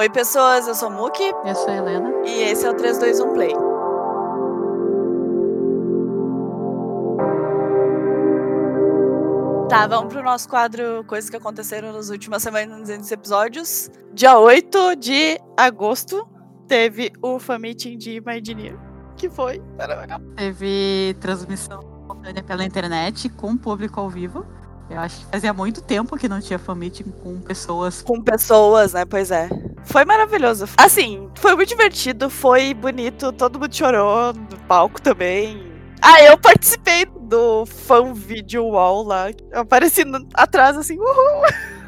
Oi, pessoas, eu sou Muki. Eu sou a Helena. E esse é o 321 Play. Tá, vamos pro nosso quadro Coisas que aconteceram nas últimas semanas nos episódios. Dia 8 de agosto teve o Meeting de Imagineer. Que foi? Teve transmissão pela internet com público ao vivo. Eu acho que fazia muito tempo que não tinha fanmeeting com pessoas. Com pessoas, né? Pois é. Foi maravilhoso. Assim, foi muito divertido, foi bonito, todo mundo chorou no palco também. Ah, eu participei do fan video wall lá. Aparecendo atrás assim, uhul.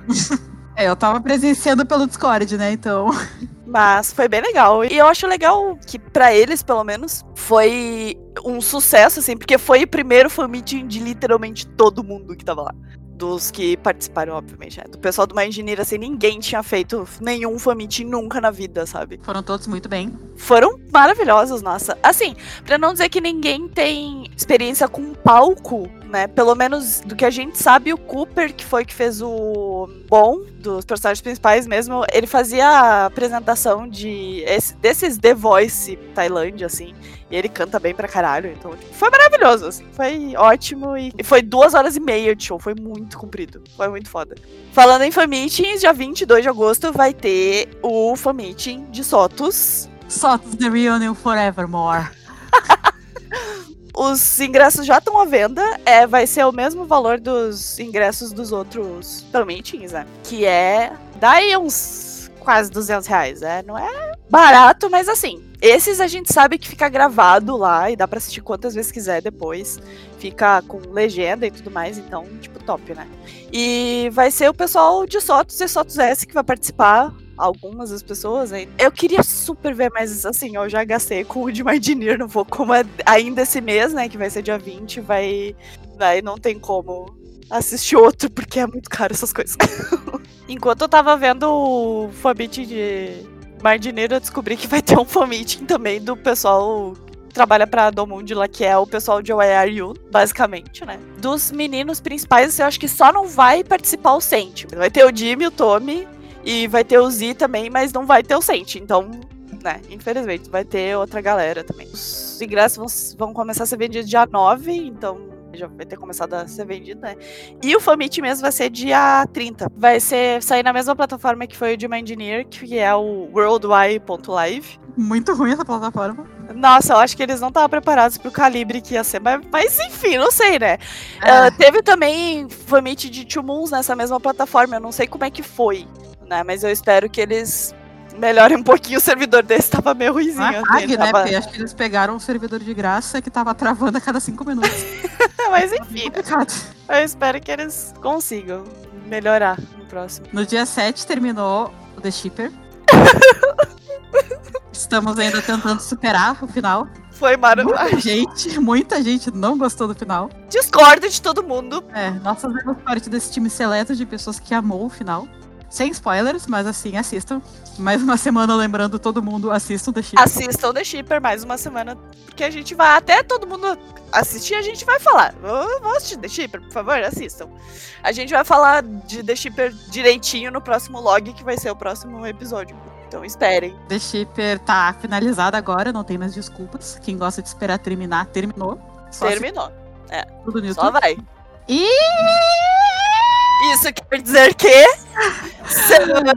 é, eu tava presenciando pelo Discord, né? Então. Mas foi bem legal. E eu acho legal que, para eles, pelo menos, foi um sucesso, assim, porque foi o primeiro fan meeting de literalmente todo mundo que tava lá dos que participaram, obviamente, né? Do pessoal do My Engineer, assim, ninguém tinha feito nenhum famite nunca na vida, sabe? Foram todos muito bem. Foram maravilhosos, nossa. Assim, pra não dizer que ninguém tem experiência com palco, né? Pelo menos do que a gente sabe, o Cooper, que foi que fez o bom dos personagens principais mesmo, ele fazia a apresentação de esse, desses The Voice Tailândia, assim. E ele canta bem pra caralho. Então, tipo, foi maravilhoso, assim. Foi ótimo. E, e foi duas horas e meia de show. Foi muito comprido. Foi muito foda. Falando em fanmeetings, dia 22 de agosto vai ter o fanmeeting de Sotos. Sotos The Reunion Forevermore. Os ingressos já estão à venda. É, vai ser o mesmo valor dos ingressos dos outros meetings, né? Que é. Daí uns quase 200 reais, né? Não é barato, mas assim. Esses a gente sabe que fica gravado lá e dá para assistir quantas vezes quiser depois. Fica com legenda e tudo mais, então, tipo, top, né? E vai ser o pessoal de Sotos e Sotos S que vai participar algumas das pessoas. Hein? Eu queria super ver, mas assim, eu já gastei com o de My Engineer, não vou. Como é ainda esse mês, né? Que vai ser dia 20, vai. Vai, não tem como assistir outro, porque é muito caro essas coisas. Enquanto eu tava vendo o Fabit de Engineer, eu descobri que vai ter um fan também do pessoal trabalha pra Domund lá, que é o pessoal de You, basicamente, né? Dos meninos principais, eu acho que só não vai participar o Sente. Vai ter o Jimmy, o Tommy, e vai ter o Z também, mas não vai ter o Sente. Então, né, infelizmente, vai ter outra galera também. Os ingressos vão, vão começar a ser vendidos dia 9, então já vai ter começado a ser vendido, né? E o Famit mesmo vai ser dia 30. Vai ser sair na mesma plataforma que foi o de Engineer, que é o worldwide.live. Muito ruim essa plataforma. Nossa, eu acho que eles não estavam preparados pro calibre que ia ser, mas, mas enfim, não sei, né? É. Uh, teve também Famit de Two Moons nessa mesma plataforma, eu não sei como é que foi né? Mas eu espero que eles melhorem um pouquinho o servidor desse, tava meio ruimzinho. Ah, assim, né? Porque acho que eles pegaram um servidor de graça que tava travando a cada cinco minutos. Mas enfim, eu espero que eles consigam melhorar no próximo. No dia 7 terminou o The Shipper. Estamos ainda tentando superar o final. Foi maravilhoso. Muita gente, muita gente não gostou do final. Discorda de todo mundo. É, nós fazemos parte desse time seleto de pessoas que amou o final. Sem spoilers, mas assim, assistam. Mais uma semana lembrando todo mundo, assistam The Shipper. Assistam The Shipper mais uma semana, porque a gente vai até todo mundo assistir, a gente vai falar. Vamos assistir The Shipper, por favor, assistam. A gente vai falar de The Shipper direitinho no próximo log, que vai ser o próximo episódio. Então esperem. The Shipper tá finalizado agora, não tem mais desculpas. Quem gosta de esperar terminar, terminou. Só terminou. Se... É. Tudo no Só vai. E isso quer dizer que semana,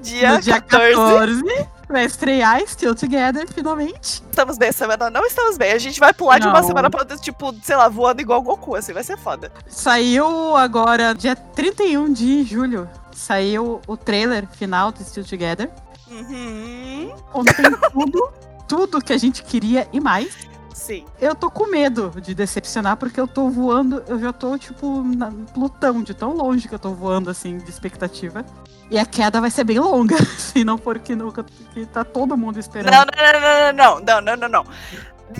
dia, no dia 14, 14 vai estrear Still Together, finalmente. Estamos bem, semana não estamos bem. A gente vai pular não. de uma semana pra outra, tipo, sei lá, voando igual Goku, assim, vai ser foda. Saiu agora, dia 31 de julho, saiu o trailer final do Still Together. Uhum. Contém tudo, tudo que a gente queria e mais. Sim. Eu tô com medo de decepcionar, porque eu tô voando, eu já tô, tipo, na Plutão, de tão longe que eu tô voando, assim, de expectativa. E a queda vai ser bem longa, se não for que, no, que tá todo mundo esperando. Não, não, não, não, não, não, não, não.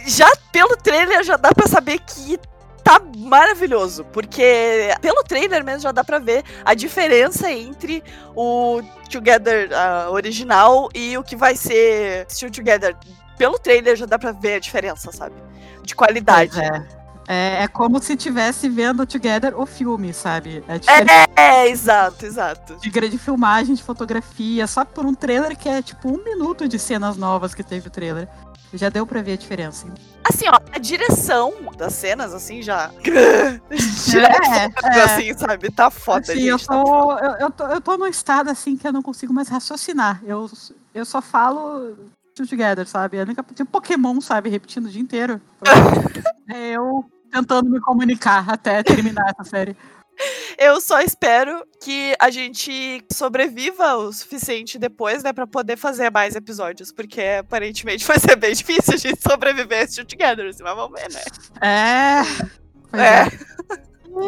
Já pelo trailer já dá pra saber que tá maravilhoso, porque pelo trailer mesmo já dá pra ver a diferença entre o Together uh, original e o que vai ser Still Together pelo trailer já dá pra ver a diferença, sabe? De qualidade. É. É, é como se tivesse vendo Together o filme, sabe? É diferente É, é, exato, exato. de grande filmagem, de fotografia, só por um trailer que é tipo um minuto de cenas novas que teve o trailer. Já deu pra ver a diferença. Assim, ó, a direção das cenas, assim, já. É, é. assim, sabe? Tá foda, Assim, gente. eu, tá tô, eu, eu tô, eu tô num estado assim que eu não consigo mais raciocinar. Eu, eu só falo Together, sabe? A única, tem Pokémon, sabe? Repetindo o dia inteiro. é eu tentando me comunicar até terminar essa série. Eu só espero que a gente sobreviva o suficiente depois, né, pra poder fazer mais episódios, porque aparentemente vai ser bem difícil a gente sobreviver a esse Together, assim, mas vamos ver, né? É. É. é.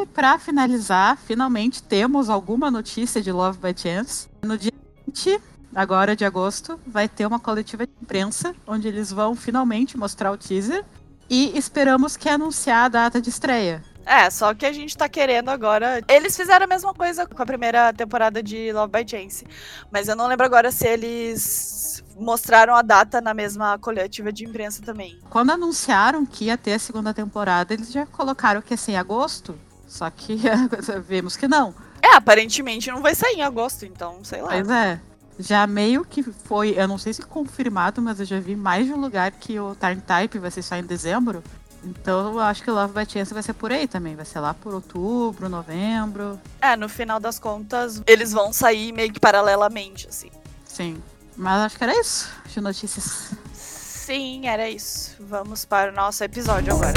E pra finalizar, finalmente temos alguma notícia de Love by Chance. No dia 20, agora de agosto, vai ter uma coletiva de imprensa, onde eles vão finalmente mostrar o teaser. E esperamos que anunciar a data de estreia. É, só que a gente tá querendo agora. Eles fizeram a mesma coisa com a primeira temporada de Love by Chance. Mas eu não lembro agora se eles mostraram a data na mesma coletiva de imprensa também. Quando anunciaram que ia ter a segunda temporada, eles já colocaram que ia ser em agosto. Só que vimos que não. É, aparentemente não vai sair em agosto, então, sei lá. Pois é. Já meio que foi, eu não sei se confirmado, mas eu já vi mais de um lugar que o Time Type vai ser só em dezembro. Então eu acho que Love by Chance vai ser por aí também. Vai ser lá por outubro, novembro. É, no final das contas, eles vão sair meio que paralelamente, assim. Sim. Mas acho que era isso de notícias. Sim, era isso. Vamos para o nosso episódio agora.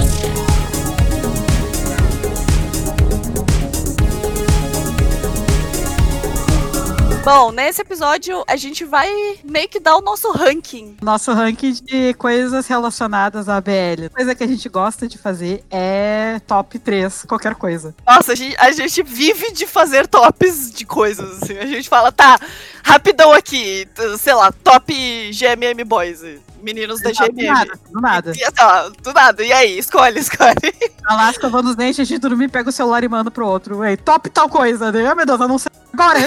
Bom, nesse episódio a gente vai meio que dar o nosso ranking. Nosso ranking de coisas relacionadas à BL. Coisa que a gente gosta de fazer é top 3, qualquer coisa. Nossa, a gente, a gente vive de fazer tops de coisas, assim. A gente fala, tá, rapidão aqui, sei lá, top GMM Boys. Meninos da Do GMM. nada, do nada. E, lá, do nada. E aí, escolhe, escolhe. Tá lá escovando os dentes, a gente dormir, pega o celular e manda pro outro. Ei, top tal coisa. Né? Ah, meu Deus, eu não sei. Agora,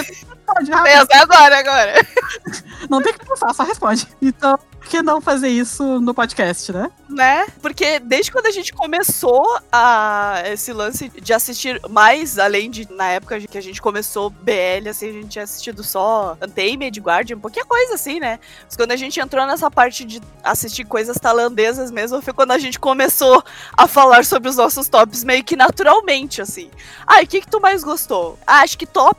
responde rápido. Pensa agora, agora. Não tem que pensar, só responde. Então, por que não fazer isso no podcast, né? né? Porque desde quando a gente começou a esse lance de assistir mais, além de na época que a gente começou BL, assim, a gente tinha assistido só Untamed, Guardian, pouquinha coisa assim, né? Mas quando a gente entrou nessa parte de assistir coisas tailandesas mesmo, foi quando a gente começou a falar sobre os nossos tops meio que naturalmente, assim. Ah, e o que que tu mais gostou? Ah, acho que top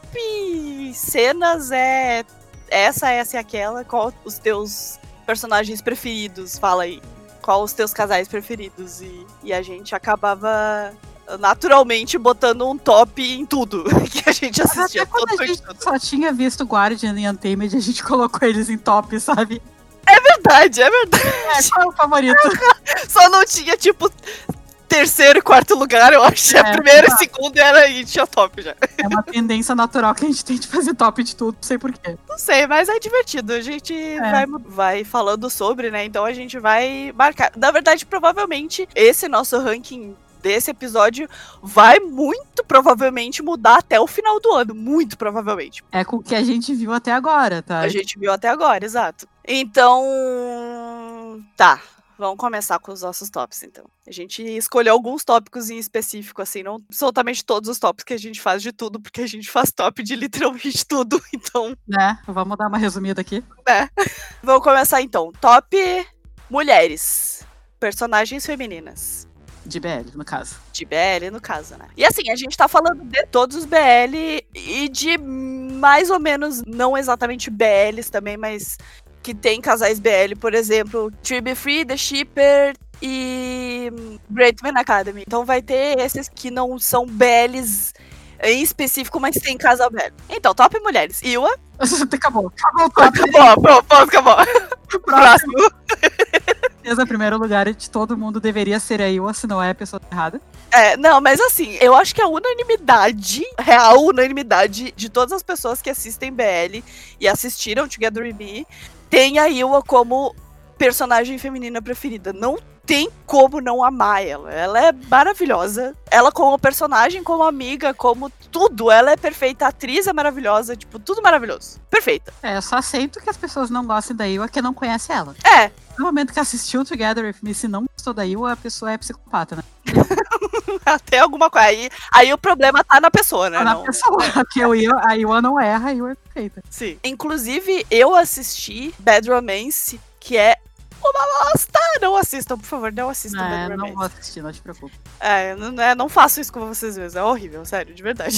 cenas é essa, essa e aquela. Qual os teus personagens preferidos? Fala aí qual os teus casais preferidos. E, e a gente acabava naturalmente botando um top em tudo que a gente assistia. até quando todo a gente só tinha visto Guardian e Untamed, a gente colocou eles em top, sabe? É verdade, é verdade. É, qual é o favorito? Só não tinha, tipo, terceiro e quarto lugar, eu acho. É, a primeiro e exato. segundo era e tinha top já. É uma tendência natural que a gente tem de fazer top de tudo, não sei porquê. Não sei, mas é divertido. A gente vai, vai falando sobre, né? Então a gente vai marcar. Na verdade, provavelmente, esse nosso ranking desse episódio vai muito provavelmente mudar até o final do ano. Muito provavelmente. É com o que a gente viu até agora, tá? A gente viu até agora, exato. Então. Tá. Vamos começar com os nossos tops, então. A gente escolheu alguns tópicos em específico, assim, não absolutamente todos os tops que a gente faz de tudo, porque a gente faz top de literalmente tudo. Então, Né? Vamos dar uma resumida aqui. Vamos começar então. Top mulheres. Personagens femininas. De BL, no caso. De BL, no caso, né? E assim, a gente tá falando de todos os BL e de mais ou menos, não exatamente BLs também, mas que tem casais BL, por exemplo, Tree Free, The Shipper e Great Man Academy. Então vai ter esses que não são BLs em específico, mas tem casal BL. Então, top mulheres. Iwa. acabou. Acabou top. Acabou, pronto, pronto, acabou. Próximo. Próximo. Certeza, primeiro lugar de todo mundo deveria ser a Iwa, se não é a pessoa errada. É, não, mas assim, eu acho que a unanimidade, real unanimidade de todas as pessoas que assistem BL e assistiram Together With Me, tem a Iwa como personagem feminina preferida. Não tem como não amar ela. Ela é maravilhosa. Ela como personagem, como amiga, como tudo. Ela é perfeita. A atriz é maravilhosa. Tipo, tudo maravilhoso. Perfeita. É, eu só aceito que as pessoas não gostem da Iwa que não conhecem ela. É, No momento que assistiu Together With Me, se não gostou da Iwa, a pessoa é psicopata, né? Tem alguma coisa. Aí, aí o problema tá na pessoa, né? Tá na Não- pessoa, porque a Iwan não erra, a Iwan é perfeita. Sim. Inclusive, eu assisti Bad Romance, que é uma bosta. Não assistam, por favor, não assistam É, Bad não Romance. vou assistir, não te preocupe. É, não, é, não faço isso com vocês mesmos. É horrível, sério, de verdade.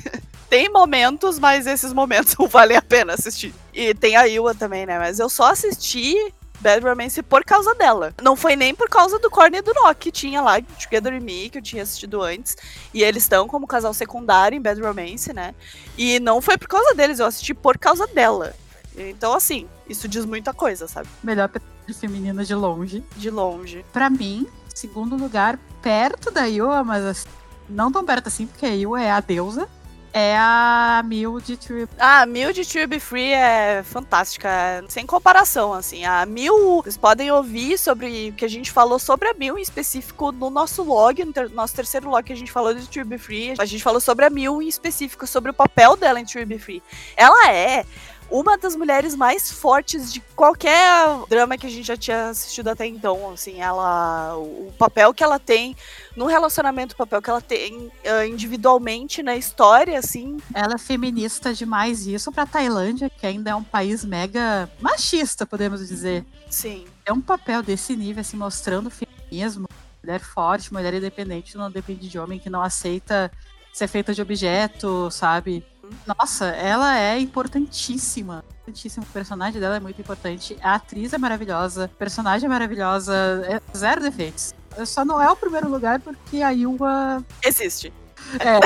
tem momentos, mas esses momentos não valem a pena assistir. E tem a Iwa também, né? Mas eu só assisti Bad Romance por causa dela. Não foi nem por causa do Corny e do Nock que tinha lá, Together with Me, que eu tinha assistido antes. E eles estão como casal secundário em Bad Romance, né? E não foi por causa deles, eu assisti por causa dela. Então, assim, isso diz muita coisa, sabe? Melhor personagem feminina de longe. De longe. Pra mim, segundo lugar, perto da Iwa, mas assim, não tão perto assim, porque a Iwa é a deusa. É a Mil de True. Ah, Mil de To Be Free é fantástica, sem comparação, assim. A Mil, vocês podem ouvir sobre o que a gente falou sobre a Mil em específico no nosso log, no ter- nosso terceiro log que a gente falou de To Be Free. A gente falou sobre a Mil em específico, sobre o papel dela em To Be Free. Ela é uma das mulheres mais fortes de qualquer drama que a gente já tinha assistido até então, assim, ela o papel que ela tem no relacionamento, o papel que ela tem ah, individualmente na história, assim, Ela é feminista demais. E isso pra Tailândia, que ainda é um país mega machista, podemos dizer. sim. É um papel desse nível, assim, mostrando o feminismo. Mulher forte, mulher independente, não depende de homem, que não aceita ser feita de objeto, sabe? Nossa, ela é importantíssima. Importantíssima. O personagem dela é muito importante. A atriz é maravilhosa. O personagem é maravilhosa. É zero defeitos. Só não é o primeiro lugar porque a Yuwa. Existe. É.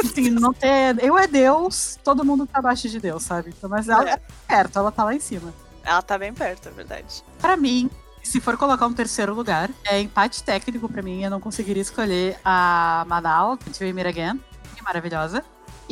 assim, não ter. Eu é Deus, todo mundo tá abaixo de Deus, sabe? Então, mas ela É. é perto, ela tá lá em cima. Ela tá bem perto, é verdade. Pra mim, se for colocar um terceiro lugar, é empate técnico pra mim. Eu não conseguiria escolher a Manal, de Mir Again, que é maravilhosa.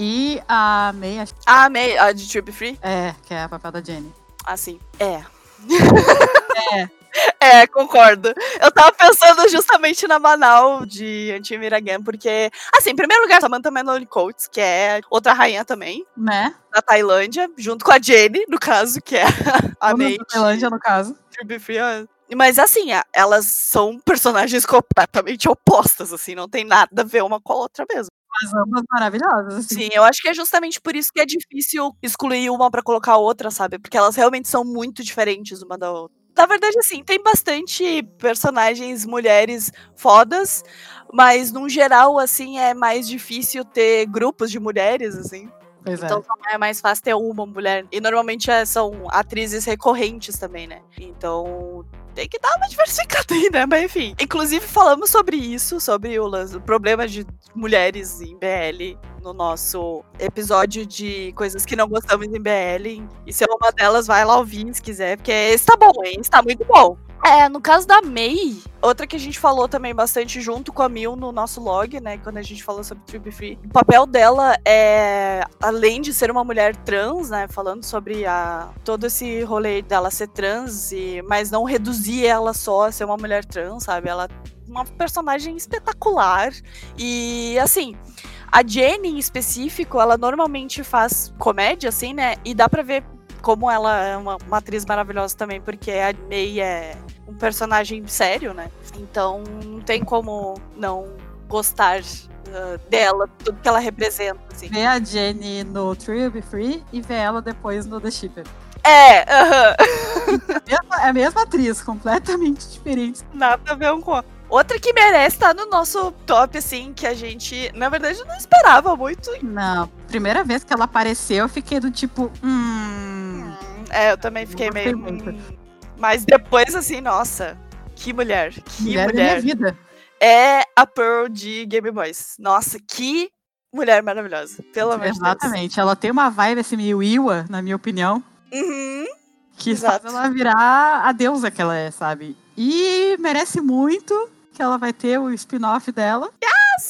E a May, acho Ah, amei a de Trip Free? que é, que é a papel da Jenny. Assim, é. É. É, concordo. Eu tava pensando justamente na Manal de Anti-Miragan, porque, assim, em primeiro lugar, Samantha Manoli Coates, que é outra rainha também, Né? da Tailândia, junto com a Jenny, no caso, que é a May da Tailândia, no caso. de Trip Free. ó. Mas, assim, a- elas são personagens completamente opostas, assim, não tem nada a ver uma com a outra mesmo. Mas ambas maravilhosas. Assim. Sim, eu acho que é justamente por isso que é difícil excluir uma pra colocar a outra, sabe? Porque elas realmente são muito diferentes uma da outra. Na verdade, assim, tem bastante personagens mulheres fodas, mas no geral, assim, é mais difícil ter grupos de mulheres, assim. Pois é. Então é mais fácil ter uma mulher. E normalmente é- são atrizes recorrentes também, né? Então tem que dar uma diversificada aí, né? Mas enfim. Inclusive falamos sobre isso, sobre o, o problema de mulheres em BL no nosso episódio de coisas que não gostamos em BL. E se é uma delas, vai lá ouvir se quiser, porque esse tá bom, hein? Esse tá muito bom. É, no caso da May, outra que a gente falou também bastante junto com a Mil no nosso log, né? Quando a gente falou sobre Trip Free. O papel dela é, além de ser uma mulher trans, né? Falando sobre a, todo esse rolê dela ser trans, e, mas não reduzir ela só a ser uma mulher trans, sabe? Ela é uma personagem espetacular. E assim. A Jenny, em específico, ela normalmente faz comédia, assim, né? E dá pra ver como ela é uma, uma atriz maravilhosa também, porque a May é um personagem sério, né? Então não tem como não gostar ah, dela, tudo que ela representa, assim. Vê a Jenny no True Be Free e vê ela depois no The Shipper. É, aham. É a mesma atriz, completamente diferente. nada a ver um com. Outra que merece estar no nosso top, assim, que a gente, na verdade, não esperava muito. Não, primeira vez que ela apareceu, eu fiquei do tipo, hum. É, eu também fiquei meio. muito. hum. Mas depois, assim, nossa, que mulher. Que mulher, mulher. da minha vida. É a Pearl de Game Boys. Nossa, que mulher maravilhosa. Pelo amor de Deus. Exatamente. Ela tem uma vibe assim meio Iwa, na minha opinião, Uhum. que Exato. faz ela virar a deusa que ela é, sabe? E merece muito que ela vai ter o spin-off dela. A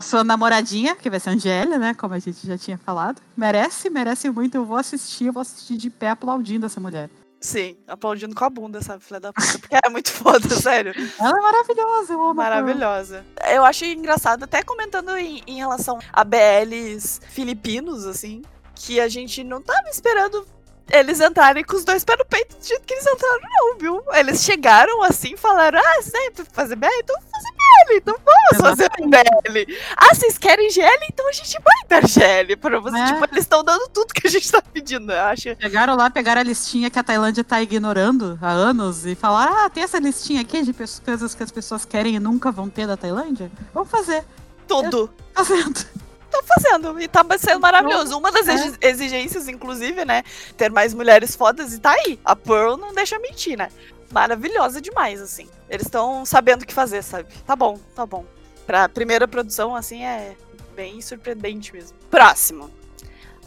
sua namoradinha, que vai ser Angélia, né? Como a gente já tinha falado. Merece, merece muito. Eu vou assistir, eu vou assistir de pé aplaudindo essa mulher. Sim, aplaudindo com a bunda, sabe, filha da puta? Porque é muito foda, sério. Ela é maravilhosa, eu amo. Maravilhosa. Eu acho engraçado, até comentando em, em relação a BLs filipinos, assim, que a gente não tava esperando eles entrarem com os dois pés no peito do jeito que eles entraram, não, viu? Eles chegaram assim, falaram, ah, sempre fazer BL, então vamos fazer BL, então vamos fazer BL. Ah, vocês querem GL? Então a gente vai dar GL pra vocês. É. Tipo, eles estão dando tudo que a gente tá pedindo, eu acho. Chegaram lá, pegaram a listinha que a Tailândia tá ignorando há anos e falaram: ah, tem essa listinha aqui de coisas que as pessoas querem e nunca vão ter da Tailândia? Vamos fazer. Tudo. Fazendo. Estão fazendo. E tá sendo maravilhoso. Uma das É. exi- exigências, inclusive, né? Ter mais mulheres fodas e tá aí. A Pearl não deixa mentir, né? Maravilhosa demais, assim. Eles estão sabendo o que fazer, sabe? Tá bom, tá bom. Pra primeira produção, assim, é bem surpreendente mesmo. Próximo.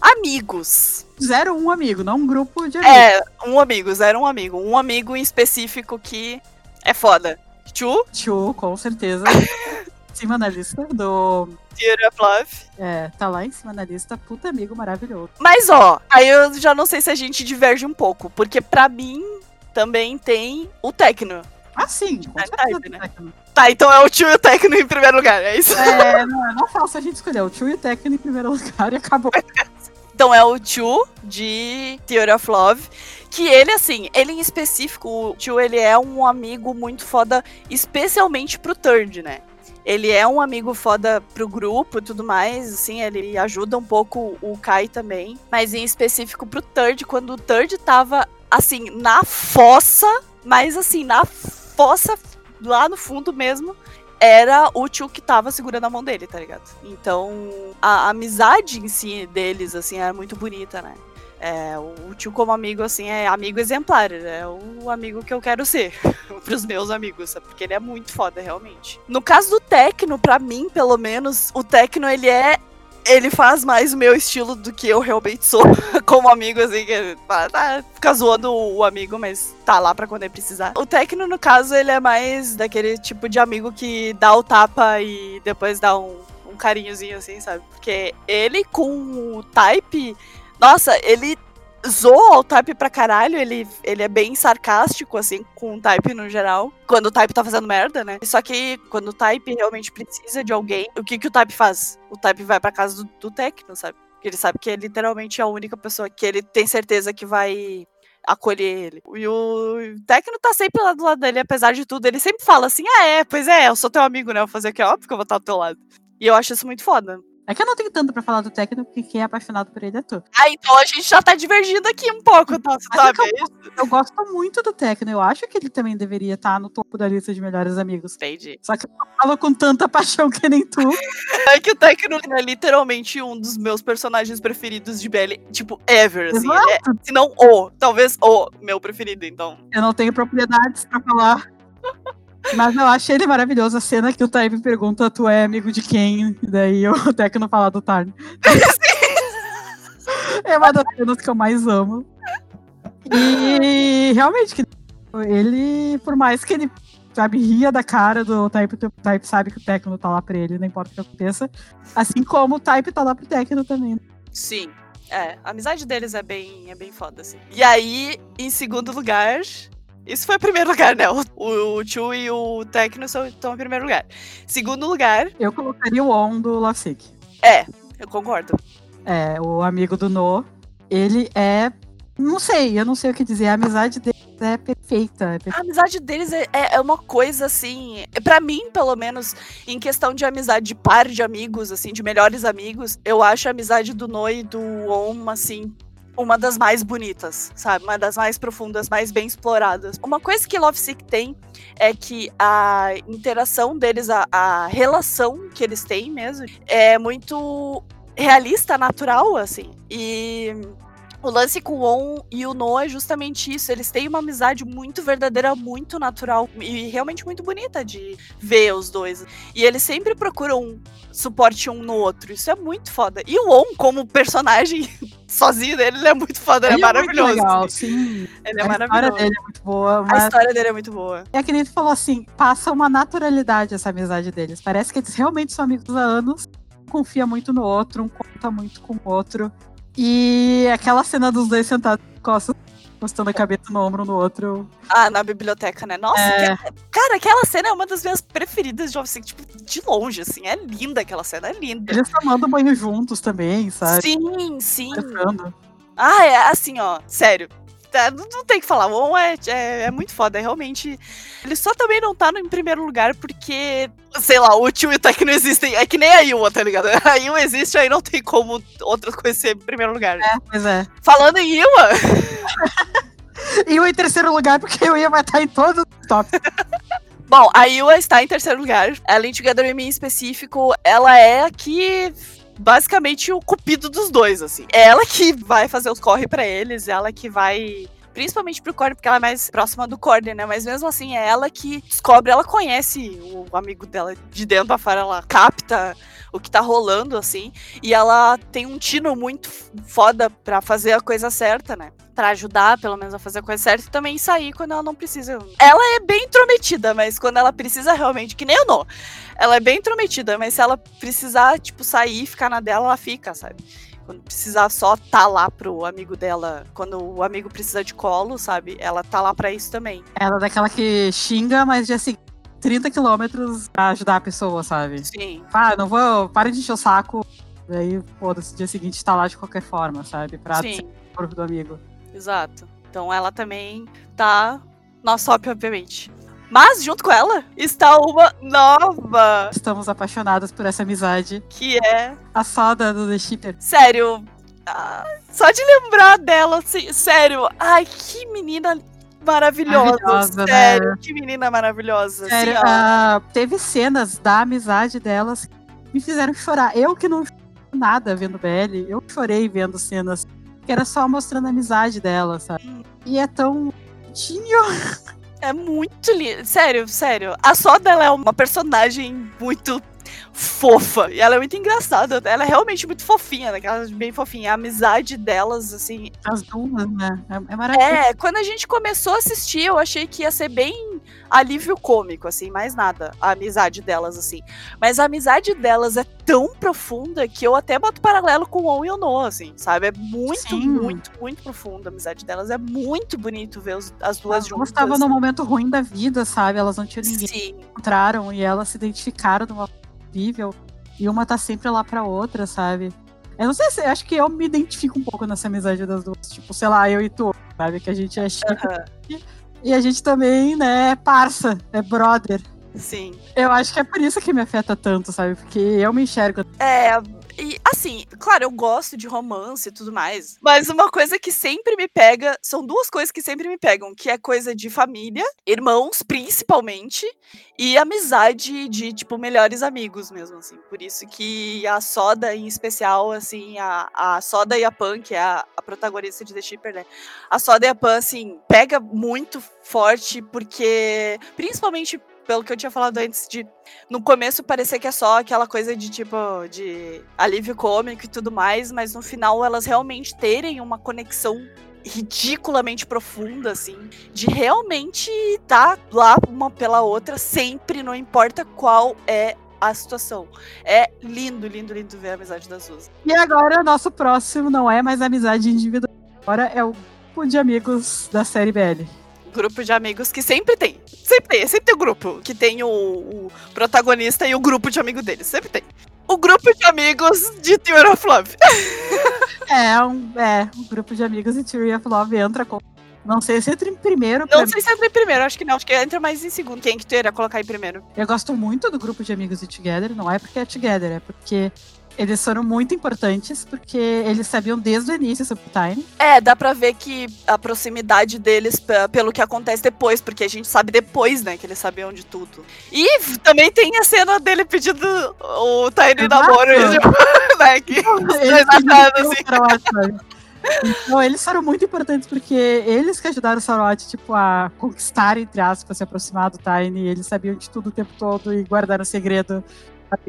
Amigos. Zero um amigo, não um grupo de amigos. É, um amigo, zero um amigo. Um amigo em específico que é foda. Chu, Tio, com certeza. em cima na lista do. Theory of Love. É, tá lá em cima na lista. Puta amigo maravilhoso. Mas ó, aí eu já não sei se a gente diverge um pouco, porque pra mim também tem o Tecno. Ah, sim, com É certeza. type, né? Tecno. Tá, então é o Tio e o Tecno em primeiro lugar, é isso? É, não, é não fácil a gente escolher. O tio e o Tecno em primeiro lugar e acabou. Então é o Tio de Theory of Love, que ele assim, ele em específico, o Tio ele é um amigo muito foda, especialmente pro Third, né? Ele é um amigo foda pro grupo e tudo mais, assim, ele ajuda um pouco o Kai também, mas em específico pro Third, quando o Third tava assim na fossa, mas assim, na fossa lá no fundo mesmo, era o tio que tava segurando a mão dele, tá ligado? Então, a amizade em si deles, assim, era muito bonita, né? É, o tio como amigo, assim, é amigo exemplar, é o amigo que eu quero ser pros meus amigos, sabe? Porque ele é muito foda, realmente. No caso do Tecno, pra mim, pelo menos, o Tecno, ele é ele faz mais o meu estilo do que eu realmente sou como amigo, assim, que tá, fica zoando o amigo, mas tá lá pra quando ele precisar. O Tecno, no caso, ele é mais daquele tipo de amigo que dá o tapa e depois dá um, um carinhozinho, assim, sabe? Porque ele com o Type, nossa, ele zoa o Type pra caralho, ele, ele é bem sarcástico, assim, com o Type no geral. Quando o Type tá fazendo merda, né? Só que quando o Type realmente precisa de alguém, o que, que o Type faz? O Type vai pra casa do, do Tecno, sabe? Ele sabe que é literalmente a única pessoa que ele tem certeza que vai acolher ele. E o Tecno tá sempre lá do lado dele, apesar de tudo. Ele sempre fala assim: ah, é, pois é, eu sou teu amigo, né? Eu vou fazer aqui, óbvio que eu vou estar do teu lado. E eu acho isso muito foda. É que eu não tenho tanto pra falar do Tecno, porque quem é apaixonado por ele é tu. Ah, então a gente já tá divergindo aqui um pouco, tá? Mas é sabe? que eu, eu gosto muito do Tecno. Eu acho que ele também deveria estar no topo da lista de melhores amigos. Entendi. Só que eu não falo com tanta paixão que nem tu. É que o Tecno é literalmente um dos meus personagens preferidos de BL, tipo, ever, assim. É, se não o, talvez o meu preferido, então. Eu não tenho propriedades pra falar. Mas eu achei ele maravilhoso. A cena que o Taib pergunta: Tu é amigo de quem? E daí o Tecno fala do Tarn. é uma das cenas que eu mais amo. E realmente, que ele, por mais que ele sabe, ria da cara do Type, o Type sabe que o Tecno tá lá pra ele, não importa o que aconteça. Assim como o Type tá lá pro Tecno também. Sim. É, a amizade deles é bem, é bem foda, assim. E aí, em segundo lugar. Isso foi o primeiro lugar, né? O, o, Chu e o Tecno estão em primeiro lugar. Segundo lugar, Eu colocaria o On do Lovesick. é, eu concordo. É, o amigo do No. Ele é. Não sei, eu não sei o que dizer. A amizade dele é perfeita. é perfeita. A amizade deles é, é- é uma coisa assim. Pra mim, pelo menos, em questão de amizade de par de amigos, assim, de melhores amigos, eu acho a amizade do Noi e do On, assim. Uma das mais bonitas, sabe? Uma das mais profundas, mais bem exploradas. Uma coisa que Love Sick tem é que a interação deles, a, a relação que eles têm mesmo, é muito realista, natural, assim. E o lance com o On e o No é justamente isso. Eles têm uma amizade muito verdadeira, muito natural e realmente muito bonita de ver os dois. E eles sempre procuram suporte um no outro. Isso é muito foda. E o On, como personagem sozinho dele, ele é muito foda, ele, é maravilhoso. muito legal, sim. Ele é a história maravilhoso. dele é muito boa. A Mas história dele é muito boa. é que nem tu falou assim, passa uma naturalidade essa amizade deles. Parece que eles realmente são amigos há anos. Um confia muito no outro, um conta muito com o outro. E aquela cena dos dois sentados costas, postando a cabeça no ombro no outro. Ah, na biblioteca, né? Nossa, É. que- cara, aquela cena é uma das minhas preferidas de Office, tipo, de longe, assim. É linda aquela cena, é linda. Eles tomando banho juntos também, sabe? Sim, sim. Conversando. Ah, é assim, ó, sério. Tá, Não, tem o que falar. O On é, é, é muito foda, é realmente. Ele só também não tá no, em primeiro lugar porque, sei lá, o tio e o Tech não existem. É que nem a Yua, tá ligado? A Yua existe, aí não tem como outras coisas ser em primeiro lugar. É, pois é. Falando em E eu em terceiro lugar, porque eu ia matar em todos os top. Bom, a Yua está em terceiro lugar. Ela em Together With Me em específico, ela é a que basicamente o cupido dos dois, assim. É ela que vai fazer os corre pra eles, ela que vai principalmente pro Corne, porque ela é mais próxima do Corne, né? Mas mesmo assim, é ela que descobre, ela conhece o amigo dela de dentro pra fora, ela capta o que tá rolando, assim, e ela tem um tino muito foda pra fazer a coisa certa, né? Pra ajudar, pelo menos, a fazer a coisa certa e também sair quando ela não precisa. Ela é bem intrometida, mas quando ela precisa realmente, que nem eu não. Ela é bem intrometida, mas se ela precisar, tipo, sair e ficar na dela, ela fica, sabe? Quando precisar só tá lá pro amigo dela, quando o amigo precisa de colo, sabe? Ela tá lá pra isso também. Ela é daquela que xinga, mas dia seguinte 30 quilômetros pra ajudar a pessoa, sabe? Sim. Ah, não vou. Para de encher o saco. Daí, foda-se, dia seguinte tá lá de qualquer forma, sabe? Pra Sim. ser o corpo do amigo. Exato. Então ela também tá no top, obviamente. Mas junto com ela está uma nova, Estamos apaixonados por essa amizade. que é, A soda do The Shipper. sério, ah, só de lembrar dela, assim, sério, ai, que menina maravilhosa, Maravilhosa, sério, né? que menina maravilhosa. Sério, assim, ah, teve cenas da amizade delas que me fizeram chorar. Eu que não chorei nada vendo BL, eu chorei vendo cenas que era só mostrando a amizade delas, sabe? Hum. E é tão bonitinho. É muito lindo. Sério, sério. A Soda ela é uma personagem muito fofa. E ela é muito engraçada. Ela é realmente muito fofinha, né? Ela é bem fofinha. A amizade delas, assim. As duas, né? É, é maravilhoso. É, quando a gente começou a assistir, eu achei que ia ser bem alívio cômico, assim, mais nada. A amizade delas, assim. Mas a amizade delas é tão profunda que eu até boto paralelo com o On e o No, assim, sabe? É muito, Sim. muito, muito profunda a amizade delas. É muito bonito ver os- as duas As duas juntas. estavam num momento ruim da vida, sabe? Elas não tinham ninguém Sim. encontraram e elas se identificaram de uma forma incrível. E uma tá sempre lá pra outra, sabe? Eu não sei se. Acho que eu me identifico um pouco nessa amizade das duas. Tipo, sei lá, eu e tu, sabe? Que a gente é chique. Aham, E a gente também, né, é parça, é brother. Sim. Eu acho que é por isso que me afeta tanto, sabe? Porque eu me enxergo. É, e assim, claro, eu gosto de romance e tudo mais. Mas uma coisa que sempre me pega, são duas coisas que sempre me pegam, que é coisa de família, irmãos, principalmente, e amizade de, tipo, melhores amigos mesmo, assim. Por isso que a Soda, em especial, assim, a, a Soda e a Pan, que é a, a protagonista de The Shipper, né? A Soda e a Pan, assim, pega muito forte, porque, principalmente pelo que eu tinha falado antes de no começo parecia que é só aquela coisa de tipo de alívio cômico e tudo mais, mas no final elas realmente terem uma conexão ridiculamente profunda assim, de realmente estar lá uma pela outra sempre, não importa qual é a situação. É lindo, lindo, lindo ver a amizade das duas. E agora, nosso próximo não é mais amizade individual. Agora é o grupo de amigos da série BL. Grupo de amigos que sempre tem. Sempre tem. Sempre tem o grupo que tem o, o protagonista e o grupo de amigos dele. Sempre tem. O grupo de amigos de Theory of Love. É, um, é, um grupo de amigos e Theory of Love entra com. Não sei se entra em primeiro. Não sei se entra em primeiro, acho que não. Acho que entra mais em segundo. Quem que tu iria colocar em primeiro? Eu gosto muito do grupo de amigos de Together, não é porque é Together, é porque eles foram muito importantes, porque eles sabiam desde o início sobre o Time. É, dá pra ver que a proximidade deles pelo que acontece depois, porque a gente sabe depois, né, que eles sabiam de tudo. E também tem a cena dele pedindo o Tiny namoro, né, que Eles acharam, assim. sabe? Então, eles foram muito importantes porque eles que ajudaram o Sarawat, tipo, a conquistar, entre aspas, se aproximar do Tiny. Eles sabiam de tudo o tempo todo e guardaram o segredo.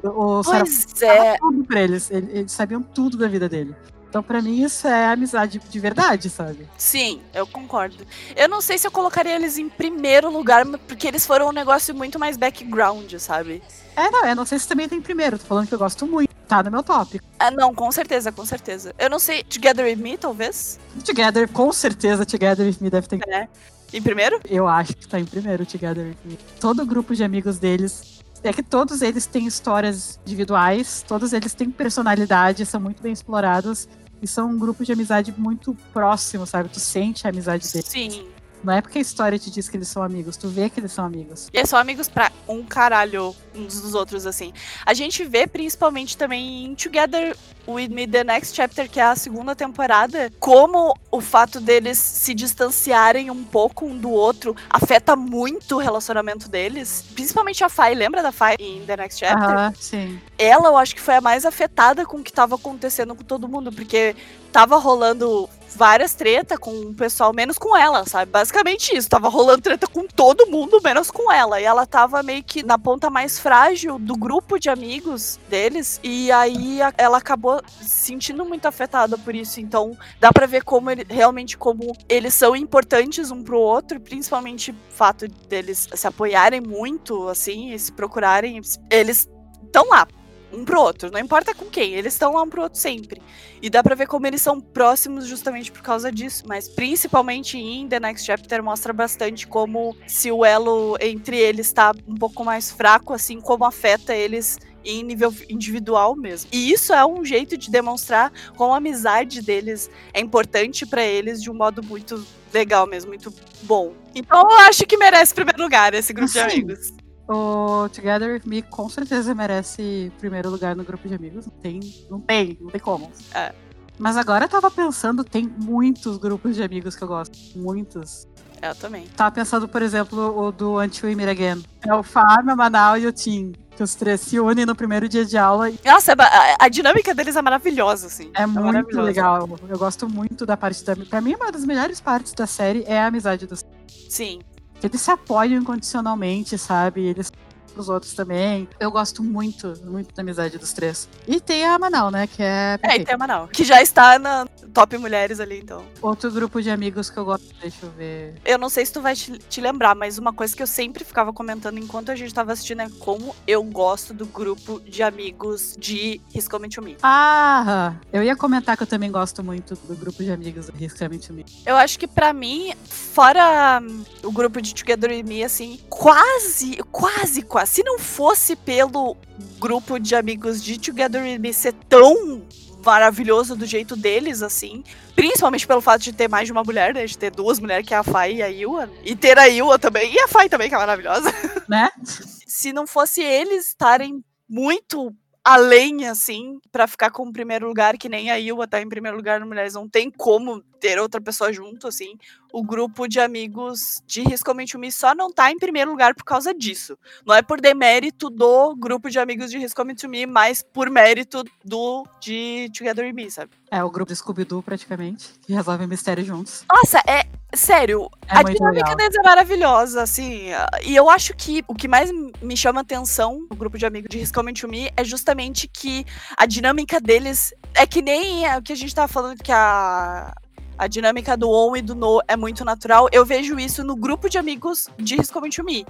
O Pois é, tudo pra eles. Eles, sabiam tudo da vida dele. Então, pra mim, isso é amizade de verdade, sabe? sim, eu concordo. Eu não sei se eu colocaria eles em primeiro lugar, porque eles foram um negócio muito mais background, sabe? É, não, eu não sei se também tem primeiro. Tô falando que eu gosto muito. Tá no meu top. Ah, não, com certeza, com certeza. Eu não sei, Together With Me, talvez? Together, com certeza, Together With Me deve ter. É. Em primeiro? Eu acho que tá em primeiro, Together With Me. Todo o grupo de amigos deles. É que todos eles têm histórias individuais, todos eles têm personalidade, são muito bem explorados. e são um grupo de amizade muito próximo, sabe? Tu sente a amizade deles. Sim. Não é porque a história te diz que eles são amigos, tu vê que eles são amigos. E eles são amigos pra um caralho uns dos outros, assim. A gente vê principalmente também em Together With Me The Next Chapter, que é a segunda temporada, como o fato deles se distanciarem um pouco um do outro afeta muito o relacionamento deles. Principalmente a Fai, lembra da Fai em The Next Chapter? Ah, sim. ela eu acho que foi a mais afetada com o que tava acontecendo com todo mundo, porque tava rolando várias treta com o pessoal, menos com ela, sabe? Basicamente isso, tava rolando treta com todo mundo, menos com ela. E ela tava meio que na ponta mais frágil do grupo de amigos deles, e aí a- ela acabou se sentindo muito afetada por isso. Então, dá pra ver como ele, realmente como eles são importantes um pro outro, principalmente o fato deles se apoiarem muito, assim, e se procurarem. Eles estão lá um pro outro, não importa com quem, eles estão lá um pro outro sempre. E dá pra ver como eles são próximos justamente por causa disso, mas principalmente em The Next Chapter mostra bastante como se o elo entre eles tá um pouco mais fraco, assim como afeta eles em nível individual mesmo. E isso é um jeito de demonstrar como a amizade deles é importante pra eles de um modo muito legal mesmo, muito bom. Então eu acho que merece primeiro lugar esse grupo de Sim. amigos. O Together With Me com certeza merece primeiro lugar no grupo de amigos. Não tem, não tem, não tem como. É. Mas agora eu tava pensando, tem muitos grupos de amigos que eu gosto. Muitos. Eu também. Tava pensando, por exemplo, o do Until We Meet Again. É o Farm, a Manaus e o Tim. Que os três se unem no primeiro dia de aula. Nossa, é a, a dinâmica deles é maravilhosa, assim. É muito maravilhosa. legal. Eu gosto muito da parte da. Pra mim, uma das melhores partes da série é a amizade dos. Sim. Eles se apoiam incondicionalmente, sabe? Eles os outros também. Eu gosto muito, muito da amizade dos três. E tem a Manal, né? Que é. É, e tem a Manaus. Que já está na top mulheres ali, então. Outro grupo de amigos que eu gosto. Deixa eu ver. Eu não sei se tu vai te, te lembrar, mas uma coisa que eu sempre ficava comentando enquanto a gente tava assistindo é como eu gosto do grupo de amigos de His Coming to Me. Ah! Eu ia comentar que eu também gosto muito do grupo de amigos do Risk Coming to Me. Eu acho que pra mim, fora hum, o grupo de Together Me, assim, quase, quase, quase. Se não fosse pelo grupo de amigos de Together With Me ser tão maravilhoso do jeito deles, assim. Principalmente pelo fato de ter mais de uma mulher, né? De ter duas mulheres, que é a Fai e a Yua. E ter a Yua também. E a Fai também, que é maravilhosa. Né? Se não fosse eles estarem muito além, assim, pra ficar com o primeiro lugar, que nem a Yua tá em primeiro lugar no Mulheres, não tem como ter outra pessoa junto, assim. O grupo de amigos de Risco Me Me só não tá em primeiro lugar por causa disso. Não é por demérito do grupo de amigos de Risco Me Me, mas por mérito do de Together With Me, sabe? É o grupo do Scooby-Doo, praticamente. Que resolve mistério juntos. Nossa, é. Sério, É a dinâmica legal. deles é maravilhosa, assim. E eu acho que o que mais me chama atenção no grupo de amigos de Risco to Me é justamente que a dinâmica deles é que nem o que a gente tava falando que a. A dinâmica do On e do No é muito natural. Eu vejo isso no grupo de amigos de Risco to Me.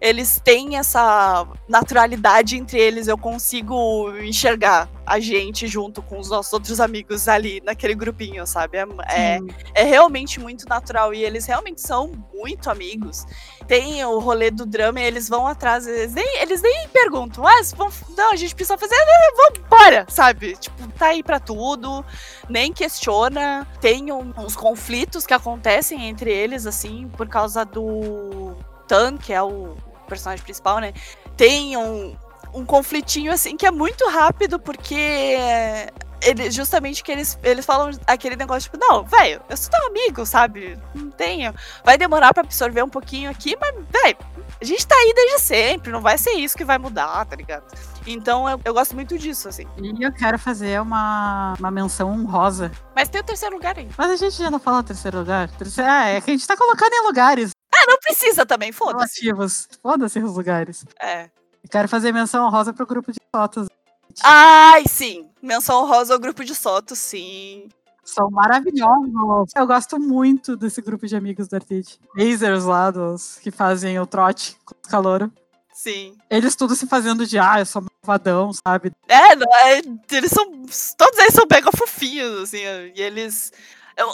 Eles têm essa naturalidade entre eles. Eu consigo enxergar a gente junto com os nossos outros amigos ali naquele grupinho, sabe? É, é, é realmente muito natural e eles realmente são muito amigos. Tem o rolê do drama e eles vão atrás, eles nem, eles nem perguntam, ah, vamos, não, a gente precisa fazer, vamos embora, sabe? Tipo, tá aí pra tudo, nem questiona. Tem um- uns conflitos que acontecem entre eles, assim, por causa do Tan, que é o personagem principal, né? Tem um, um conflitinho assim que é muito rápido, porque ele, justamente que eles, eles falam aquele negócio, tipo, não, velho, eu sou teu amigo, sabe? Não tenho. Vai demorar pra absorver um pouquinho aqui, mas, velho, a gente tá aí desde sempre, não vai ser isso que vai mudar, tá ligado? Então eu, eu gosto muito disso, assim. E eu quero fazer uma, uma menção honrosa. Mas tem o terceiro lugar aí. Mas a gente já não fala terceiro lugar. Terceiro... Ah, é que a gente tá colocando em lugares Ah, não precisa também, foda-se. relativos. Foda-se os lugares. É. Eu quero fazer menção honrosa pro grupo de fotos. Ai, sim. Menção rosa ao grupo de Soto, sim. São maravilhosos. Eu gosto muito desse grupo de amigos do Artite. Lasers lá, dos que fazem o trote com os caloros. Sim. Eles tudo se fazendo de, ah, eu sou malvadão, sabe? É, não, é, eles são. Todos eles são mega fofinhos, assim, e eles.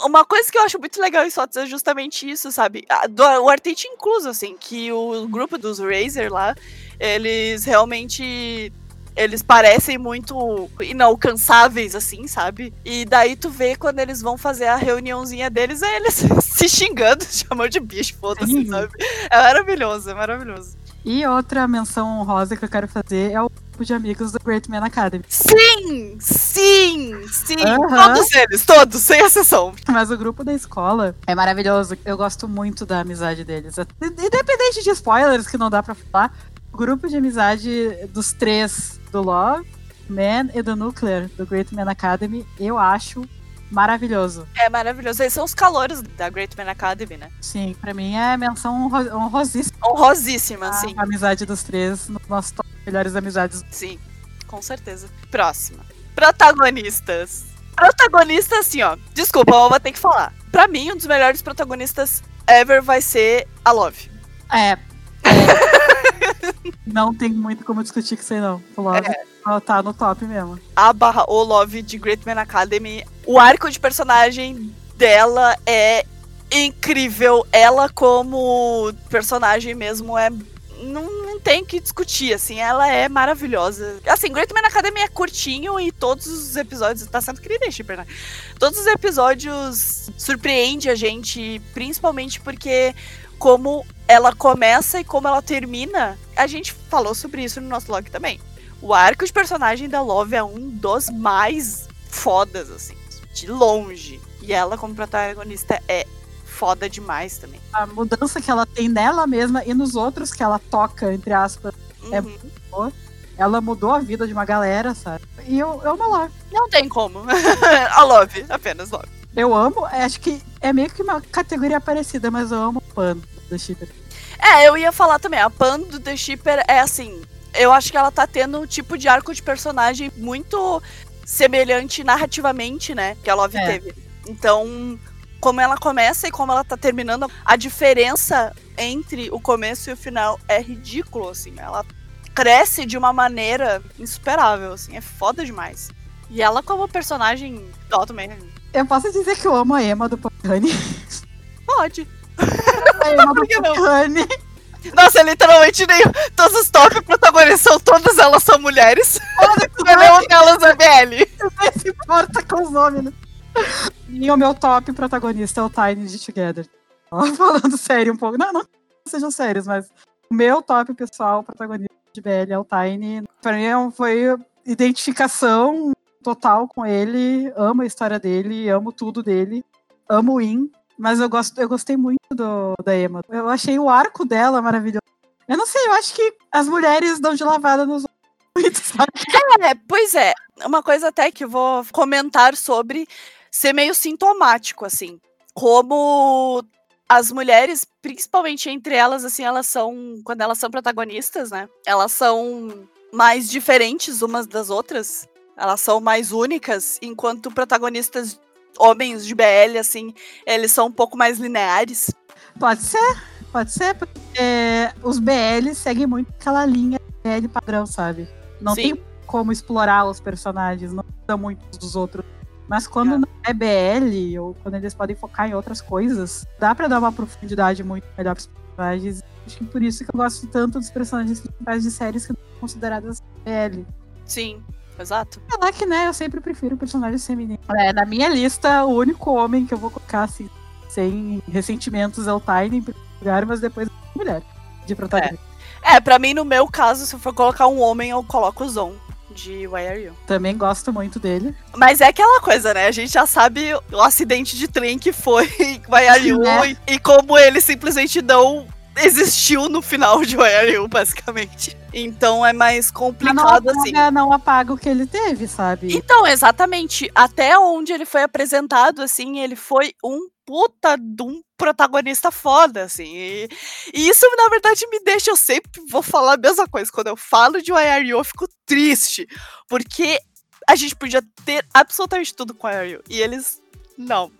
Uma coisa que eu acho muito legal em Sotos é justamente isso, sabe? A- do- o Artite incluso, assim, que o grupo dos Razer lá, eles realmente eles parecem muito inalcançáveis, assim, sabe? E daí tu vê quando eles vão fazer a reuniãozinha deles, é eles se xingando, chamando de bicho, foda-se, sabe? É maravilhoso, é maravilhoso. E outra menção honrosa que eu quero fazer é o grupo de amigos do Great Man Academy. Sim! Sim! Sim! Aham. Todos eles, todos, sem exceção. Mas o grupo da escola é maravilhoso. Eu gosto muito da amizade deles. Independente de spoilers que não dá pra falar, grupo de amizade dos três, do Love, Man e do Nuclear, do Great Man Academy, eu acho maravilhoso. É maravilhoso. Eles são os calouros da Great Man Academy, né? Sim, pra mim é menção honro- honrosíssima Honrosíssima, sim. a amizade dos três nos nossos top melhores amizades. Sim, com certeza. Próxima. Protagonistas. Protagonista, assim, ó. Desculpa, eu vou ter que falar. Pra mim, um dos melhores protagonistas ever vai ser a Love. É. é. não tem muito como discutir com isso aí, não. O Love tá no top mesmo. A barra o Love de Great Man Academy. O arco de personagem dela é incrível. Ela, como personagem mesmo, é. Não, não tem o que discutir, assim, ela é maravilhosa. Assim, Great Man Academy é curtinho e todos os episódios. Tá sendo querida, Shipper, né? Todos os episódios surpreende a gente, principalmente porque como ela começa e como ela termina, a gente falou sobre isso no nosso blog também. O arco de personagem da Love é um dos mais fodas, assim, de longe. E ela, como protagonista, é foda demais também. A mudança que ela tem nela mesma e nos outros que ela toca, entre aspas, É Uhum. ela mudou a vida de uma galera, sabe? E eu, eu amo lá. Não tem como. a Love, apenas Love. Eu amo, é, acho que é meio que uma categoria parecida, mas eu amo o pano do Shipper. É, eu ia falar também, a Pan do The Shipper é assim. Eu acho que ela tá tendo um tipo de arco de personagem muito semelhante narrativamente, né? Que a Love É. teve. Então, como ela começa e como ela tá terminando, a diferença entre o começo e o final é ridículo, assim. Ela cresce de uma maneira insuperável, assim. É foda demais. E ela como personagem. Eu posso dizer que eu amo a Emma do Pocahoney. Pode. Por que não? Nossa, literalmente nem todos os top protagonistas são todas elas são mulheres. Nenhuma delas é BL. Não se importa com os nomes, né? E o meu top protagonista é o Tiny de Together. Ó, Falando sério um pouco. Não, não sejam sérios, mas o meu top pessoal protagonista de BL é o Tiny. Pra mim é foi identificação total com ele. Amo a história dele, amo tudo dele. Amo o In. Mas eu, gosto, eu gostei muito do, da Emma. Eu achei o arco dela maravilhoso. Eu não sei, eu acho que as mulheres dão de lavada nos outros? É, pois é. Uma coisa até que eu vou comentar sobre ser meio sintomático, assim. Como as mulheres, principalmente entre elas, assim, elas são. Quando elas são protagonistas, né? Elas são mais diferentes umas das outras. Elas são mais únicas, enquanto protagonistas homens de BL, assim, eles são um pouco mais lineares. Pode ser, pode ser, porque os BL seguem muito aquela linha BL padrão, sabe? Não Sim. tem como explorar os personagens, não são muitos dos outros. Mas quando É. não é BL, ou quando eles podem focar em outras coisas, dá pra dar uma profundidade muito melhor pros personagens. Acho que por isso que eu gosto tanto dos personagens principais de séries que são consideradas BL. Sim, exato. Falar que, né, eu sempre prefiro personagens femininos. É, na minha lista, o único homem que eu vou colocar, assim, sem ressentimentos é o Tiny em primeiro lugar, mas depois a mulher de protagonista. É, pra mim, no meu caso, se eu for colocar um homem, eu coloco o Zon, de Why Are You? Também gosto muito dele. Mas é aquela coisa, né? A gente já sabe o acidente de trem que foi Why Are You Né? e, e como ele simplesmente não existiu no final de You, basicamente. Então é mais Mas não complicado, assim. apaga, não apaga o que ele teve, sabe? Então, exatamente. Até onde ele foi apresentado, assim, ele foi um puta de um protagonista foda, assim. E, e isso, na verdade, me deixa. Eu sempre vou falar a mesma coisa. Quando eu falo de You, eu fico triste. Porque a gente podia ter absolutamente tudo com You. E eles. Não.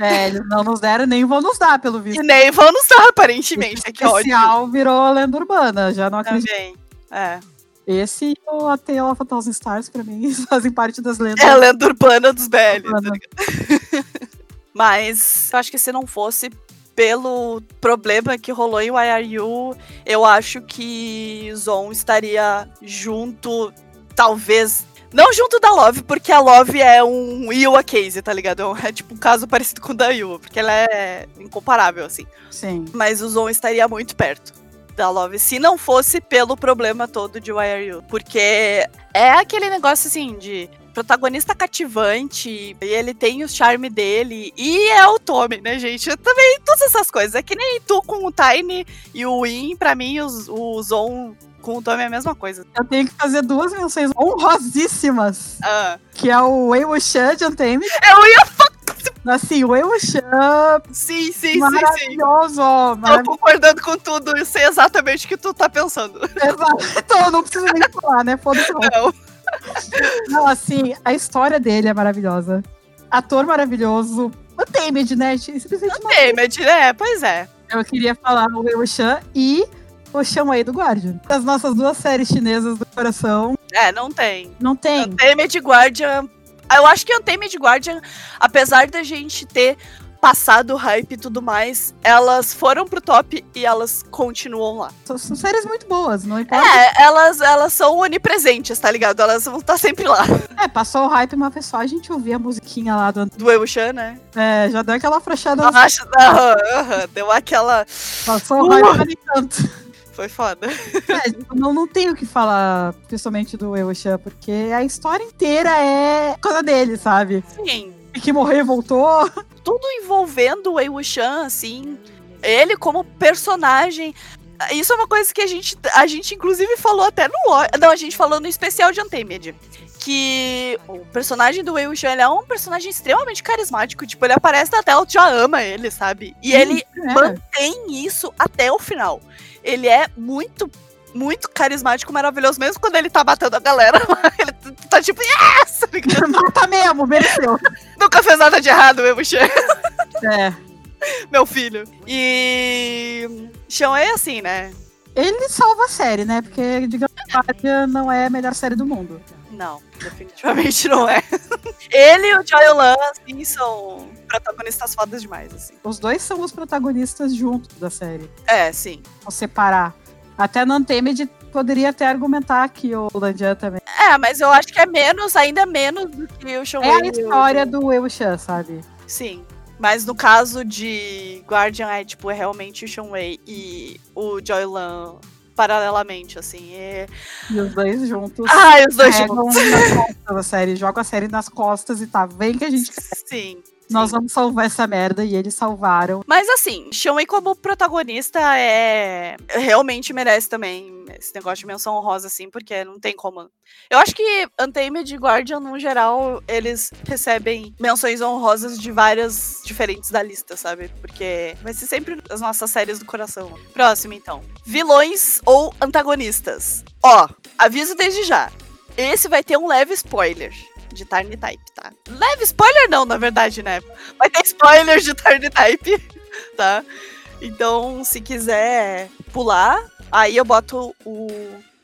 É, eles não nos deram nem vão nos dar, pelo visto. E nem vão nos dar, aparentemente. É que ódio. especial virou lenda urbana, já não acredito. Também. É. Esse e o A Tale of a Thousand Stars, pra mim, fazem parte das lendas. É a lenda urbana dos BL. tá. Mas eu acho que se não fosse pelo problema que rolou em You, eu acho que Zon estaria junto talvez. Não junto da Love, porque a Love é um Iwa case, tá ligado? É tipo um caso parecido com o da Iwa, porque ela é incomparável, assim. Sim. Mas o Zon estaria muito perto da Love se não fosse pelo problema todo de Why Are You. Porque é aquele negócio assim de protagonista cativante, e ele tem o charme dele, e é o Tommy, né, gente? Eu também, todas essas coisas. É que nem tu com o Tiny e o Win, pra mim, os, o Zon com o Tommy é a mesma coisa. Eu tenho que fazer duas menções honrosíssimas. Ah. Que é o Wei Wuxian de Untamed. Eu ia Assim, o Wei Wuxian, Sim, sim, sim, sim. maravilhoso. Tô maravilhoso. concordando com tudo, eu sei exatamente o que tu tá pensando. Exato. Então, não preciso nem falar, né? Foda-se. Não. Não, assim, a história dele é maravilhosa. Ator maravilhoso. O Tamed, né? Simplesmente. Tamed, né? Pois é. Eu queria falar o Wei Wuxian e o Xian Wei do Guardian. As nossas duas séries chinesas do coração. É, não tem. Não tem. Untamed Guardian. Eu acho que Untamed Guardian, apesar da gente ter passado o hype e tudo mais, elas foram pro top e elas continuam lá. São, são séries muito boas, não importa. É, elas, elas são onipresentes, tá ligado? Elas vão estar sempre lá. É, passou o hype uma vez só, a gente ouvia a musiquinha lá do. Do Eushan, né? É, já deu aquela afrouxada. Acho, aham, aham, deu aquela. Passou o hype Uh! mas nem tanto. Foi foda. É, não, não tenho o que falar, principalmente do Eushan, porque a história inteira é coisa dele, sabe? Sim. E que morreu e voltou. tudo envolvendo o Wei Wuxian, assim, ele como personagem. Isso é uma coisa que a gente, a gente inclusive falou até no. Não, a gente falou no especial de Untamed. Que o personagem do Wei ele é um personagem extremamente carismático. Tipo, ele aparece na tela, tu já ama ele, sabe? E ele É. mantém isso até o final. Ele é muito, muito carismático, maravilhoso, mesmo quando ele tá matando a galera. Ele tá tipo, yes! Mata mesmo, mereceu. Nunca fez nada de errado, Wei Wuxian É. meu filho. E. Chão é assim, né? Ele salva a série, né? Porque, digamos, Guardian não é a melhor série do mundo. Não, definitivamente não é. Ele e o Joy Lan, assim, são protagonistas fodas demais, assim. Os dois são os protagonistas juntos da série. É, sim. Vou separar. Até no Untamed poderia até argumentar que o Landian também. É, mas eu acho que é menos, ainda menos do que o Sean É a e história do Eushan, sabe? Sim. Mas no caso de Guardian, é tipo, é realmente o Sean Wei e o Joy Lan paralelamente, assim. É... E os dois juntos. Ai, os dois juntos. nas costas da série, jogam a série nas costas e tá, vem que a gente. Sim. Nós vamos salvar essa merda e eles salvaram. Mas assim, Xiaomi como protagonista é realmente merece também esse negócio de menção honrosa, assim, porque não tem como. Eu acho que Untamed e Guardian, no geral, eles recebem menções honrosas de várias diferentes da lista, sabe? Porque vai ser sempre as nossas séries do coração. Próximo, então. Vilões ou antagonistas. Ó, aviso desde já. Esse vai ter um leve spoiler de Tiny Type, tá? Leve spoiler não, na verdade, né? Vai ter spoiler de Tiny Type, tá? Então, se quiser pular, aí eu boto o,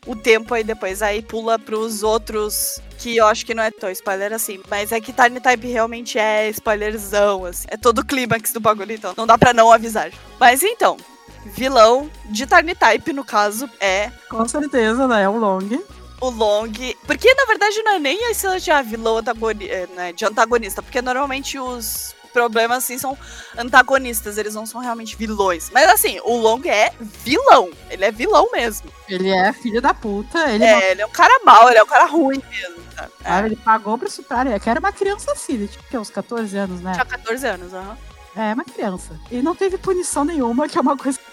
o tempo aí depois. Aí pula pros outros que eu acho que não é tão spoiler assim. Mas é que Tiny Type realmente é spoilerzão, assim. É todo o clímax do bagulho, então não dá pra não avisar. Mas então, vilão de Tiny Type, no caso, é Com certeza, né? É um long. O Long. Porque na verdade não é nem a estilo de vilão eh, né, de antagonista, porque normalmente os problemas assim são antagonistas, eles não são realmente vilões. Mas assim, o Long é vilão, ele é vilão mesmo. Ele é filho da puta, ele, É, ele é um cara mau, ele é um cara ruim mesmo. Tá? Ah, É, ele pagou pra estuprar, é que era uma criança assim, ele tinha uns 14 anos, né? tinha 14 anos, aham. É, uma criança. E não teve punição nenhuma, que é uma coisa que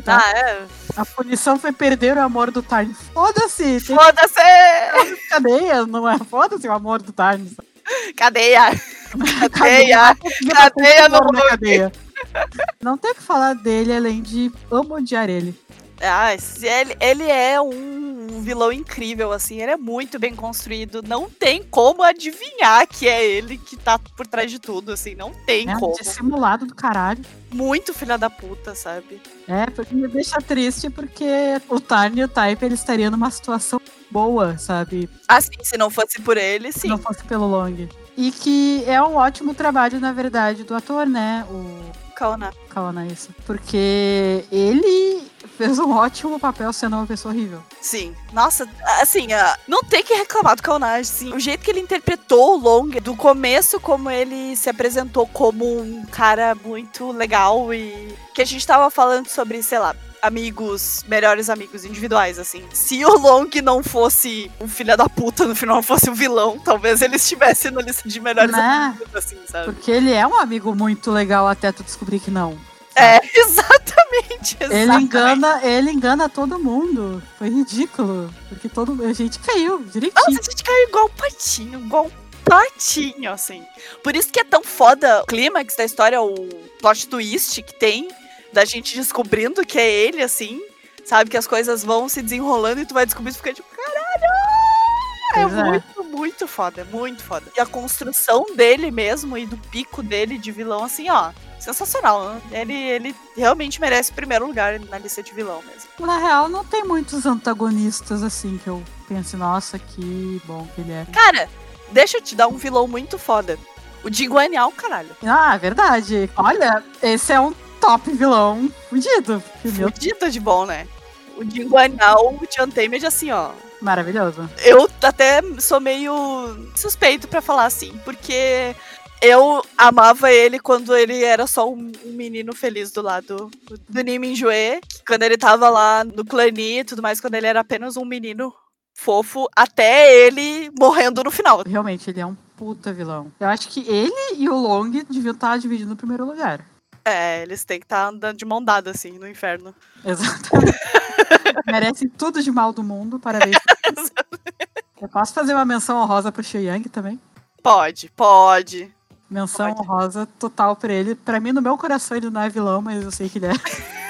tá? Ah, é. A punição foi perder o amor do Tarn. Foda-se! Tem Foda-se! cadeia, não é? Foda-se o amor do Tarn. Cadeia! Cadeia! Cadeia no Long. cadeia. Não tem o que falar dele além de amo odiar ele. Ah, ele, ele é um vilão incrível, assim, ele é muito bem construído. Não tem como adivinhar que é ele que tá por trás de tudo, assim, não tem Né? como. Dissimulado do caralho. Muito filha da puta, sabe? É, porque me deixa triste porque o Tarn e o Type ele estaria numa situação boa, sabe? Assim, se não fosse por ele, Se sim. não fosse pelo Long. E que é um ótimo trabalho, na verdade, do ator, né? O Kaona. Kawana, isso. Porque ele fez um ótimo papel sendo uma pessoa horrível. Sim. Nossa, assim, ah, não tem que reclamar do Kaunaj, assim. O jeito que ele interpretou o Long, do começo, como ele se apresentou como um cara muito legal e. Que a gente tava falando sobre, sei lá, amigos, melhores amigos individuais, assim. Se o Long não fosse um filho da puta, no final fosse um vilão, talvez ele estivesse na lista de melhores Né? amigos, assim, sabe? Porque ele é um amigo muito legal até tu descobrir que não. É, exatamente, Ele exatamente. engana, ele engana todo mundo. Foi ridículo. Porque todo a gente caiu direitinho. Nossa, a gente caiu igual um patinho, igual um patinho, assim. Por isso que é tão foda o clímax da história, o plot twist que tem, da gente descobrindo que é ele, assim. Sabe, que as coisas vão se desenrolando e tu vai descobrir e fica tipo, caralho! É Pois é. muito, muito foda, é muito foda. E a construção dele mesmo e do pico dele de vilão, assim, ó, sensacional. Né? Ele, ele realmente merece primeiro lugar na lista de vilão mesmo. Na real, não tem muitos antagonistas assim que eu pense, nossa, que bom que ele é. Cara, deixa eu te dar um vilão muito foda. O Jinguanial, caralho. Ah, verdade. Olha, esse é um top vilão fudido. Fudido de bom, né? O Jinguanial, o Chantamed, assim, ó. Maravilhoso. Eu até sou meio suspeito pra falar assim, porque eu amava ele quando ele era só um, um menino feliz do lado do Niminjue. Quando ele tava lá no Clani e tudo mais, quando ele era apenas um menino fofo, até ele morrendo no final. Realmente, ele é um puta vilão. Eu acho que ele e o Long deviam estar dividindo o primeiro lugar. É, eles têm que estar andando de mão dada, assim, no inferno. Exatamente. Merecem tudo de mal do mundo. Parabéns. Eu posso fazer uma menção honrosa pro Yang também? Pode, pode. Menção Pode. honrosa total pra ele. Pra mim, no meu coração, ele não é vilão, mas eu sei que ele é.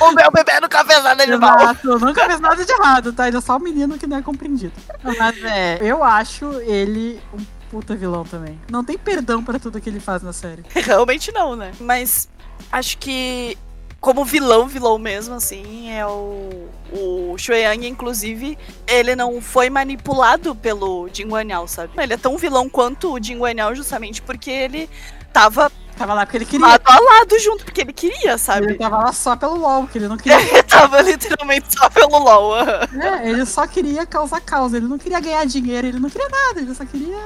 O meu bebê nunca fez nada de mal. Exato, eu nunca fez nada de errado, tá? Ele é só um menino que não é compreendido. Mas é, eu acho ele um puta vilão também. Não tem perdão pra tudo que ele faz na série. Realmente não, né? Mas acho que como vilão, vilão mesmo, assim, é o. O Shui Yang, inclusive, ele não foi manipulado pelo Jin Guanyao, sabe? Ele é tão vilão quanto o Jin Guanyao, justamente porque ele tava Tava lá porque ele queria. lado a lado junto, porque ele queria, Ele sabe? tava lá só pelo LOL, que ele não queria. Ele tava literalmente só pelo LOL. É, ele só queria causar causa. Ele não queria ganhar dinheiro, ele não queria nada, ele só queria.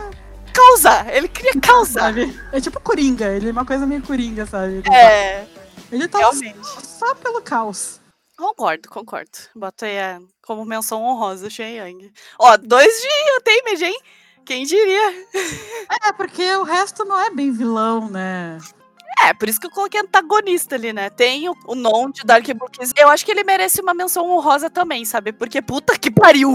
Causar, ele queria causar. Sabe? É tipo Coringa, ele é uma coisa meio Coringa, sabe? Ele, É, ele tá realmente. só pelo caos. Concordo, concordo. Bota aí é, como menção honrosa o Shen Yang. Ó, dois de Yotemage, hein? Quem diria? É, porque o resto não é bem vilão, né? É, por isso que eu coloquei antagonista ali, né? Tem o, o Non de Dark Books. Eu acho que ele merece uma menção honrosa também, sabe? Porque puta que pariu!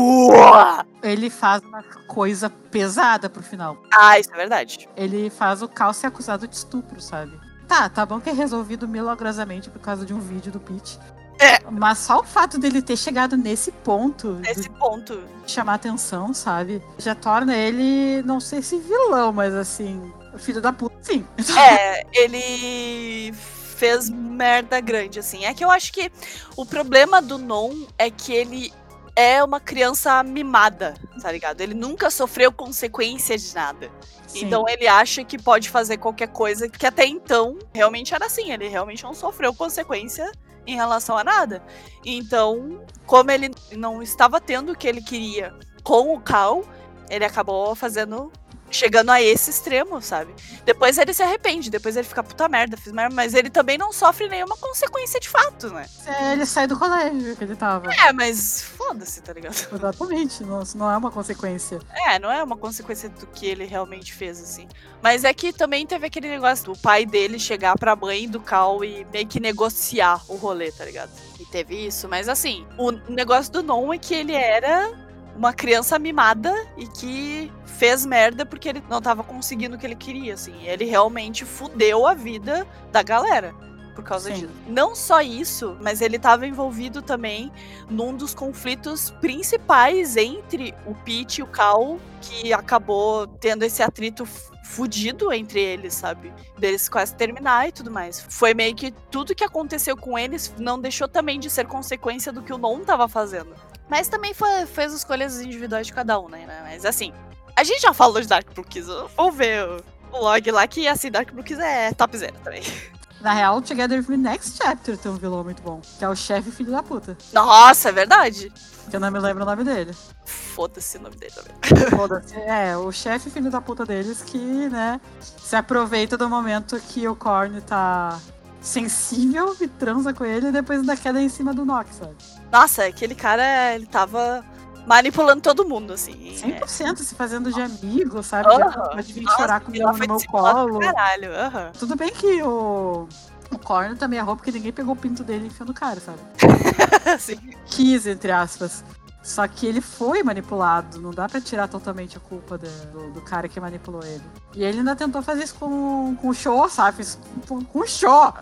Ele faz uma coisa pesada pro final. Ah, isso é verdade. Ele faz o caos ser acusado de estupro, sabe? Tá, tá bom que é resolvido milagrosamente por causa de um vídeo do Pete. É. Mas só o fato dele ter chegado nesse ponto Nesse ponto. chamar atenção, sabe? Já torna ele, não sei se vilão, mas assim, filho da puta, sim. É, ele fez merda grande, assim. É que eu acho que o problema do Non é que ele é uma criança mimada, tá ligado? Ele nunca sofreu consequência de nada. Sim. Então ele acha que pode fazer qualquer coisa, que até então realmente era assim, ele realmente não sofreu consequência em relação a nada. Então, como ele não estava tendo o que ele queria com o Cal, ele acabou fazendo chegando a esse extremo, sabe? Depois ele se arrepende, depois ele fica puta merda, fiz merda, mas ele também não sofre nenhuma consequência de fato, né? É, ele sai do colégio que ele tava. É, mas foda-se, tá ligado? Exatamente, não, não é uma consequência. É, não é uma consequência do que ele realmente fez, assim. Mas é que também teve aquele negócio do pai dele chegar pra mãe do Cal e meio que negociar o rolê, tá ligado? E teve isso, mas assim, o negócio do Non é que ele era uma criança mimada e que fez merda porque ele não tava conseguindo o que ele queria, assim. Ele realmente fudeu a vida da galera por causa Sim. disso. Não só isso, mas ele estava envolvido também num dos conflitos principais entre o Pete e o Cal, que acabou tendo esse atrito fudido entre eles, sabe? Deles quase terminar e tudo mais. Foi meio que tudo que aconteceu com eles não deixou também de ser consequência do que o Non tava fazendo. Mas também foi, fez escolhas individuais de cada um, né? Mas assim, a gente já falou de Dark Kiss, vamos ver o, log lá, que assim, Dark Kiss é top zero também. Na real, Together with Next Chapter tem um vilão muito bom, que é o chefe filho da puta. Nossa, é verdade. Que eu não me lembro o nome dele. Foda-se o nome dele também. Foda-se. É, o chefe filho da puta deles que, né, se aproveita do momento que o Korn tá sensível e transa com ele depois ainda queda em cima do Nox, sabe? Nossa, aquele cara, ele tava manipulando todo mundo, assim. 100% se fazendo de amigo, sabe? Aham. Já Pode vir chorar no foi meu colo. Caralho, aham. Tudo bem que o, o Korn também errou porque ninguém pegou o pinto dele e enfiou no cara, sabe? Assim. Quis, entre aspas. Só que ele foi manipulado, não dá pra tirar totalmente a culpa de- do, do cara que manipulou ele. E ele ainda tentou fazer isso com, com o show, sabe? Fez com, com o show.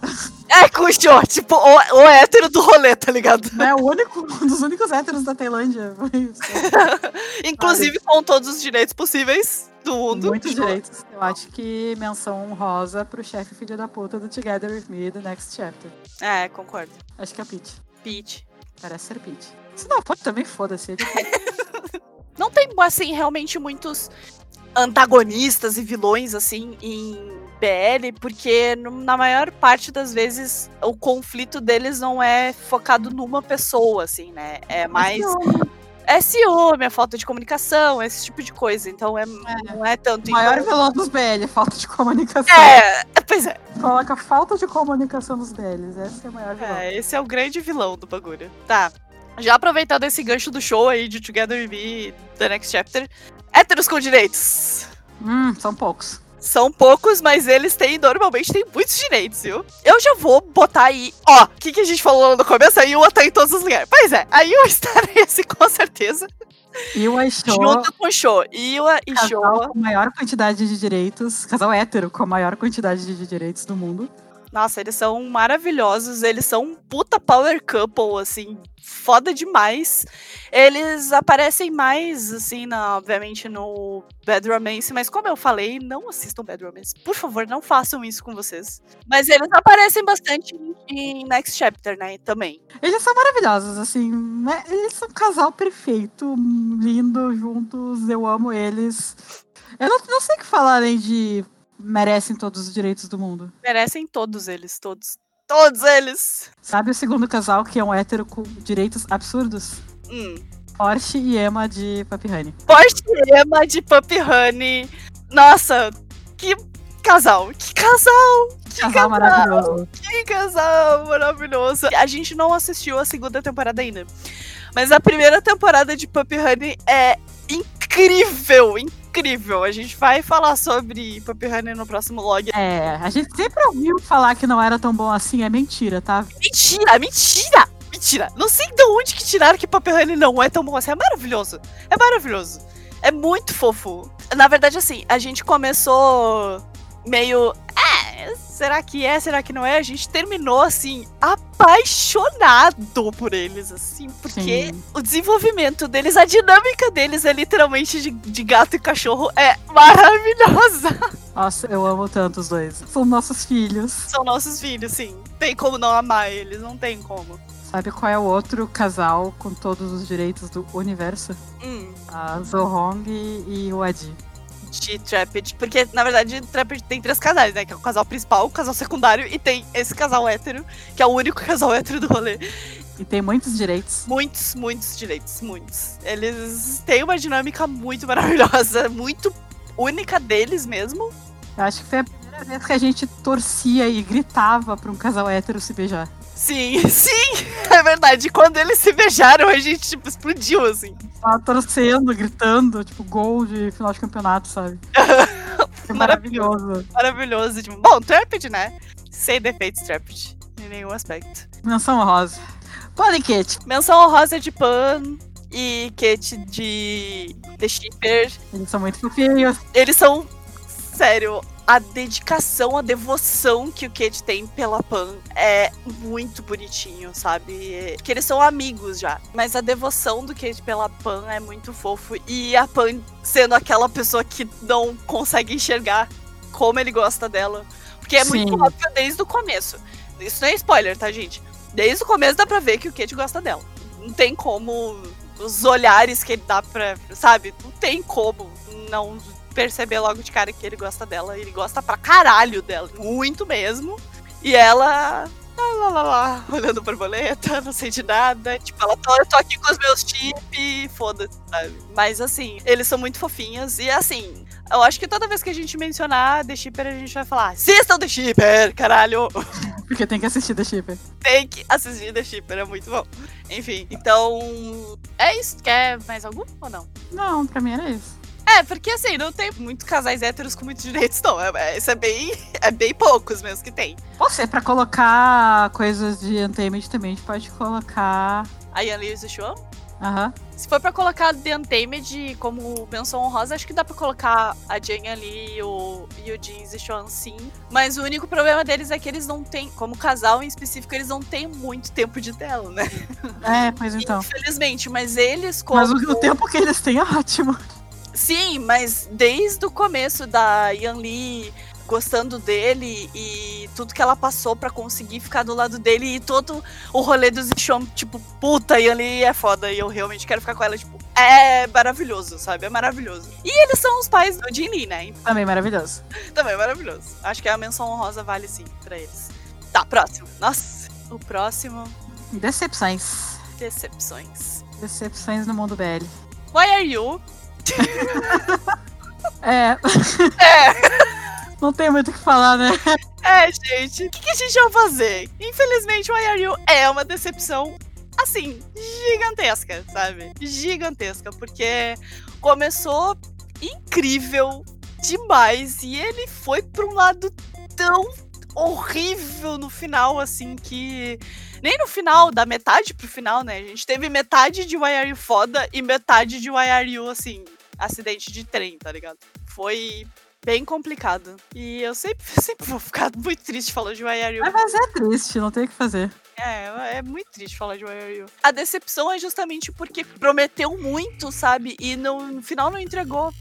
É, com o show, tipo, o, o hétero do rolê, tá ligado? É o único, um dos únicos héteros da Tailândia. Isso. Inclusive com todos os direitos possíveis do mundo. Muitos Tipo, direitos. Eu acho que menção honrosa pro chefe filho da puta do Together With Me, The Next Chapter. É, concordo. Acho que é o Pete. Peach. Parece ser Pete. Se não for, também foda-se. Não tem, assim, realmente muitos antagonistas e vilões, assim, em BL, porque na maior parte das vezes o conflito deles não é focado numa pessoa, assim, né? É mais. É ciúme, é falta de comunicação, esse tipo de coisa. Então é, não é tanto. O maior então- vilão dos BL, falta de comunicação. É, pois é. Coloca falta de comunicação nos BLs. Esse é o maior vilão. É, esse é o grande vilão do bagulho. Tá. Já aproveitando esse gancho do show aí de Together With Me, The Next Chapter. Héteros com direitos. Hum, são poucos. São poucos, mas eles têm, normalmente, têm muitos direitos, viu? Eu já vou botar aí, ó, o que, que a gente falou no começo? A Yua tá em todos os lugares. Pois é, a Yua está nesse, com certeza. E o Aisho, Junto com o Show. Yua e casal Showa. com maior quantidade de direitos, casal hétero com a maior quantidade de direitos do mundo. Nossa, eles são maravilhosos. Eles são um puta power couple, assim, foda demais. Eles aparecem mais, assim, na, obviamente, no Bad Romance, mas como eu falei, não assistam Bad Romance. Por favor, não façam isso com vocês. Mas eles aparecem bastante em Next Chapter, né? Também. Eles são maravilhosos, assim, né? Eles são um casal perfeito, lindo, juntos, eu amo eles. Eu não, não sei o que falar além de merecem todos os direitos do mundo. Merecem todos eles, todos. Todos eles! Sabe o segundo casal que é um hétero com direitos absurdos? Hum. Porsche e Emma de Papi Honey. Porsche Emma de Puppy Honey. Nossa, que casal! Que casal! Que Casal maravilhoso. Que casal maravilhoso. A gente não assistiu a segunda temporada ainda. Mas a primeira temporada de Puppy Honey é incrível, incrível. A gente vai falar sobre Puppy Honey no próximo log. É, a gente sempre ouviu falar que não era tão bom assim, é mentira, tá? Mentira, mentira! Mentira! Não sei de onde que tiraram que Puppy Honey não é tão bom assim. É maravilhoso. É maravilhoso. É muito fofo. Na verdade, assim, a gente começou meio. É, será que é? Será que não é? A gente terminou, assim, apaixonado por eles, assim, porque Sim. o desenvolvimento deles, a dinâmica deles é literalmente de, de gato e cachorro, é maravilhosa. Nossa, eu amo tanto os dois. São nossos filhos. São nossos filhos, sim. Tem como não amar eles, não tem como. Sabe qual é o outro casal com todos os direitos do universo? Hum. A Zohong e, e o Adi. De Trapid. Porque, na verdade, Trapid tem três casais, né? Que é o casal principal, o casal secundário e tem esse casal hétero, que é o único casal hétero do rolê. E tem muitos direitos. Muitos, muitos direitos, muitos. Eles têm uma dinâmica muito maravilhosa, muito única deles mesmo. Eu acho que foi a primeira vez que a gente torcia e gritava pra um casal hétero se beijar. Sim, sim, é verdade. Quando eles se beijaram, a gente, tipo, explodiu, assim. Tava torcendo, gritando, tipo, gol de final de campeonato, sabe? Maravilhoso. Maravilhoso. Tipo, bom, Trapid, né? Sem defeitos, Trapid. Em nenhum aspecto. Menção rosa. Podem, Kate. Menção honrosa de Pan e Kate de The Shipper. Eles são muito fofinhos. Eles são, sério, a dedicação, a devoção que o Kate tem pela Pan é muito bonitinho, sabe? Que eles são amigos já. Mas a devoção do Kate pela Pan é muito fofo. E a Pan sendo aquela pessoa que não consegue enxergar como ele gosta dela. Porque é muito Sim. óbvio desde o começo. Isso não é spoiler, tá, gente? Desde o começo dá pra ver que o Kate gosta dela. Não tem como. Os olhares que ele dá pra. Sabe? Não tem como não perceber logo de cara que ele gosta dela. Ele gosta pra caralho dela. Muito mesmo. E ela lá, lá, lá, olhando borboleta, não sei de nada. Tipo, ela tô, eu tô aqui com os meus chips, foda-se, sabe? Mas assim, eles são muito fofinhos e assim. Eu acho que toda vez que a gente mencionar The Shipper, a gente vai falar: assistam The Shipper, caralho! Porque tem que assistir The Shipper. Tem que assistir The Shipper, é muito bom. Enfim, então. É isso. Quer mais algum ou não? Não, pra mim era isso. É, porque assim, não tem muitos casais héteros com muitos direitos, não. É, é, isso é bem. É bem poucos mesmo que tem. Você, pra colocar coisas de Untamed também, a gente pode colocar. A Yan Lee e o Xuan? Aham. Se for pra colocar The Untamed como menção honrosa, acho que dá pra colocar a Jane ali e o, e o Jin Zichuan sim. Mas o único problema deles é que eles não têm, como casal em específico, eles não têm muito tempo de tela, né? É, pois então. Infelizmente, mas eles como... Mas o, o tempo que eles têm é ótimo. Sim, mas desde o começo da Yan Li gostando dele e tudo que ela passou pra conseguir ficar do lado dele e todo o rolê do Zichon, tipo, puta, Yan Li é foda e eu realmente quero ficar com ela, tipo, é maravilhoso, sabe? É maravilhoso. E eles são os pais do Jin Lee, né? Também maravilhoso. Também maravilhoso. Acho que a menção honrosa vale sim pra eles. Tá, próximo. Nossa, o próximo. Decepções. Decepções. Decepções no mundo BL. Why are you? É. É. Não tem muito o que falar, né? É, gente, o que, que a gente vai fazer? Infelizmente, o IRU é uma decepção, assim, gigantesca, sabe? Gigantesca, porque começou incrível demais e ele foi pra um lado tão horrível no final, assim, que. Nem no final, da metade pro final, né? A gente teve metade de YRU foda e metade de YRU, assim, acidente de trem, tá ligado? Foi bem complicado. E eu sempre, sempre vou ficar muito triste falando de YRU. Mas, é triste, não tem o que fazer. É, é muito triste falar de YRU. A decepção é justamente porque prometeu muito, sabe? E no, no final não entregou.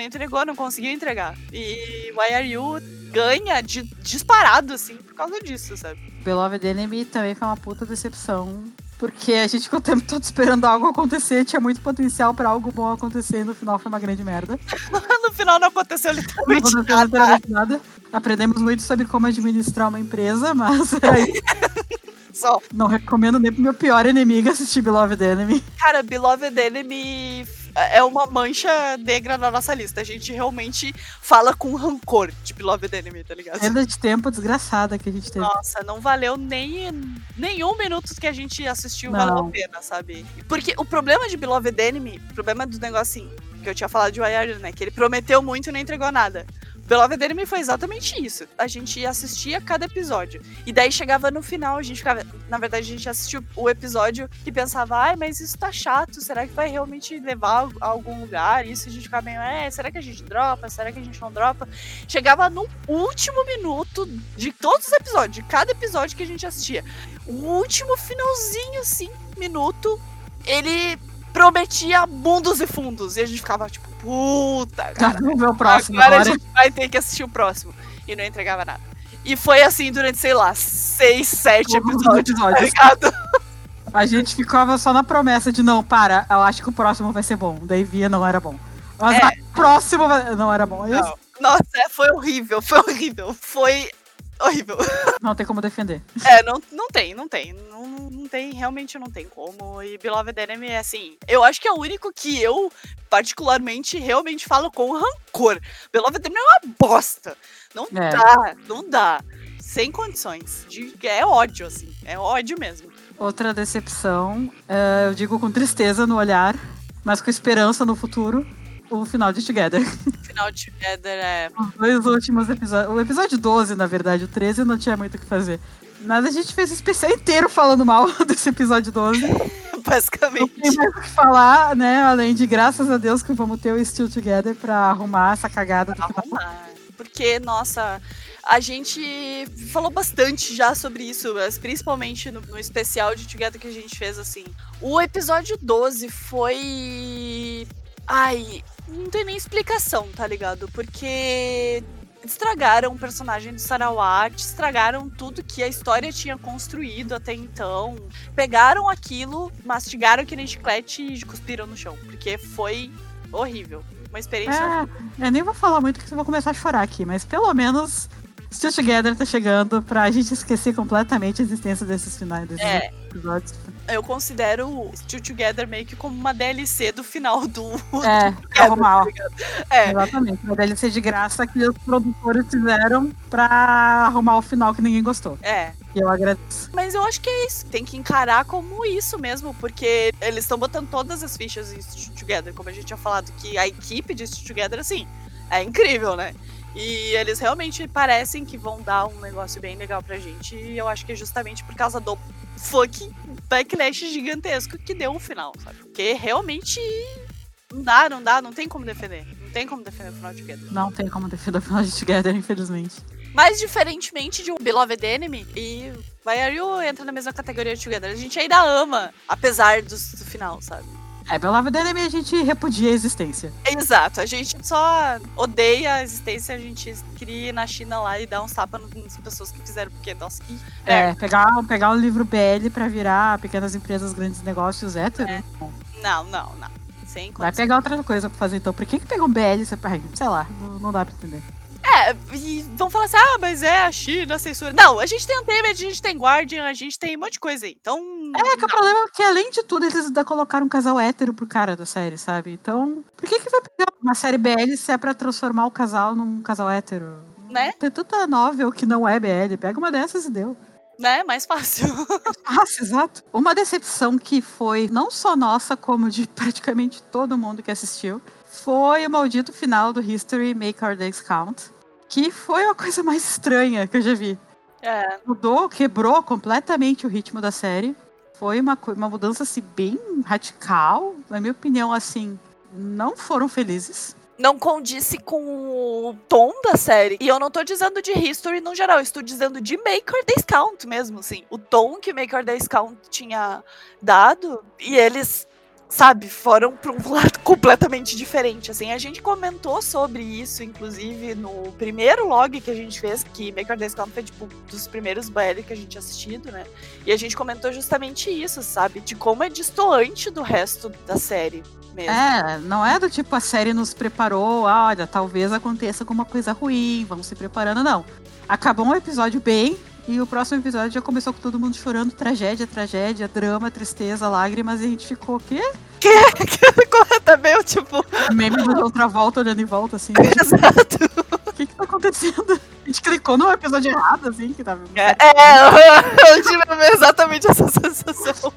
Não entregou, não conseguiu entregar. E o YRU ganha de, disparado, assim, por causa disso, sabe? Beloved Enemy também foi uma puta decepção. Porque a gente ficou o tempo todo esperando algo acontecer, tinha muito potencial pra algo bom acontecer e no final foi uma grande merda. no final não aconteceu Não literalmente aconteceu nada. literalmente nada. Aprendemos muito sobre como administrar uma empresa, mas aí, Só. não recomendo nem pro meu pior inimigo assistir Beloved Enemy. Cara, Beloved Enemy é uma mancha negra na nossa lista. A gente realmente fala com rancor de Beloved Enemy, tá ligado? Perda de tempo desgraçada que a gente teve. Nossa, não valeu nem nenhum minuto que a gente assistiu, Não. valeu a pena, sabe? Porque o problema de Beloved Enemy, o problema do negócio assim, que eu tinha falado de Wire, né? Que ele prometeu muito e não entregou nada. Beloved Enemy foi exatamente isso. A gente assistia cada episódio. E daí chegava no final, a gente ficava. Na verdade, a gente assistiu o episódio e pensava, ai, mas isso tá chato. Será que vai realmente levar a algum lugar? Isso a gente ficava meio, é, será que a gente dropa? Será que a gente não dropa? Chegava no último minuto de todos os episódios, de cada episódio que a gente assistia. O último finalzinho, assim, minuto, ele prometia mundos e fundos. E a gente ficava tipo, puta, cara. Vamos ver o próximo agora, agora. a gente vai ter que assistir o próximo. E não entregava nada. E foi assim durante, sei lá, seis, sete episódios, tá ligado? A gente ficava só na promessa de não, para, eu acho que o próximo vai ser bom. Daí via, não era bom. Mas É. o próximo vai- não era bom. Não. Nossa, é, foi horrível, foi horrível. Foi horrível. não tem como defender. É, não, não tem, não tem. Não, não tem, realmente não tem como. E Beloved Enemy é assim. Eu acho que é o único que eu, particularmente, realmente falo com rancor. Beloved Enemy é uma bosta. Não É. dá, não dá. Sem condições. De- é ódio, assim. É ódio mesmo. Outra decepção, é, eu digo com tristeza no olhar, mas com esperança no futuro, o final de Together. Final de Together é. Os dois últimos episódios. O episódio 12, na verdade, o 13 não tinha muito o que fazer. Mas a gente fez o especial inteiro falando mal desse episódio 12. Não tem Basicamente. mais o que falar, né? Além de graças a Deus que vamos ter o Still Together pra arrumar essa cagada do final. arrumar. Porque, nossa, a gente falou bastante já sobre isso, principalmente no, no especial de Together que a gente fez, assim. O episódio 12 foi. Ai, não tem nem explicação, tá ligado? Porque estragaram o personagem do Sarawat, estragaram tudo que a história tinha construído até então. Pegaram aquilo, mastigaram que nem chiclete e cuspiram no chão. Porque foi horrível. Uma experiência É, eu nem vou falar muito que eu vou começar a chorar aqui, mas pelo menos Still Together tá chegando pra gente esquecer completamente a existência desses finais desses É. episódios. Eu considero o Still Together meio que como uma DLC do final do. É, arrumar, ó. É. Exatamente. Uma DLC de graça que os produtores fizeram pra arrumar o final que ninguém gostou. É. E eu agradeço. Mas eu acho que é isso. Tem que encarar como isso mesmo, porque eles estão botando todas as fichas em Still Together, como a gente tinha falado, que a equipe de Still Together, assim, é incrível, né? E eles realmente parecem que vão dar um negócio bem legal pra gente. E eu acho que é justamente por causa do fucking backlash gigantesco que deu o final, sabe? Porque realmente não dá, não dá, não tem como defender. Não tem como defender o final de Together. Não tem como defender o final de Together, infelizmente. Mas diferentemente de um Beloved Enemy, e Vai Are You entra na mesma categoria de Together. A gente ainda ama, apesar do, do final, sabe? É, pelo Love Enemy a gente repudia a existência. Exato, a gente só odeia a existência, a gente ir na China lá e dar uns tapas nas pessoas que fizeram, porque, nossa, que. É, pegar, pegar o livro BL pra virar pequenas empresas, grandes negócios hétero. É. Não, não, não. Sem Vai pegar outra coisa pra fazer então. Por que que pegou um BL? Sei lá, não, não dá pra entender. É, e vão falar assim, ah, mas é a China, a censura. Não, a gente tem Untamed, a gente tem Guardian, a gente tem um monte de coisa aí. Então. É, que o problema é que além de tudo, eles ainda colocaram um casal hétero pro cara da série, sabe? Então, por que que vai pegar uma série BL se é pra transformar o casal num casal hétero? Né? Tem tanta novel que não é BL. Pega uma dessas e deu. Né? Mais fácil. Nossa, exato. Uma decepção que foi não só nossa, como de praticamente todo mundo que assistiu, foi o maldito final do History Make Our Days Count. Que foi a coisa mais estranha que eu já vi. É, Mudou, quebrou completamente o ritmo da série. Foi uma, uma mudança assim, bem radical. Na minha opinião, assim, não foram felizes. não condisse com o tom da série. E eu não tô dizendo de History no geral, eu estou dizendo de Make or Days Count mesmo, assim. O tom que Make or Days Count tinha dado, e eles, sabe, foram pra um lado completamente diferente, assim. A gente comentou sobre isso, inclusive, no primeiro log que a gente fez, que Make or Days Count foi, tipo, dos primeiros BL que a gente assistido, né? E a gente comentou justamente isso, sabe? De como é distoante do resto da série mesmo. É, não é do tipo a série nos preparou, ah, olha, talvez aconteça alguma coisa ruim, vamos se preparando, não. Acabou um episódio bem e o próximo episódio já começou com todo mundo chorando, tragédia, tragédia, drama, tristeza, lágrimas, e a gente ficou o quê? Também, eu, tipo, Meme do outra volta olhando em volta, assim. exato. O que que tá acontecendo? A gente clicou no episódio errado, assim, que tava. É, é, eu tive exatamente essa sensação.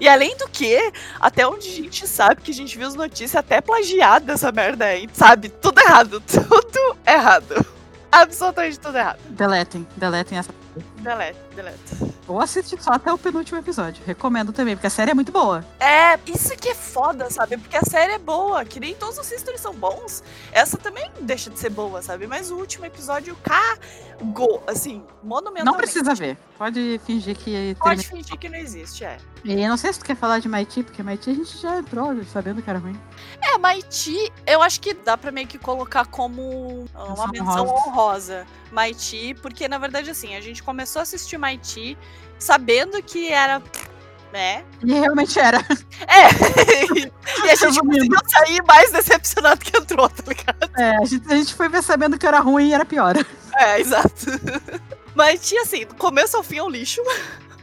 E além do que, até onde a gente sabe que a gente viu as notícias até plagiadas dessa merda aí, sabe? Tudo errado, tudo errado. Absolutamente tudo errado. Deletem, deletem essa. Delete, delete. Ou assiste só até o penúltimo episódio. Recomendo também, porque a série é muito boa. É, isso que é foda, sabe? Porque a série é boa, que nem todos os histories são bons. Essa também deixa de ser boa, sabe? Mas o último episódio cagou, assim, monumentalmente. Não precisa ver. Pode fingir que Pode termina- fingir que não existe, é. E eu não sei se tu quer falar de Mighty, porque Mighty a gente já entrou sabendo que era ruim. É, Maiti, eu acho que dá pra meio que colocar como uma Menção honrosa. Maiti, porque na verdade, assim, a gente começou a assistir Maiti sabendo que era. Né? E realmente era. É! e a gente conseguiu sair mais decepcionado que entrou, tá ligado? É, a gente, a gente foi ver sabendo que era ruim e era pior. É, exato. Maiti, assim, do começo ao fim é um lixo.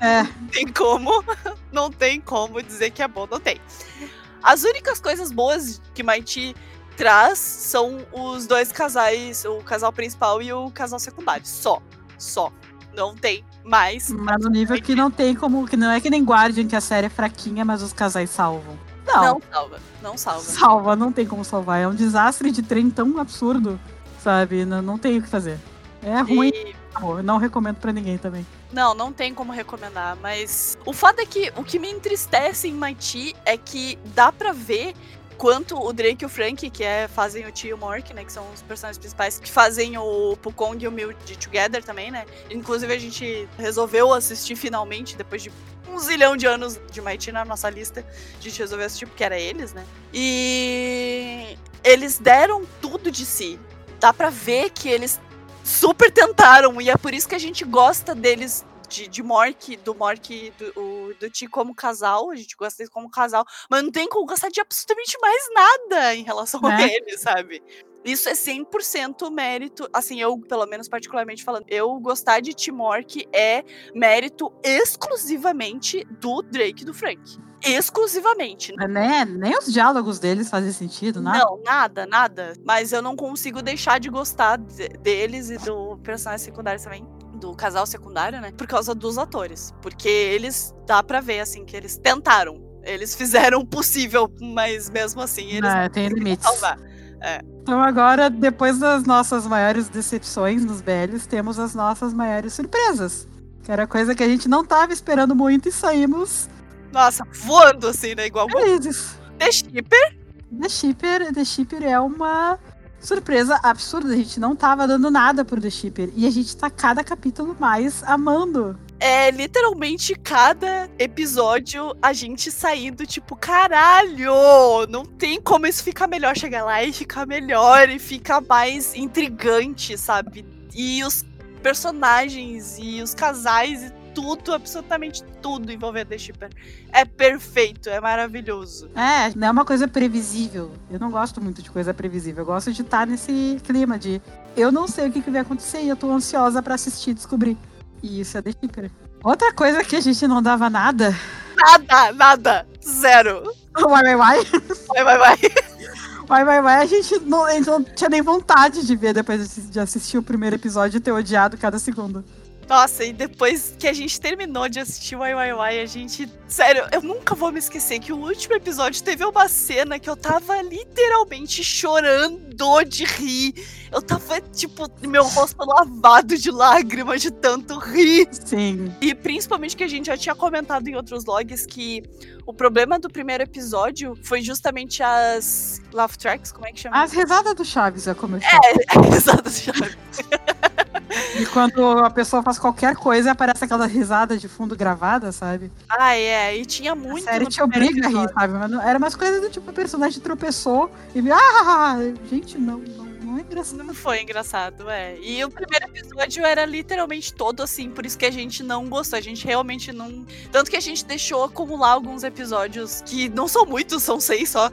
É, Não tem como. Não tem como dizer que é bom, não tem. As únicas coisas boas que Maiti traz são os dois casais, o casal principal e o casal secundário. Só. Só. Não tem mais. mas no nível que não tem como. Que não é que nem Guardian, que a série é fraquinha, mas os casais salvam. Não, Não salva. Não salva. salva, não tem como salvar. É um desastre de trem tão absurdo, sabe? Não, não tem o que fazer. É ruim, E- amor. não recomendo pra ninguém também. Não, não tem como recomendar, mas o fato é que o que me entristece em Mighty é que dá pra ver quanto o Drake e o Frank, que é, fazem o Tio Mork, né, que são os personagens principais, que fazem o Pukong e o de Together também, né? Inclusive a gente resolveu assistir finalmente, depois de um zilhão de anos de Mighty na nossa lista, a gente resolveu assistir porque era eles, né? E eles deram tudo de si. Dá pra ver que eles super tentaram, e é por isso que a gente gosta deles, de, de Mork, do Mork e do, o- do Ti como casal, a gente gosta deles como casal, mas não tem como gostar de absolutamente mais nada em relação a Né? eles, sabe? Isso é 100% mérito, assim, eu, pelo menos particularmente falando, eu gostar de Timork é mérito exclusivamente do Drake e do Frank. Exclusivamente. Né? Nem os diálogos deles fazem sentido, nada? Não, nada, nada. Mas eu não consigo deixar de gostar de- deles e do personagem secundário também. Do casal secundário, né? Por causa dos atores. Porque eles, dá pra ver, assim, que eles tentaram. Eles fizeram o possível, mas mesmo assim, eles É, não tem limites. salvar. Então agora, depois das nossas maiores decepções nos velhos, temos as nossas maiores surpresas. Que era coisa que a gente não tava esperando muito e saímos Nossa, voando assim, né? Igual felizes. The Shipper. The Shipper, The Shipper é uma surpresa absurda. A gente não tava dando nada pro The Shipper. E a gente tá cada capítulo mais amando. É literalmente cada episódio a gente saindo, tipo, caralho! Não tem como isso ficar melhor. Chegar lá e ficar melhor e ficar mais intrigante, sabe? E os personagens e os casais e tudo, absolutamente tudo envolvendo The Shipper. É perfeito, é maravilhoso. É, não é uma coisa previsível. Eu não gosto muito de coisa previsível. Eu gosto de estar nesse clima de eu não sei o que, que vai acontecer e eu tô ansiosa pra assistir e descobrir. E isso é The Shipper. Outra coisa que a gente não dava nada. Nada, nada, zero. Vai, vai, vai. Vai, vai, vai. Vai, vai, vai. A gente não, a gente não tinha nem vontade de ver depois de assistir o primeiro episódio e ter odiado cada segundo. Nossa, e depois que a gente terminou de assistir o YYY, a gente. Sério, eu nunca vou me esquecer que o último episódio teve uma cena que eu tava literalmente chorando de rir. Eu tava, tipo, meu rosto lavado de lágrimas de tanto rir. Sim. E principalmente que a gente já tinha comentado em outros logs que o problema do primeiro episódio foi justamente as laugh tracks, como é que chama? As risadas do Chaves é como eu chamo. É, exato, Chaves. E quando a pessoa faz qualquer coisa, aparece aquela risada de fundo gravada, sabe? Ah, é, e tinha muito. a série te obriga a rir, sabe? Mas não- era umas coisas do tipo, o personagem tropeçou e viu, ah, gente, não, não, não é engraçado. Não foi engraçado, é. E o primeiro episódio era literalmente todo assim, por isso que a gente não gostou. A gente realmente não. Tanto que a gente deixou acumular alguns episódios, que não são muitos, são seis só.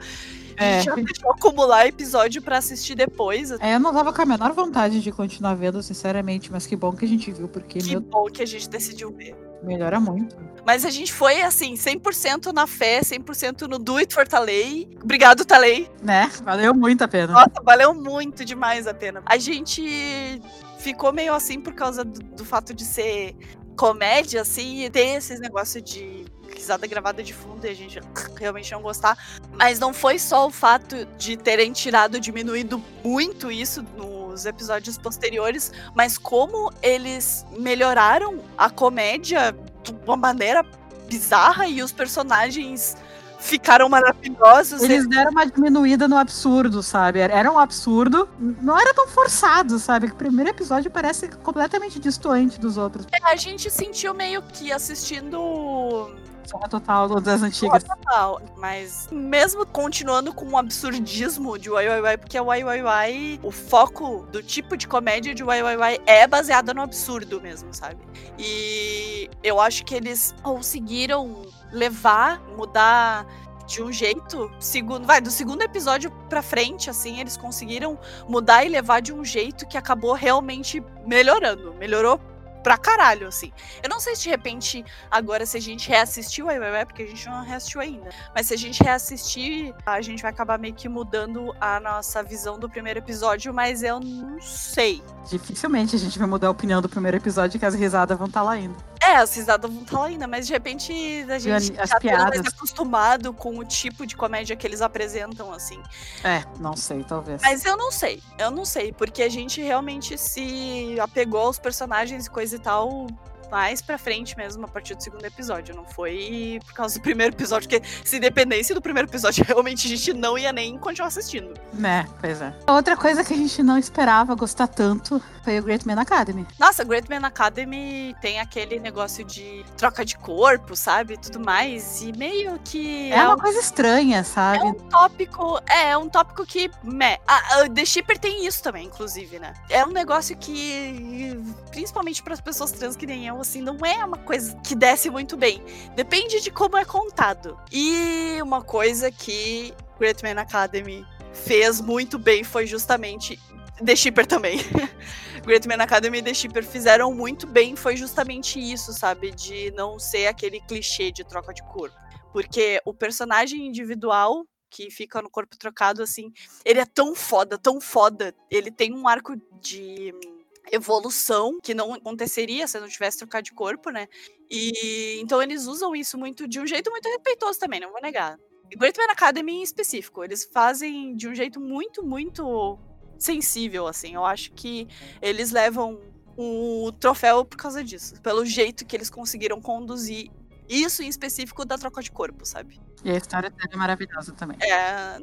É. já deixou acumular episódio pra assistir depois. É, eu não tava com a menor vontade de continuar vendo, sinceramente, mas que bom que a gente viu, porque Que meu, bom que a gente decidiu ver. melhora muito. Mas a gente foi assim, 100% na fé, 100% no Do It for Talei. Obrigado, Talei. Né? Valeu muito a pena. Nossa, valeu muito demais a pena. A gente ficou meio assim por causa do, do fato de ser comédia, assim, e ter esses negócios de risada gravada de fundo e a gente realmente não gostar. Mas não foi só o fato de terem tirado, diminuído muito isso nos episódios posteriores, mas como eles melhoraram a comédia de uma maneira bizarra e os personagens ficaram maravilhosos. Eles deram uma diminuída no absurdo, sabe? Era um absurdo, não era tão forçado, sabe? O primeiro episódio parece completamente distoante dos outros. A gente sentiu meio que assistindo Total das antigas. total, mas mesmo continuando com o absurdismo de YYY, porque o YYY, o foco do tipo de comédia de YYY é baseado no absurdo mesmo, sabe? E eu acho que eles conseguiram levar, mudar de um jeito, segundo, vai, do segundo episódio pra frente, assim, eles conseguiram mudar e levar de um jeito que acabou realmente melhorando. Melhorou pra caralho, assim. Eu não sei se de repente, agora, se a gente reassistir o YYY, porque a gente não reassistiu ainda, mas se a gente reassistir, a gente vai acabar meio que mudando a nossa visão do primeiro episódio, mas eu não sei. Dificilmente a gente vai mudar a opinião do primeiro episódio, que as risadas vão estar lá ainda. É, as risadas vão estar lá ainda, mas de repente a gente as tá mais piadas. acostumado com o tipo de comédia que eles apresentam, assim. É, não sei, talvez. Mas eu não sei, eu não sei, porque a gente realmente se apegou aos personagens e coisa e tal mais pra frente mesmo, a partir do segundo episódio. Não foi por causa do primeiro episódio, porque se dependesse do primeiro episódio, realmente a gente não ia nem continuar assistindo. Né, pois é. Outra coisa que a gente não esperava gostar tanto foi o Great Man Academy. Nossa, Great Man Academy tem aquele negócio de troca de corpo, sabe? Tudo mais. E meio que. É uma um- coisa estranha, sabe? É um tópico. É, é um tópico que. Meh. A, a The Shipper tem isso também, inclusive, né? É um negócio que. Principalmente para as pessoas trans que nem eu, assim, não é uma coisa que desce muito bem. Depende de como é contado. E uma coisa que Great Man Academy fez muito bem foi justamente The Shipper também. Great Man Academy e The Shipper fizeram muito bem foi justamente isso, sabe? De não ser aquele clichê de troca de corpo. Porque o personagem individual que fica no corpo trocado, assim, ele é tão foda, tão foda. Ele tem um arco de evolução que não aconteceria se não tivesse trocado de corpo, né? E então eles usam isso muito de um jeito muito respeitoso também, não vou negar. Great Man Academy em específico, eles fazem de um jeito muito, muito sensível, assim. Eu acho que eles levam o troféu por causa disso. Pelo jeito que eles conseguiram conduzir isso em específico da troca de corpo, sabe? E a história dele é maravilhosa também. É.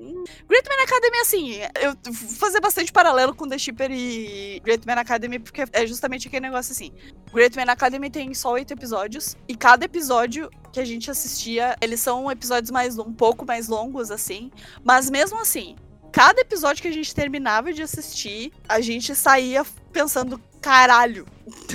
Great Man Academy, assim, eu vou fazer bastante paralelo com The Shipper e Great Man Academy, porque é justamente aquele negócio assim. Great Man Academy tem só oito episódios, e cada episódio que a gente assistia, eles são episódios mais um pouco mais longos, assim. Mas mesmo assim, cada episódio que a gente terminava de assistir, a gente saía pensando, caralho,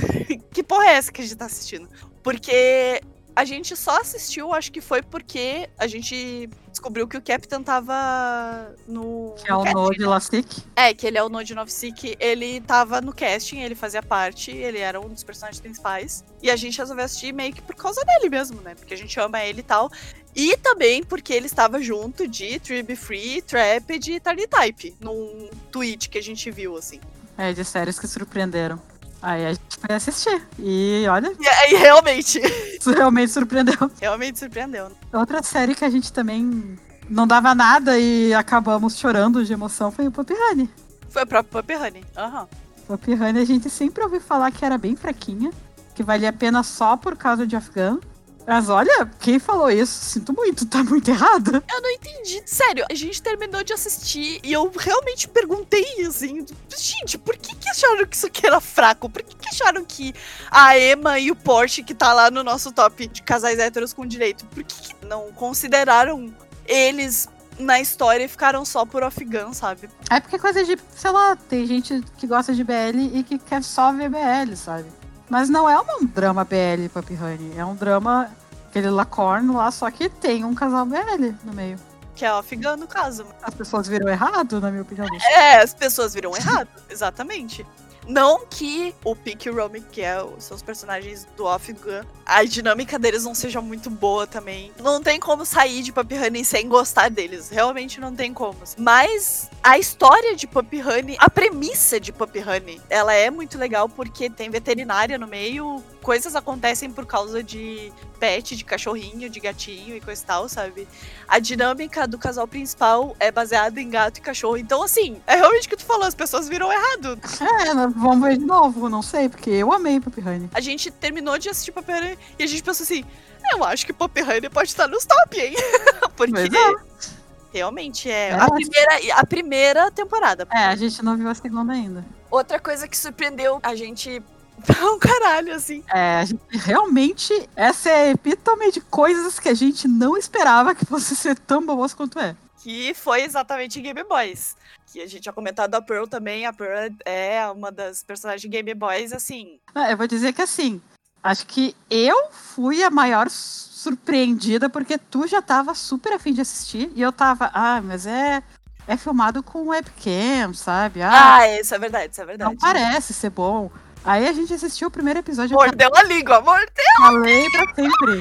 que porra é essa que a gente tá assistindo? Porque a gente só assistiu, acho que foi porque a gente descobriu que o Captain tava no. Que é o Node né? Lastic. É, que ele é o Node Novsic. Ele tava no casting, ele fazia parte, ele era um dos personagens principais. E a gente resolveu assistir meio que por causa dele mesmo, né? Porque a gente ama ele e tal. E também porque ele estava junto de Tribe Free, Trap e Tiny Type, num tweet que a gente viu, assim. É, de séries que surpreenderam. Aí a gente foi assistir. E olha. E, e realmente. Isso realmente surpreendeu. Realmente surpreendeu. Outra série que a gente também não dava nada e acabamos chorando de emoção foi o Puppy Honey. Foi o próprio Puppy Honey. Aham. Uhum. Puppy Honey a gente sempre ouviu falar que era bem fraquinha, que valia a pena só por causa de Afghan. Mas olha, quem falou isso? Sinto muito, tá muito errado. Eu não entendi. Sério, a gente terminou de assistir e eu realmente perguntei assim: gente, por que, que acharam que isso aqui era fraco? Por que, que acharam que a Emma e o Porsche, que tá lá no nosso top de casais héteros com direito, por que, que não consideraram eles na história e ficaram só por Afghan, sabe? É porque é coisa de, sei lá, tem gente que gosta de BL e que quer só ver BL, sabe? Mas não é um drama BL, Papi Honey. É um drama, aquele lacorno lá, só que tem um casal BL no meio. Que é o afegão, no caso. As pessoas viram errado, na minha opinião. É, as pessoas viram errado, exatamente. Não que o Pink e o Romy, que é, são os personagens do Off Gun, a dinâmica deles não seja muito boa também. Não tem como sair de Puppy Honey sem gostar deles. Realmente não tem como. Mas a história de Puppy Honey, a premissa de Puppy Honey, ela é muito legal porque tem veterinária no meio, coisas acontecem por causa de pet, de cachorrinho, de gatinho e coisa e tal, sabe? A dinâmica do casal principal é baseada em gato e cachorro. Então, assim, é realmente o que tu falou, as pessoas viram errado. É, vamos ver de novo, não sei, porque eu amei Pop Honey. A gente terminou de assistir Pop Honey e a gente pensou assim, eu acho que Pop Honey pode estar nos top, hein? porque... É. Realmente é, é a, primeira, a primeira temporada. É, a gente não viu a segunda ainda. Outra coisa que surpreendeu a gente um caralho, assim. É, a gente, realmente, essa é a epítome de coisas que a gente não esperava que fosse ser tão boas quanto é. Que foi exatamente Game Boys. Que a gente tinha comentado a Pearl também. A Pearl é uma das personagens de Game Boys, assim. Ah, eu vou dizer que assim, acho que eu fui a maior surpreendida porque tu já tava super afim de assistir e eu tava, ah, mas é é filmado com webcam, sabe? Ah, ah, isso é verdade, isso é verdade. Não parece ser bom. Aí a gente assistiu o primeiro episódio. Mordeu a língua, mordeu! Falei pra sempre.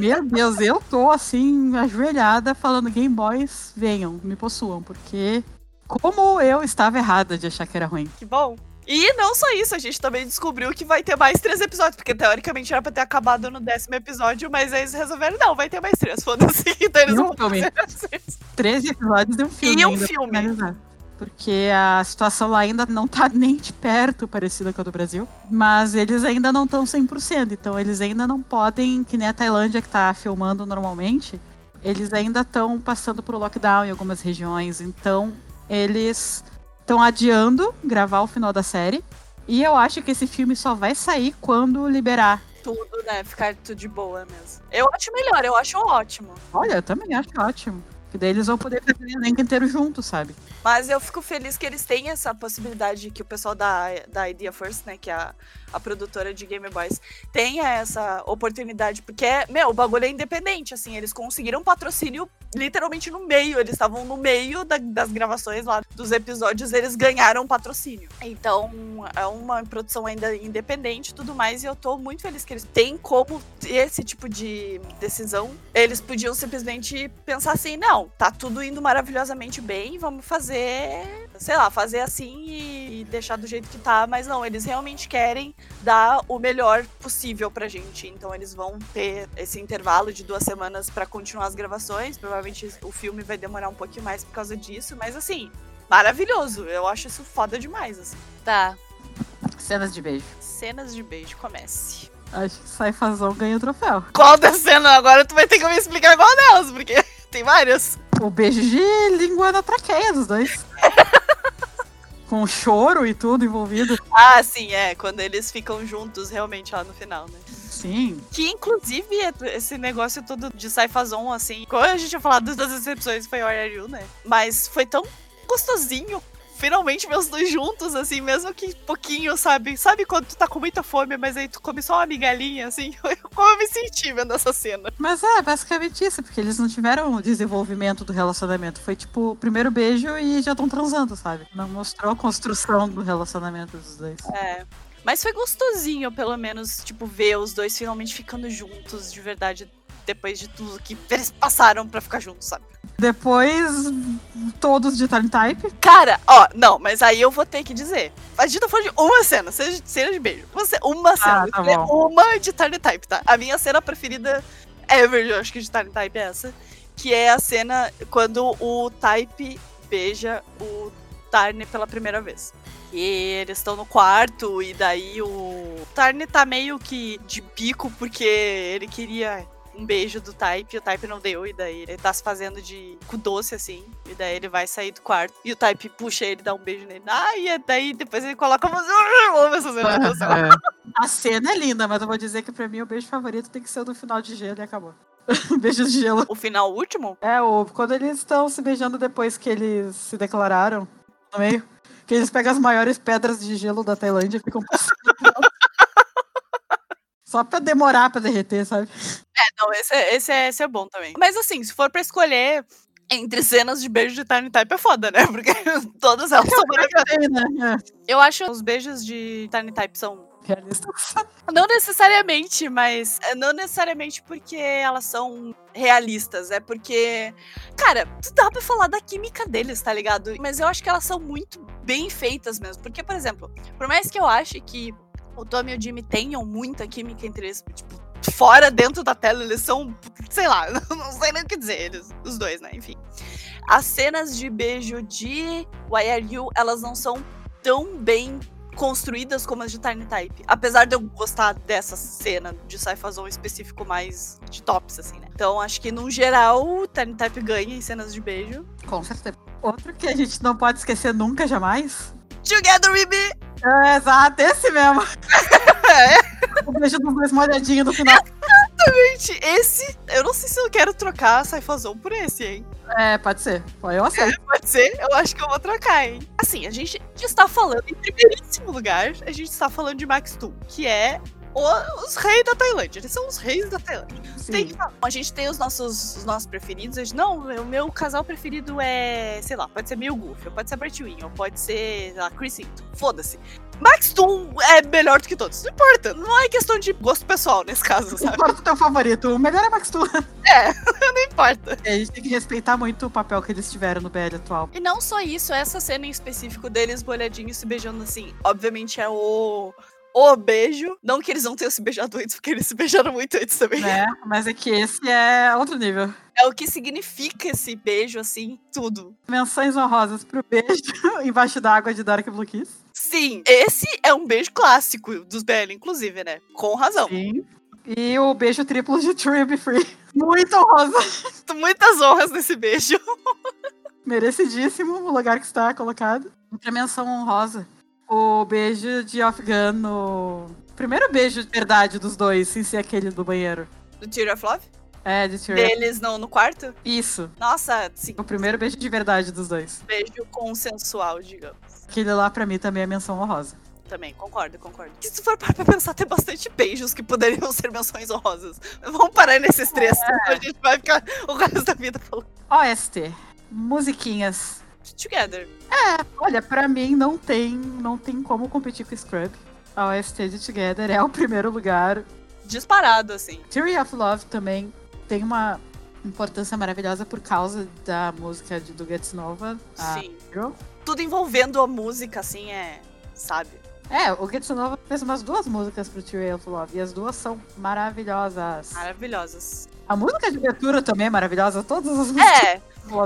Meu Deus, eu tô assim, ajoelhada, falando Game Boys, venham, me possuam, porque como eu estava errada de achar que era ruim. Que bom. E não só isso, a gente também descobriu que vai ter mais três episódios, porque teoricamente era pra ter acabado no décimo episódio, mas eles resolveram, não, vai ter mais três, foda-se. Então eles vão fazer 13 episódios de um filme. E um filme. Porque a situação lá ainda não tá nem de perto parecida com a do Brasil. Mas eles ainda não estão 100%. Então eles ainda não podem, que nem a Tailândia que tá filmando normalmente, eles ainda estão passando por lockdown em algumas regiões. Então eles estão adiando gravar o final da série. E eu acho que esse filme só vai sair quando liberar. Tudo, né? Ficar tudo de boa mesmo. Eu acho melhor, eu acho ótimo. Olha, eu também acho ótimo. Que daí eles vão poder fazer o elenco inteiro junto, sabe? Mas eu fico feliz que eles têm essa possibilidade que o pessoal da, da Idea First, né, que é a, a produtora de Game Boys, tenha essa oportunidade, porque, meu, o bagulho é independente, assim, eles conseguiram patrocínio literalmente no meio, eles estavam no meio da- das gravações lá dos episódios, eles ganharam patrocínio. Então, é uma produção ainda independente e tudo mais, e eu tô muito feliz que eles têm como esse tipo de decisão. Eles podiam simplesmente pensar assim, não, tá tudo indo maravilhosamente bem, vamos fazer, sei lá, fazer assim e deixar do jeito que tá, mas não, eles realmente querem dar o melhor possível pra gente. Então eles vão ter esse intervalo de duas semanas pra continuar as gravações. Provavelmente o filme vai demorar um pouquinho mais por causa disso, mas assim, maravilhoso. Eu acho isso foda demais, assim. Tá, Cenas de beijo. cenas de beijo, comece. Acho que Saifazão ganha o troféu. Qual da cena? Agora tu vai ter que me explicar qual delas, porque tem várias. O beijo de língua na traqueia dos dois. Com choro e tudo envolvido. Ah, sim, é, quando eles ficam juntos realmente lá no final, né? Sim. Que inclusive é- esse negócio todo de Saifazon, assim, como a gente tinha falado das decepções, foi o Are You, né? Mas foi tão gostosinho. Finalmente os dois juntos, assim, mesmo que pouquinho, sabe? Sabe quando tu tá com muita fome, mas aí tu come só uma migalhinha, assim? Como eu me senti vendo essa cena. Mas é, basicamente isso, porque eles não tiveram o desenvolvimento do relacionamento. Foi tipo o primeiro beijo e já estão transando, sabe? Não mostrou a construção do relacionamento dos dois. É. Mas foi gostosinho, pelo menos, tipo, ver os dois finalmente ficando juntos, de verdade, depois de tudo que eles passaram pra ficar juntos, sabe? Depois, todos de Time Type. Cara, ó, não, mas aí eu vou ter que dizer. A gente tá falando de uma cena, seja cena de beijo. Você, uma cena. tá é bom. uma de Tiny Type, tá? A minha cena preferida ever, eu acho que de Tiny Type é essa. Que é a cena quando o Type beija o Tarn pela primeira vez. E eles estão no quarto, e daí o Tarn tá meio que de bico porque ele queria um beijo do Type, e o Type não deu, e daí ele tá se fazendo de cu doce, assim, e daí ele vai sair do quarto, e o Type puxa ele, dá um beijo nele, ai, e daí depois ele coloca a música, céu. É. A cena é linda, mas eu vou dizer que pra mim o beijo favorito tem que ser o do final de gelo e acabou. beijo de gelo. O final último? É, o, quando eles estão se beijando depois que eles se declararam no meio. Que eles pegam as maiores pedras de gelo da Tailândia e ficam passando. Só pra demorar pra derreter, sabe? Não, esse é, esse, é, esse é bom também. Mas assim, se for pra escolher entre cenas de beijo de Tiny Type é foda, né? Porque todas elas são maravilhosas. né? Eu acho os beijos de Tiny Type são É, realistas. Não necessariamente, mas é, não necessariamente porque elas são realistas, é porque, cara, dá pra falar da química deles, tá ligado? Mas eu acho que elas são muito bem feitas mesmo, porque, por exemplo, por mais que eu ache que o Tommy e o Jimmy tenham muita química entre eles, tipo, fora, dentro da tela, eles são, sei lá, não sei nem o que dizer, eles, os dois, né, enfim. As cenas de beijo de Why Are You, elas não são tão bem construídas como as de Tiny Type. Apesar de eu gostar dessa cena de Saifazon específico mais de tops, assim, né? Então acho que, no geral, Tiny Type ganha em cenas de beijo. Com certeza. Outro que a gente não pode esquecer nunca, jamais. Together we be! É, exato, esse mesmo. É, O beijo dos dois molhadinhos no final. gente, esse... Eu não sei se eu quero trocar Saifazon por esse, hein? É, pode ser. Eu aceito. Pode ser? Eu acho que eu vou trocar, hein? Assim, a gente está falando, em primeiríssimo lugar, a gente está falando de Max Tu, que é os reis da Tailândia. Eles são os reis da Tailândia. Tem que falar. A gente tem os nossos, os nossos preferidos. A gente, não, o meu casal preferido é, sei lá, pode ser Mil Goof, ou pode ser Wing, ou pode ser, sei lá, Chris Hinton. Foda-se. Max Toon é melhor do que todos. Não importa. Não é questão de gosto pessoal nesse caso, Não sabe? importa o teu favorito. O melhor é Max Tu. Não importa. A gente tem que respeitar muito o papel que eles tiveram no BL atual. E não só isso, essa cena em específico deles molhadinhos se beijando assim, obviamente é o. O beijo. Não que eles não tenham se beijado antes, porque eles se beijaram muito antes também. Né? Mas é que esse é outro nível. É o que significa esse beijo, assim, tudo. Menções honrosas pro beijo embaixo d'água de Dark Blue Kiss. Sim, esse é um beijo clássico dos BL, inclusive, né? Com razão. Sim. E o beijo triplo de True Be Free. Muito honrosa. Muitas honras nesse beijo. Merecidíssimo o lugar que está colocado. Outra menção honrosa. O beijo de Off Gun no. Primeiro beijo de verdade dos dois, sem ser aquele do banheiro. Do Tear of Love? É, de Tyrion. Deles no, no quarto? Isso. Nossa, sim. O primeiro beijo de verdade dos dois. Beijo consensual, digamos. Aquele lá pra mim também é menção honrosa. também, concordo, concordo. E se for para pensar, tem bastante beijos que poderiam ser menções honrosas. Vamos parar nesses três, é. a gente vai ficar o resto da vida falando. OST, musiquinhas. Together. É, olha, para mim não tem, não tem como competir com Scrub. A OST de Together é o primeiro lugar. Disparado, assim. Theory of Love também tem uma importância maravilhosa por causa da música de, do Gets Nova. Sim. Girl. Tudo envolvendo a música, assim, é. Sabe? É, o Gets Nova fez umas duas músicas pro Theory of Love e as duas são maravilhosas. Maravilhosas. A música de abertura também é maravilhosa, todas as músicas. É.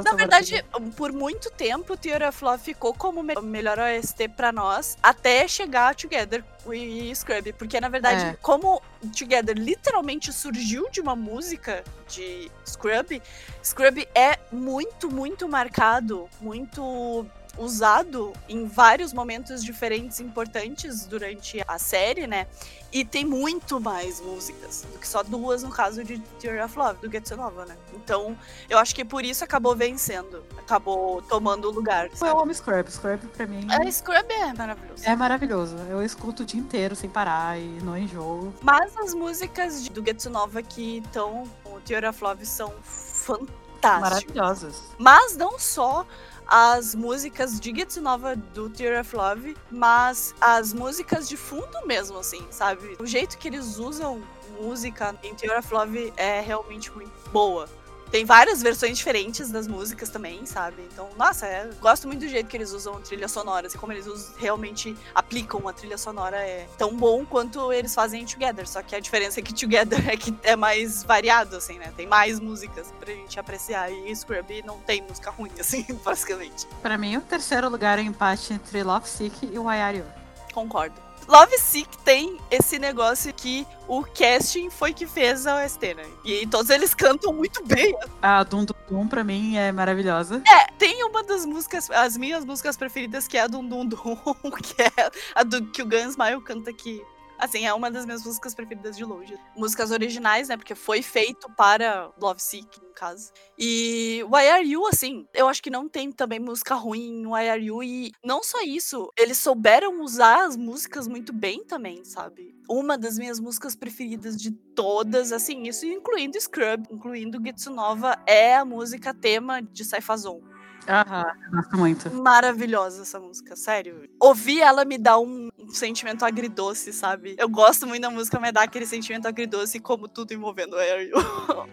Na verdade, por muito tempo, Theory of Love ficou como o melhor OST pra nós, até chegar Together e Scrub. Porque, na verdade, é. como Together literalmente surgiu de uma música de Scrub, Scrub é muito, muito marcado, muito usado em vários momentos diferentes importantes durante a série, né? E tem muito mais músicas do que só duas no caso de Theory of Love, do Getsu Nova, né? Então, eu acho que por isso acabou vencendo, acabou tomando o lugar. Sabe? Eu amo Scrub, Scrub pra mim. É, Scrub é maravilhoso. É maravilhoso. Eu escuto o dia inteiro sem parar e não enjoo. Mas as músicas do Getsu Nova que estão com Theory of Love são fantásticas. Maravilhosas. Mas não só as músicas de Nova do Tear of Love, mas as músicas de fundo mesmo, assim, sabe? O jeito que eles usam música em Tear of Love é realmente muito boa. Tem várias versões diferentes das músicas também, sabe? Então, nossa, é, gosto muito do jeito que eles usam trilhas sonoras e como eles usam, realmente aplicam uma trilha sonora é tão bom quanto eles fazem em Together. Só que a diferença é que Together é que é mais variado, assim, né? Tem mais músicas pra gente apreciar. E Scrubby não tem música ruim, assim, basicamente. Pra mim, o terceiro lugar é o empate entre Love Sick e Why Are You? Concordo. Love Sick tem esse negócio que o casting foi que fez a OST, né? E todos eles cantam muito bem. A Dum Dum Dum pra mim é maravilhosa. É, tem uma das músicas, as minhas músicas preferidas que é a Dum Dum Dum, que é a do que o Guns Smile canta aqui. Assim, é uma das minhas músicas preferidas de longe. Músicas originais, né? Porque foi feito para Love Sick, no caso. E Why Are You, assim, eu acho que não tem também música ruim em Why Are You. E não só isso, eles souberam usar as músicas muito bem também, sabe? Uma das minhas músicas preferidas de todas, assim, isso incluindo Scrub, incluindo Nova, é a música tema de Saifazon. Aham, gosto muito. Maravilhosa essa música, sério. Ouvir ela me dá um, sentimento agridoce, sabe? Eu gosto muito da música, mas dá aquele sentimento agridoce como tudo envolvendo o Are You.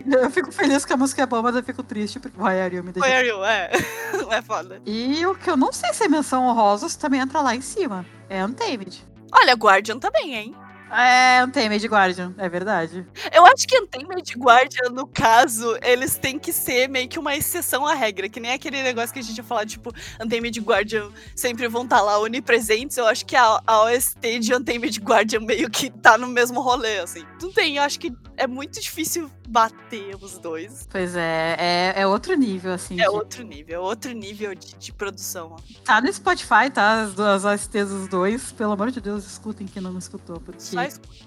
Eu fico feliz que a música é boa, mas eu fico triste porque o Are You me deixa. O Are You, é. é foda. E o que eu não sei se é menção honrosa, também entra lá em cima. É Untamed. Olha, Guardian também, hein? É, Untamed Guardian, é verdade. Eu acho que Untamed Guardian, no caso, eles têm que ser meio que uma exceção à regra, que nem aquele negócio que a gente ia falar, tipo, Untamed Guardian sempre vão estar tá lá onipresentes. Eu acho que a, a OST de Untamed Guardian meio que tá no mesmo rolê, assim. Não tem, eu acho que é muito difícil bater os dois. Pois é, é, é outro nível, assim. É de... outro nível, é outro nível de, de produção. Ó. Tá no Spotify, tá? As duas OSTs dos dois. Pelo amor de Deus, escutem quem não escutou, porque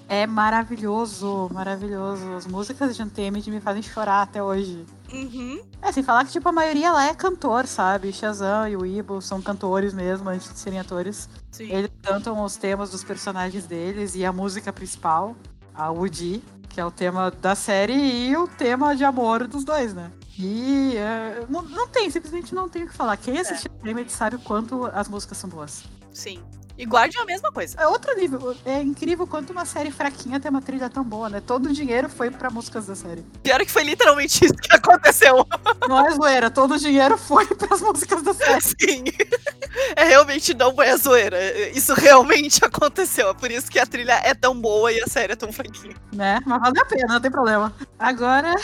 é maravilhoso, maravilhoso. As músicas de Untamed me fazem chorar até hoje. Uhum. É, sem falar que, tipo, a maioria lá é cantor, sabe? Shazam e o Ibo são cantores mesmo, antes de serem atores. Sim. Eles cantam os temas dos personagens deles e a música principal, a Woody que é o tema da série e o tema de amor dos dois, né? E é, não, não tem, simplesmente não tem o que falar. Quem assiste é. Anime sabe o quanto as músicas são boas. Sim. E Guardian é a mesma coisa. É outro nível. É incrível quanto uma série fraquinha tem uma trilha tão boa, né? Todo o dinheiro foi pra músicas da série. Pior é que foi literalmente isso que aconteceu. Não é zoeira, todo o dinheiro foi pras músicas da série. Sim. É realmente não é zoeira. Isso realmente aconteceu. É por isso que a trilha é tão boa e a série é tão fraquinha. Né? Mas vale a pena, não tem problema. Agora,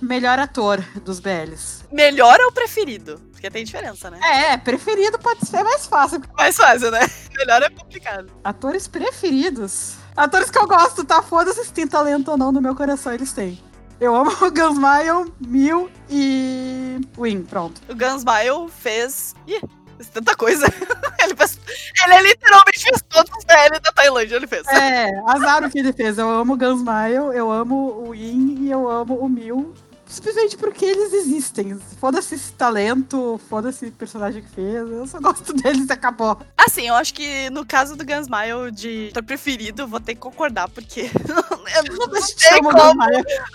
melhor ator dos BLs. Melhor ou preferido? Porque tem diferença, né? É, preferido pode ser mais fácil. Mais fácil, né? Melhor é complicado. Atores preferidos. Atores que eu gosto, tá? Foda-se se tem talento ou não no meu coração, eles têm. Eu amo o Gunsmile, Mil e Win, pronto. O Gunsmile fez. Ih, fez tanta coisa. ele, fez... ele literalmente fez todos os velhos da Tailândia, ele fez. É, azar o que ele fez. Eu amo o Gunsmile, eu amo o Win e eu amo o Mil simplesmente porque eles existem. Foda-se esse talento, foda-se personagem que fez. Eu só gosto deles e acabou. Assim, eu acho que no caso do Gunsmile de teu preferido, vou ter que concordar, porque eu não, não, tem como,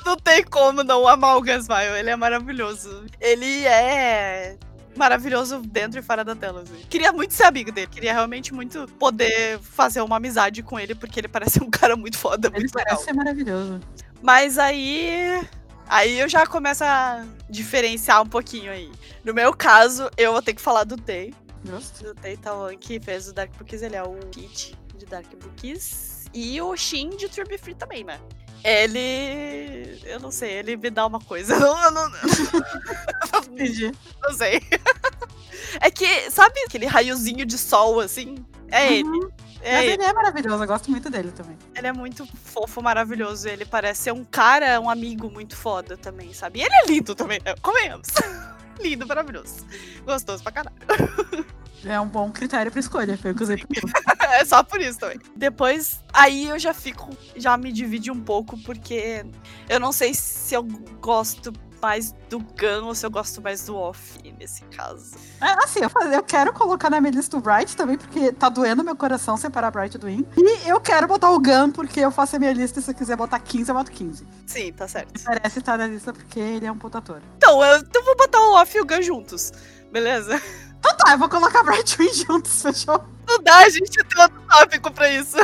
não tem como não amar o Gunsmile. Ele é maravilhoso. Ele é maravilhoso dentro e fora da tela. Assim. Queria muito ser amigo dele. Queria realmente muito poder fazer uma amizade com ele, porque ele parece um cara muito foda. Ele muito parece legal. ser maravilhoso. Mas aí. Aí eu já começo a diferenciar um pouquinho aí. No meu caso, eu vou ter que falar do Tay. Do Tay Tawan, que fez o Dark Bookies, ele é o Kit de Dark Bookies. E o Shin de True Free também, né? Ele. Eu não sei, ele me dá uma coisa. Eu não, eu não, Entendi. não sei. É que, sabe aquele raiozinho de sol, assim? É ele. É Mas ele. é maravilhoso, eu gosto muito dele também. Ele é muito fofo, maravilhoso. Ele parece ser um cara, um amigo muito foda também, sabe? E ele é lindo também, né? Convenhamos. lindo, maravilhoso. Gostoso pra caralho. É um bom critério pra escolha, foi o que eu usei é só por isso também. Depois, aí eu já fico, já me divide um pouco, porque eu não sei se eu gosto mais do Gun ou se eu gosto mais do Off nesse caso. É, assim, eu, eu quero colocar na minha lista o Bright também, porque tá doendo meu coração separar Bright do Win. E eu quero botar o Gun, porque eu faço a minha lista e se eu quiser botar 15, eu boto 15. Sim, tá certo. Merece estar na lista porque ele é um puta ator. Então, eu, então vou botar o Off e o Gun juntos. Beleza? Então tá, eu vou colocar Bright e Win juntos, fechou? Não dá, a gente tem outro tópico pra isso.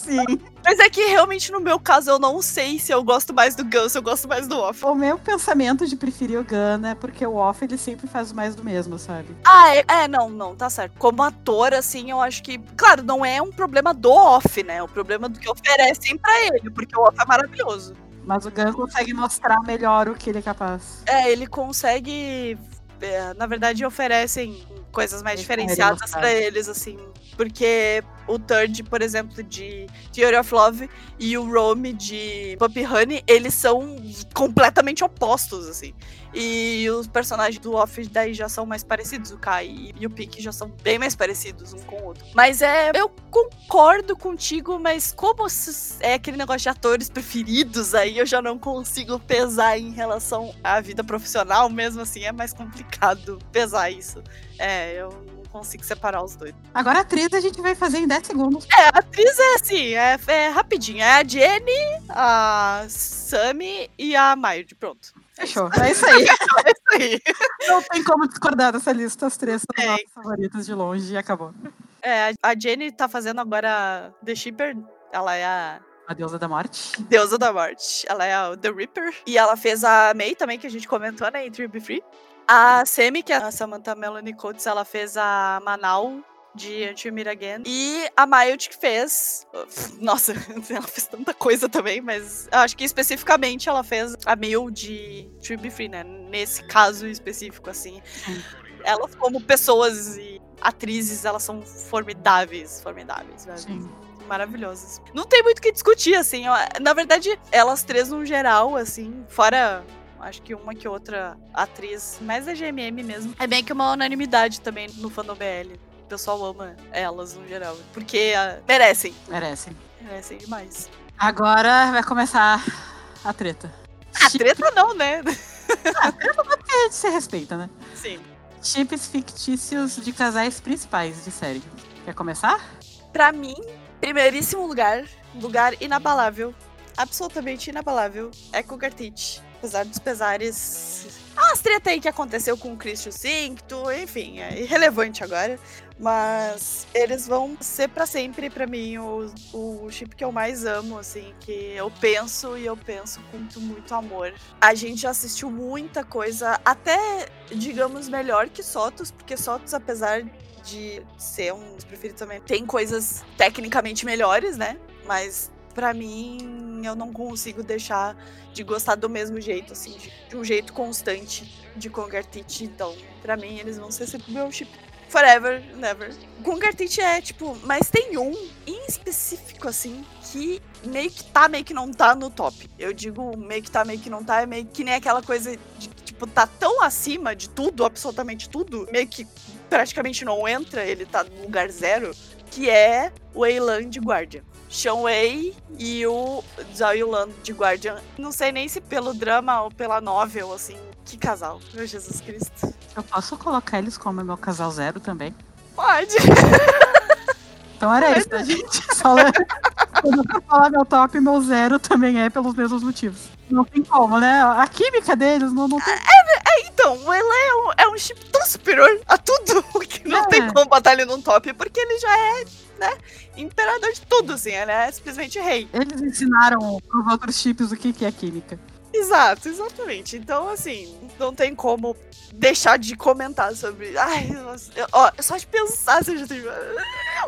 Sim. Mas é que realmente no meu caso eu não sei se eu gosto mais do Gun, se eu gosto mais do Off. O meu pensamento de preferir o Gun é porque o Off ele sempre faz mais do mesmo, sabe? Ah, é, é, não, não, tá certo. Como ator, assim, eu acho que. Claro, não é um problema do off, né? É um problema do que oferecem pra ele, porque o off é maravilhoso. Mas o Gun consegue mostrar melhor o que ele é capaz. É, ele consegue. é, na verdade, oferecem coisas mais Ele diferenciadas pra eles, assim. Porque o Third, por exemplo, de Theory of Love e o Rome de Puppy Honey, eles são completamente opostos, assim. E os personagens do Off daí já são mais parecidos, o Kai e o Pique já são bem mais parecidos um com o outro. Mas é, eu concordo contigo, mas como é aquele negócio de atores preferidos, aí eu já não consigo pesar em relação à vida profissional, mesmo assim é mais complicado pesar isso. É, eu consigo separar os dois. Agora a atriz a gente vai fazer em 10 segundos. É, a atriz é assim, é, é rapidinho. É a Jenny, a Sammy e a Maid. Pronto. Fechou. É isso aí. É isso aí. Não tem como discordar dessa lista. As três são Tem. nossas favoritas de longe e acabou. É, a- Jenny tá fazendo agora The Shipper. Ela é a A deusa da morte. deusa da morte. Ela é a The Reaper. E ela fez a May também, que a gente comentou, né, em Be Free. A Semi, que é a Samantha Melanie Coates, ela fez a Manal de Until Meet Again. E a Mild que fez. Nossa, ela fez tanta coisa também, mas acho que especificamente ela fez a Mil de Be Free, né? Nesse caso específico, assim. Sim. Elas, como pessoas e atrizes, elas são formidáveis, formidáveis, velho Sim. maravilhosas. Não tem muito o que discutir, assim. ó. Na verdade, elas três no geral, assim, fora. Acho que uma que outra atriz, mais da GMM mesmo. É bem que uma unanimidade também no fandom BL. O pessoal ama elas no geral. Porque ah, merecem. Merecem. Merecem demais. Agora vai começar a treta. A treta não, né? A gente se respeita, né? Sim. Chips fictícios de casais principais de série. Quer começar? Pra mim, primeiríssimo lugar, lugar inabalável, absolutamente inabalável, é Cougar Teach. Apesar dos pesares. As treta aí que aconteceu com o Christian Cincto, enfim, é irrelevante agora. Mas eles vão ser pra sempre, pra mim, o, o chip que eu mais amo, assim, que eu penso e eu penso com muito, muito amor. A gente já assistiu muita coisa, até, digamos, melhor que Sotos, porque Sotos, apesar de ser um dos preferidos também. Tem coisas tecnicamente melhores, né? Mas pra mim eu não consigo deixar de gostar do mesmo jeito, assim, de, um jeito constante de Congartite. Então, pra mim eles vão ser sempre meu chip. Forever, never. Congartite é tipo, mas tem um em específico, assim, que meio que tá, meio que não tá no top. Eu digo meio que tá, meio que não tá, é meio que nem aquela coisa de, tipo, tá tão acima de tudo, absolutamente tudo, meio que praticamente não entra, ele tá no lugar zero, que é o Eilan de Guardian. Sean Wei e o Zhao Yulan de Guardian. Não sei nem se pelo drama ou pela novel, assim. Que casal, meu Jesus Cristo. Eu posso colocar eles como meu casal zero também? Pode. Então era isso, né, gente? Só Quando eu falar meu top, meu zero também é pelos mesmos motivos. Não tem como, né? A química deles não, não tem. Então, o Ele é um, é um chip tão superior a tudo que não É. tem como botar ele num top, porque ele já é, né, imperador de tudo, assim, ele é simplesmente rei. Eles ensinaram pros outros chips o que, que é química. Exato, exatamente. Então, assim, não tem como deixar de comentar sobre. Ai, nossa, eu- ó, só de pensar, você já tem.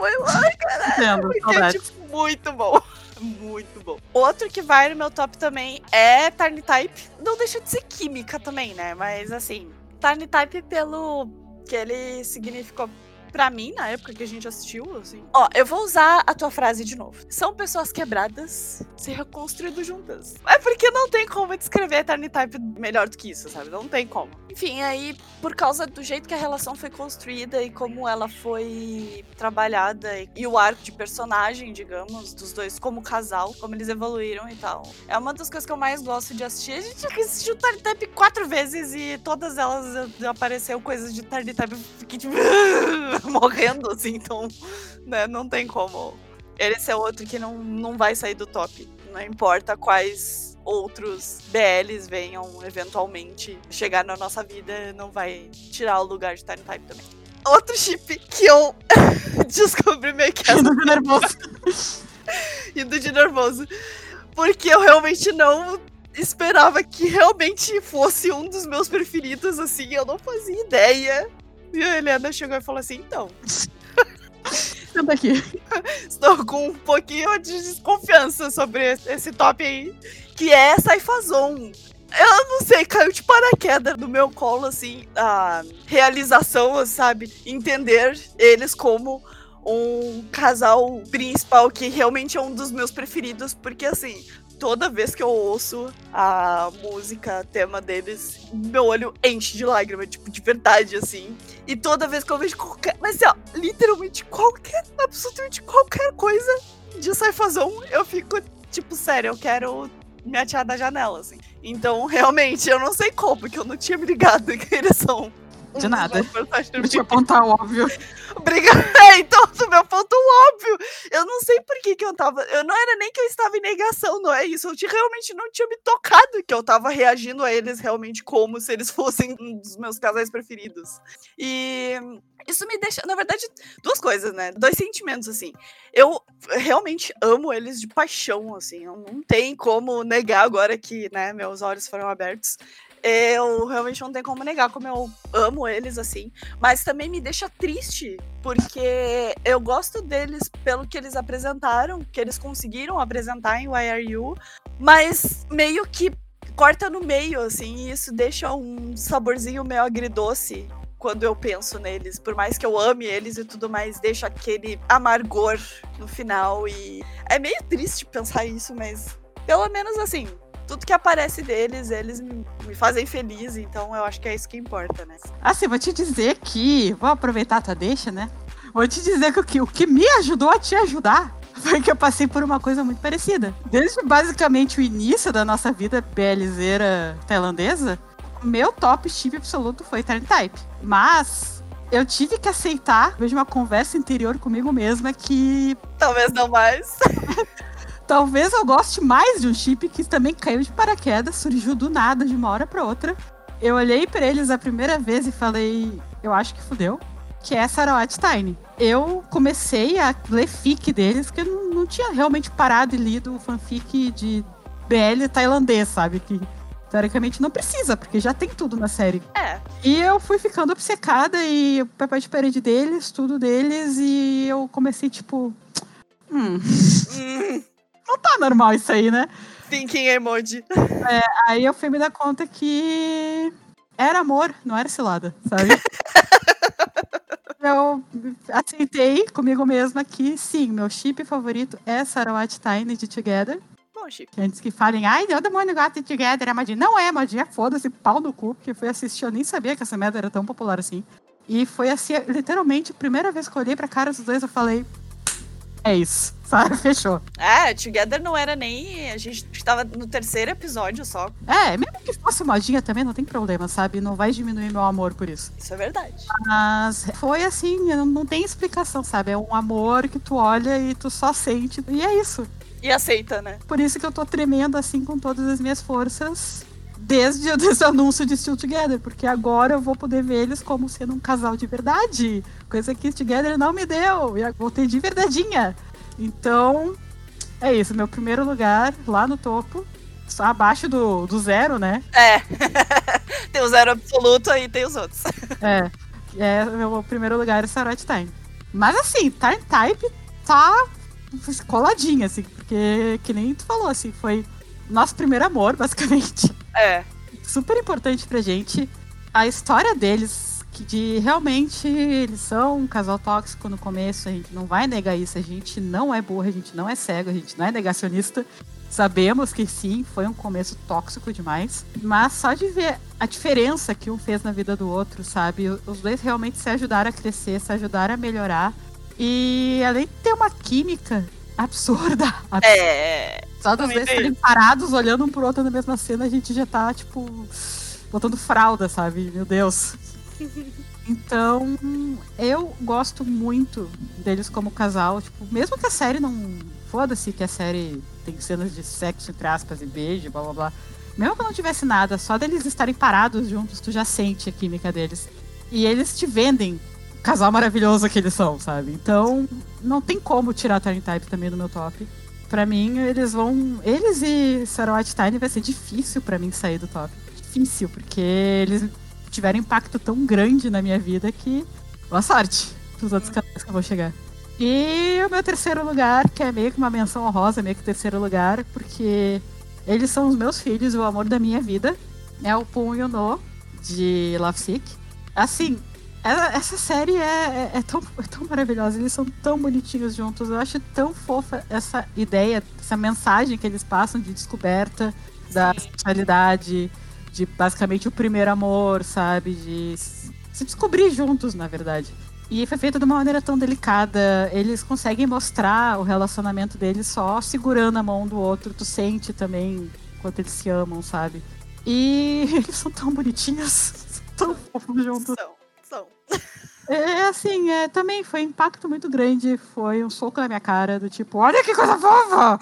Ai, Porque é, tipo, muito bom. Muito bom. Outro que vai no meu top também é Tarn Type. Não deixa de ser química também, né? Mas assim, Tarn Type pelo que ele significou pra mim na época que a gente assistiu, assim. Ó, eu vou usar a tua frase de novo. São pessoas quebradas se reconstruindo juntas. É porque não tem como descrever Tarn Type melhor do que isso, sabe? Não tem como. Enfim, aí, por causa do jeito que a relação foi construída e como ela foi trabalhada e, o arco de personagem, digamos, dos dois como casal, como eles evoluíram e tal. É uma das coisas que eu mais gosto de assistir. A gente assistiu Tarn Type quatro vezes e todas elas apareceu coisas de Type. Eu fiquei tipo. morrendo, assim, então, né, não tem como. Ele ser outro que não, não vai sair do top. Não importa quais outros BLs venham eventualmente chegar na nossa vida, não vai tirar o lugar de Time Type também. Outro chip que eu descobri meio que Indo de nervoso. indo de nervoso. Porque eu realmente não esperava que realmente fosse um dos meus preferidos, assim, eu não fazia ideia. E a Helena chegou e falou assim, então, Senta aqui. estou com um pouquinho de desconfiança sobre esse- top aí, que é Saifazon. Eu não sei, caiu de paraquedas no meu colo, assim, a realização, sabe? Entender eles como um casal principal que realmente é um dos meus preferidos, porque assim, toda vez que eu ouço a música, tema deles, meu olho enche de lágrima, tipo, de verdade, assim. E toda vez que eu vejo qualquer. Mas assim, ó, literalmente qualquer, absolutamente qualquer coisa de Saifazon, eu fico, tipo, sério, eu quero me atirar da janela, assim. Então, realmente, eu não sei como, porque eu não tinha me ligado que eles são. De dos nada. Deixa eu apontar o óbvio. Obrigada. É, então, do meu ponto óbvio. Eu não sei por que, que eu tava. Eu não era nem que eu estava em negação, não é isso. Eu tinha- realmente não tinha me tocado que eu tava reagindo a eles realmente como se eles fossem um dos meus casais preferidos. E isso me deixa. Na verdade, duas coisas, né? Dois sentimentos, assim. Eu realmente amo eles de paixão, assim. Não, não tem como negar agora que, né, meus olhos foram abertos. Eu realmente não tenho como negar como eu amo eles, assim. Mas também me deixa triste, porque eu gosto deles pelo que eles apresentaram, que eles conseguiram apresentar em YRU, mas meio que corta no meio, assim, e isso deixa um saborzinho meio agridoce quando eu penso neles. Por mais que eu ame eles e tudo mais, deixa aquele amargor no final. E é meio triste pensar isso, mas pelo menos assim. Tudo que aparece deles, eles me fazem feliz, então eu acho que é isso que importa, né? Assim, vou te dizer que. Vou aproveitar a tua deixa, né? Vou te dizer que o que, o que me ajudou a te ajudar foi que eu passei por uma coisa muito parecida. Desde basicamente o início da nossa vida BLZera tailandesa, meu top chip absoluto foi Tarn Type. Mas eu tive que aceitar, vejo uma conversa interior comigo mesma, que Talvez não mais. talvez eu goste mais de um chip que também caiu de paraquedas, surgiu do nada, de uma hora pra outra. Eu olhei pra eles a primeira vez e falei, eu acho que fudeu, que é Sarawat Tiny. Eu comecei a ler fic deles, que eu não, não tinha realmente parado e lido o fanfic de BL tailandês, sabe? Que teoricamente não precisa, porque já tem tudo na série. É. E eu fui ficando obcecada e o papel de parede deles, tudo deles, e eu comecei tipo. Hum, Hum, não tá normal isso aí, né? thinking emoji. Aí eu fui me dar conta que era amor, não era cilada, sabe? eu aceitei comigo mesma que sim, meu chip favorito é Sarawat Tiny de Together. Bom, Chico. Antes que falem, ai, todo mundo gosta de Together, é magia. Não é magia, foda-se, pau no cu, porque fui assistir, eu nem sabia que essa merda era tão popular assim. E foi assim, literalmente, a primeira vez que eu olhei pra cara dos dois, eu falei, É isso, sabe? Fechou. É, Together não era nem. A gente tava no terceiro episódio só. É, mesmo que fosse modinha também, não tem problema, sabe? Não vai diminuir meu amor por isso. Isso é verdade. Mas foi assim, não, tem explicação, sabe? É um amor que tu olha e tu só sente. E é isso. E aceita, né? Por isso que eu tô tremendo assim com todas as minhas forças desde esse anúncio de Still Together, porque agora eu vou poder ver eles como sendo um casal de verdade, coisa que Together não me deu, e vou ter de verdadeinha. Então, é isso, meu primeiro lugar lá no topo, só abaixo do, do zero, né? É. tem o zero absoluto aí tem os outros. É. É, meu primeiro lugar é Sarah Time. Mas assim, Time Type tá coladinha, assim, porque que nem tu falou, assim, foi nosso primeiro amor, basicamente. É. Super importante pra gente. A história deles, que de realmente eles são um casal tóxico no começo, a gente não vai negar isso, a gente não é burra, a gente não é cego, a gente não é negacionista. Sabemos que sim, foi um começo tóxico demais. Mas só de ver a diferença que um fez na vida do outro, sabe? Os dois realmente se ajudaram a crescer, se ajudaram a melhorar. E além de ter uma química absurda. absurda. É. Só dos dois estarem parados, olhando um pro outro na mesma cena, a gente já tá, tipo, botando fralda, sabe? Meu Deus. Então, eu gosto muito deles como casal. Tipo, mesmo que a série não. Foda-se que a série tem cenas de sexo, entre aspas, e beijo, blá blá blá. Mesmo que não tivesse nada, só deles estarem parados juntos, tu já sente a química deles. E eles te vendem o casal maravilhoso que eles são, sabe? Então, não tem como tirar Time Type também do meu top. Pra mim, eles vão. Eles e Sarah White Time vai ser difícil para mim sair do top. Difícil, porque eles tiveram impacto tão grande na minha vida que. Boa sorte pros outros canais que eu vou chegar. E o meu terceiro lugar, que é meio que uma menção honrosa, meio que terceiro lugar, porque eles são os meus filhos, o amor da minha vida. É o Punho No, de Love Sick. Assim, essa série é, é, é, tão, é tão maravilhosa, eles são tão bonitinhos juntos. Eu acho tão fofa essa ideia, essa mensagem que eles passam de descoberta da sexualidade, de basicamente o primeiro amor, sabe? De se descobrir juntos, na verdade. E foi feito de uma maneira tão delicada. Eles conseguem mostrar o relacionamento deles só segurando a mão do outro. Tu sente também quanto eles se amam, sabe? E eles são tão bonitinhos, tão fofos juntos. São. É assim, é, também foi um impacto muito grande. Foi um soco na minha cara, do tipo, olha que coisa fofa!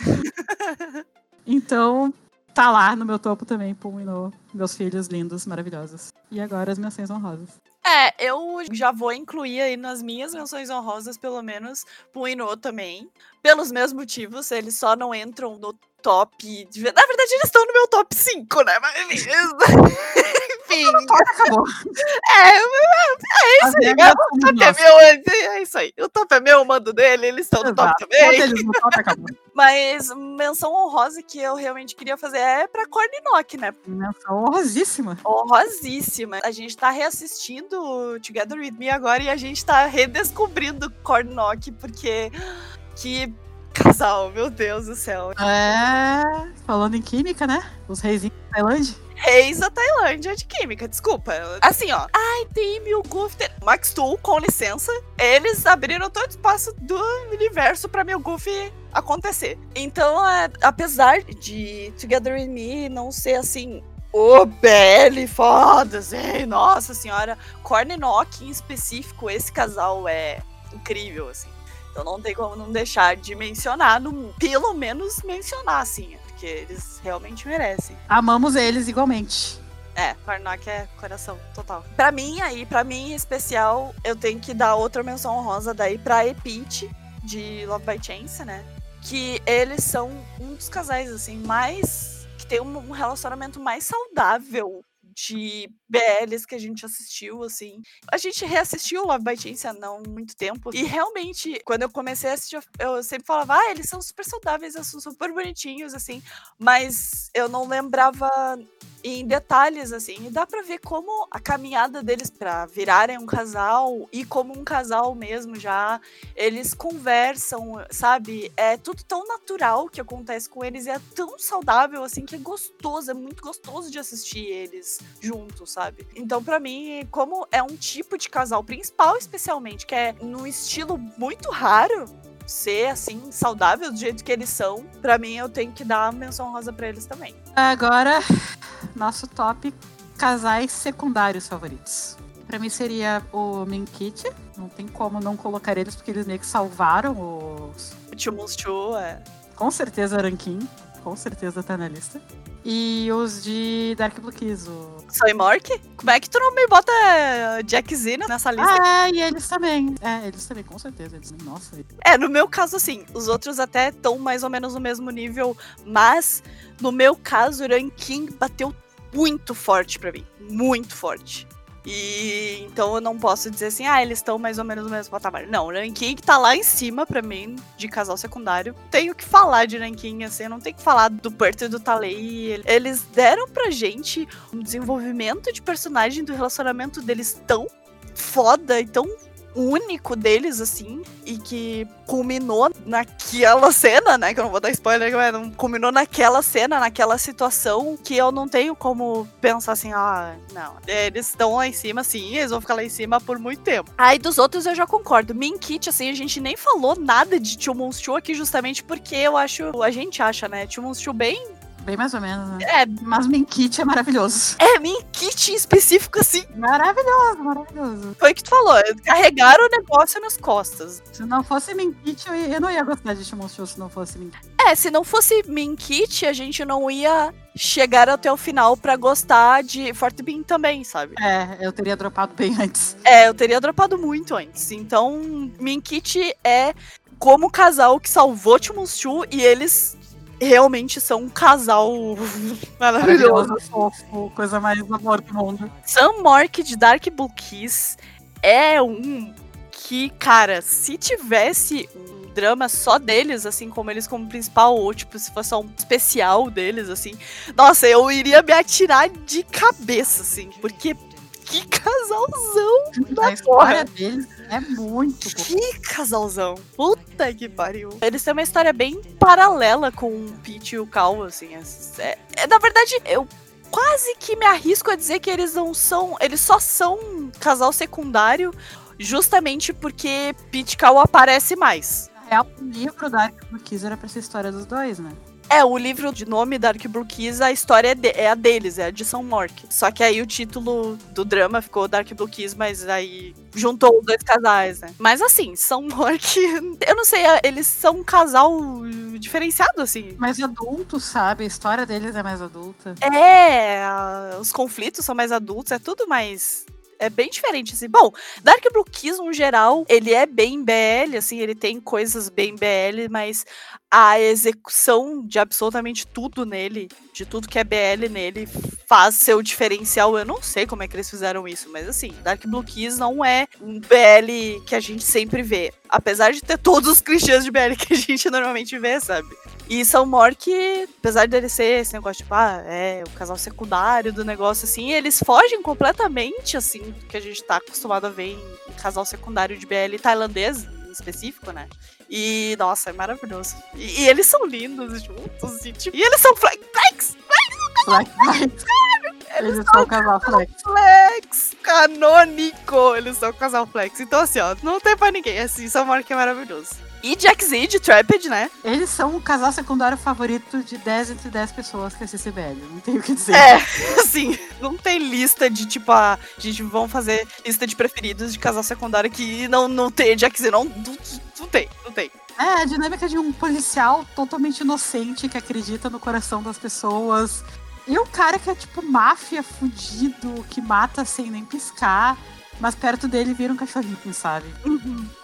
então, tá lá no meu topo também, Pulminou. Meus filhos lindos, maravilhosos. E agora as menções honrosas. É, eu já vou incluir aí nas minhas menções honrosas, pelo menos, Puinô também. Pelos mesmos motivos, eles só não entram no top. De... Na verdade, eles estão no meu top 5, né? Mas enfim. Acabou. É, é isso aí. O top é meu, é isso aí. O top é meu, eu mando dele, eles estão no top também. no top, acabou. Mas menção honrosa que eu realmente queria fazer é pra Corninock, né? Menção honrosíssima. Honrosíssima. A gente tá reassistindo Together With Me agora e a gente tá redescobrindo Corninock, porque que casal, meu Deus do céu. É, falando em química, né? Os reizinhos da Tailândia. Reis da Tailândia de química, desculpa. Assim, ó. Ai, tem mil Goofy. Max Tool, com licença. Eles abriram todo o espaço do universo pra meu Goofy acontecer. Então, é, apesar de Together with Me não ser assim. O BL foda, assim, nossa senhora. Corny Nock em específico, esse casal é incrível, assim. Então não tem como não deixar de mencionar, no, pelo menos mencionar, assim, porque eles realmente merecem. Amamos eles igualmente. É, Karnak é coração total. Para mim, aí, para mim em especial, eu tenho que dar outra menção honrosa daí pra Epite, de Love by Chance, né? Que eles são um dos casais, assim, mais. que tem um relacionamento mais saudável de BLs que a gente assistiu, assim. A gente reassistiu Love by Chance há não muito tempo. E realmente, quando eu comecei a assistir, eu sempre falava, ah, eles são super saudáveis, eles são super bonitinhos, assim. Mas eu não lembrava em detalhes, assim. E dá pra ver como a caminhada deles para virarem um casal e como um casal mesmo já. Eles conversam, sabe? É tudo tão natural que acontece com eles e é tão saudável, assim, que é gostoso, é muito gostoso de assistir eles juntos, sabe? Então, para mim, como é um tipo de casal principal, especialmente, que é num estilo muito raro ser assim, saudável do jeito que eles são, pra mim eu tenho que dar menção rosa pra eles também. Agora, nosso top casais secundários favoritos. Pra mim seria o Minkit. Não tem como não colocar eles, porque eles meio que salvaram os. Muschu é. Com certeza Rankin. Com certeza tá na lista. E os de Dark Blue Kiss, o Soy Mork? Como é que tu não me bota Jack Z nessa lista? Ah, e eles também. É, eles também, com certeza. Eles, nossa. É, no meu caso, assim, os outros até estão mais ou menos no mesmo nível, mas no meu caso, o Ranking bateu muito forte pra mim. Muito forte. E então eu não posso dizer assim, ah, eles estão mais ou menos no mesmo patamar. Não, o ranking tá lá em cima pra mim, de casal secundário. Tenho que falar de ranking, assim, não tenho que falar do Perto e do Talei. Eles deram pra gente um desenvolvimento de personagem do relacionamento deles tão foda e tão único deles, assim, e que culminou naquela cena, né? Que eu não vou dar spoiler, mas culminou naquela cena, naquela situação que eu não tenho como pensar assim, ah, não, eles estão lá em cima, sim, eles vão ficar lá em cima por muito tempo. Aí dos outros eu já concordo. Minkit, assim, a gente nem falou nada de Tio Monstro aqui, justamente porque eu acho, a gente acha, né? Tio Monstro bem Bem mais ou menos, né? É, Mas Minkit é maravilhoso. é Minkit em específico, assim. Maravilhoso, maravilhoso. Foi o que tu falou, carregaram o negócio nas costas. Se não fosse Minkit, eu, eu não ia gostar de Shimon Show se não fosse Minkit. É, se não fosse Minkit, a gente não ia chegar até o final pra gostar de Forte Bean também, sabe? É, eu teria dropado bem antes. É, eu teria dropado muito antes. Então, Minkit é como casal que salvou Chumushu e eles realmente são um casal maravilhoso. Fofo, coisa mais amor do mundo. Sam Mork de Dark Blue Kiss é um que, cara, se tivesse um drama só deles, assim, como eles como principal, ou tipo, se fosse só um especial deles, assim, nossa, eu iria me atirar de cabeça, assim, porque que casalzão A da história porra. deles é muito boa. Que casalzão. Puta que pariu. Eles têm uma história bem paralela com o Pete e o Cal, assim. É, é- na verdade, eu quase que me arrisco a dizer que eles não são. Eles só são um casal secundário justamente porque Pete e Cal aparece mais. Na real, o livro Dark Blue Kiss era pra ser a história dos dois, né? É, o livro de nome Dark Blue Kiss, a história é, de- é a deles, é a de São Mork. Só que aí o título do drama ficou Dark Blue Kiss, mas aí juntou os dois casais, né? Mas assim, São Mork, eu não sei, eles são um casal diferenciado, assim. Mais adultos, sabe? A história deles é mais adulta. É, os conflitos são mais adultos, é tudo mais. É bem diferente, assim. Bom, Dark Blue Kiss, no geral, ele é bem BL, assim, ele tem coisas bem BL, mas a execução de absolutamente tudo nele, de tudo que é BL nele, faz seu diferencial. Eu não sei como é que eles fizeram isso, mas assim, Dark Blue Kiss não é um BL que a gente sempre vê. Apesar de ter todos os clichês de BL que a gente normalmente vê, sabe? E São Mork, apesar dele ser esse negócio, tipo, ah, é o casal secundário do negócio, assim, eles fogem completamente, assim, do que a gente tá acostumado a ver em, casal secundário de BL tailandês, em específico, né? E, nossa, é maravilhoso. E, e eles são lindos juntos, e, tipo, e eles são flex, flex, Black Knight. Eles são o casal flex. flex, canônico, eles são casal flex. Então, assim, ó, não tem pra ninguém, assim, São Mork é maravilhoso. E Jack Z de Trapped, né? Eles são o casal secundário favorito de 10 entre 10 pessoas que assistem BL. Não tenho o que dizer. É, assim, não tem lista de tipo, a gente vão fazer lista de preferidos de casal secundário que não, não tem Jack Z, não, não, não tem, não tem. É, a dinâmica de um policial totalmente inocente que acredita no coração das pessoas. E o cara que é tipo máfia fudido, que mata sem nem piscar, mas perto dele vira um cachorrinho, sabe?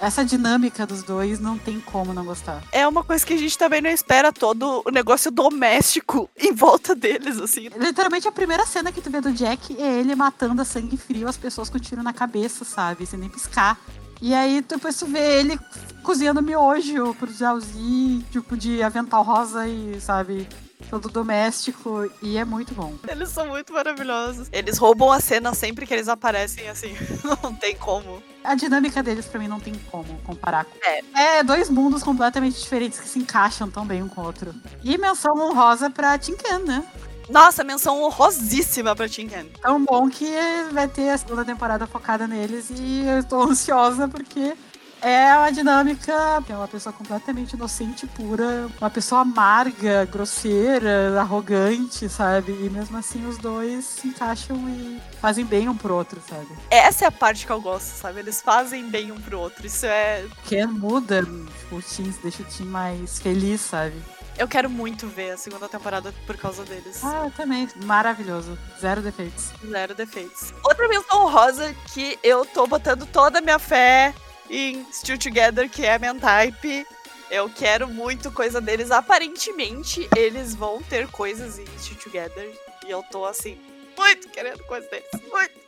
Essa dinâmica dos dois não tem como não gostar. É uma coisa que a gente também não espera todo o negócio doméstico em volta deles, assim. Literalmente a primeira cena que tu vê do Jack é ele matando a sangue frio as pessoas com tiro na cabeça, sabe? Sem nem piscar. E aí depois tu vê ele cozinhando miojo pro Jalzi, tipo de avental rosa e, sabe, todo doméstico. E é muito bom. Eles são muito maravilhosos. Eles roubam a cena sempre que eles aparecem, assim, não tem como. A dinâmica deles pra mim não tem como comparar com. É. É, dois mundos completamente diferentes que se encaixam tão bem um com o outro. E menção honrosa pra Tinkan, né? Nossa, menção honrosíssima pra Tinken. Tão bom que vai ter a segunda temporada focada neles e eu estou ansiosa porque é uma dinâmica, é uma pessoa completamente inocente, pura, uma pessoa amarga, grosseira, arrogante, sabe? E mesmo assim os dois se encaixam e fazem bem um pro outro, sabe? Essa é a parte que eu gosto, sabe? Eles fazem bem um pro outro. Isso é. Que muda tipo, o Team, deixa o Team mais feliz, sabe? Eu quero muito ver a segunda temporada por causa deles. Ah, também. Maravilhoso. Zero defeitos. Zero defeitos. Outra menção rosa que eu tô botando toda a minha fé em Still Together, que é Mentype. Eu quero muito coisa deles. Aparentemente, eles vão ter coisas em Still Together. E eu tô assim, muito querendo coisa deles. Muito.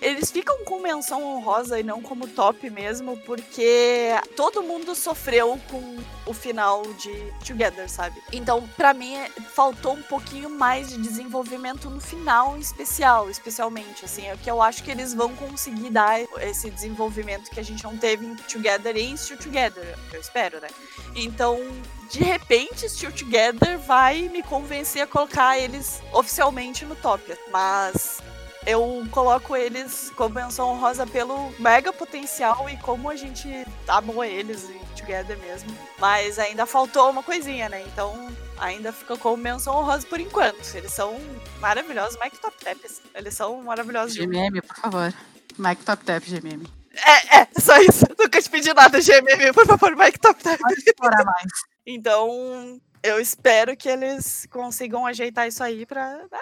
Eles ficam com menção honrosa e não como top mesmo, porque todo mundo sofreu com o final de Together, sabe? Então, para mim, faltou um pouquinho mais de desenvolvimento no final em especial, especialmente, assim, é que eu acho que eles vão conseguir dar esse desenvolvimento que a gente não teve em Together e em Still Together, eu espero, né? Então, de repente, Still Together vai me convencer a colocar eles oficialmente no top. Mas eu coloco eles como menção honrosa pelo mega potencial e como a gente amou eles em Together mesmo. Mas ainda faltou uma coisinha, né? Então ainda fica como menção honrosa por enquanto. Eles são maravilhosos. Mike Top Taps. Eles são maravilhosos. GMM, por favor. Mike Top Tap, GMM. É, é, só isso. Nunca te pedi nada, GMM. Por favor, Mike Top Tap. Pode explorar mais. Então, eu espero que eles consigam ajeitar isso aí pra. Né?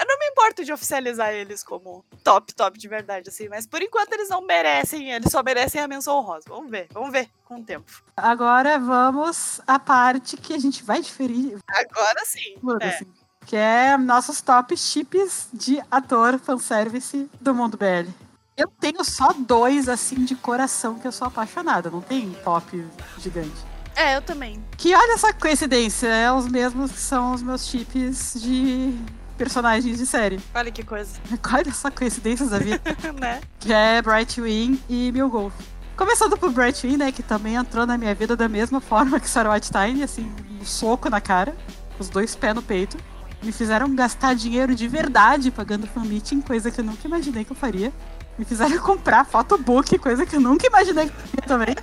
Eu não me importo de oficializar eles como top, top de verdade, assim, mas por enquanto eles não merecem, eles só merecem a menção honrosa. Vamos ver, vamos ver com o tempo. Agora vamos à parte que a gente vai diferir. Agora sim. É. Assim, que é nossos top chips de ator fanservice do mundo BL. Eu tenho só dois, assim, de coração que eu sou apaixonada. Não tem top gigante. É, eu também. Que olha essa coincidência, é os mesmos que são os meus chips de personagens de série. Olha que coisa. Olha essa coincidência da vida. né? Que é Brightwing e Milgolf. Começando por Brightwing, né, que também entrou na minha vida da mesma forma que Sarah Whitestine, assim, um soco na cara, os dois pés no peito. Me fizeram gastar dinheiro de verdade pagando fan meeting, coisa que eu nunca imaginei que eu faria. Me fizeram comprar photobook, coisa que eu nunca imaginei também.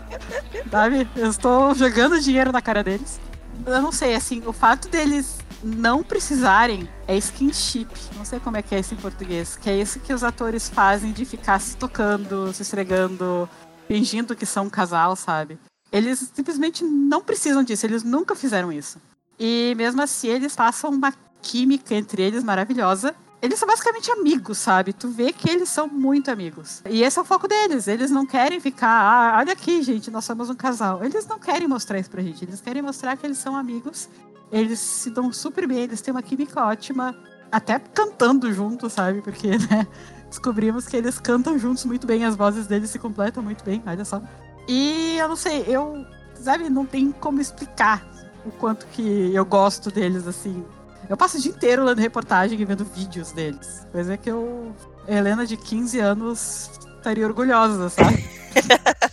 Sabe? Eu estou jogando dinheiro na cara deles. Eu não sei, assim, o fato deles não precisarem é skinship. Não sei como é que é isso em português. Que é isso que os atores fazem de ficar se tocando, se esfregando, fingindo que são um casal, sabe? Eles simplesmente não precisam disso, eles nunca fizeram isso. E mesmo assim, eles passam uma química entre eles maravilhosa eles são basicamente amigos, sabe? Tu vê que eles são muito amigos. E esse é o foco deles. Eles não querem ficar, ah, olha aqui, gente, nós somos um casal. Eles não querem mostrar isso pra gente. Eles querem mostrar que eles são amigos. Eles se dão super bem, eles têm uma química ótima. Até cantando juntos, sabe? Porque, né? Descobrimos que eles cantam juntos muito bem, as vozes deles se completam muito bem, olha só. E eu não sei, eu, sabe, não tem como explicar o quanto que eu gosto deles, assim. Eu passo o dia inteiro lendo reportagem e vendo vídeos deles. Coisa que eu, Helena de 15 anos, estaria orgulhosa, sabe?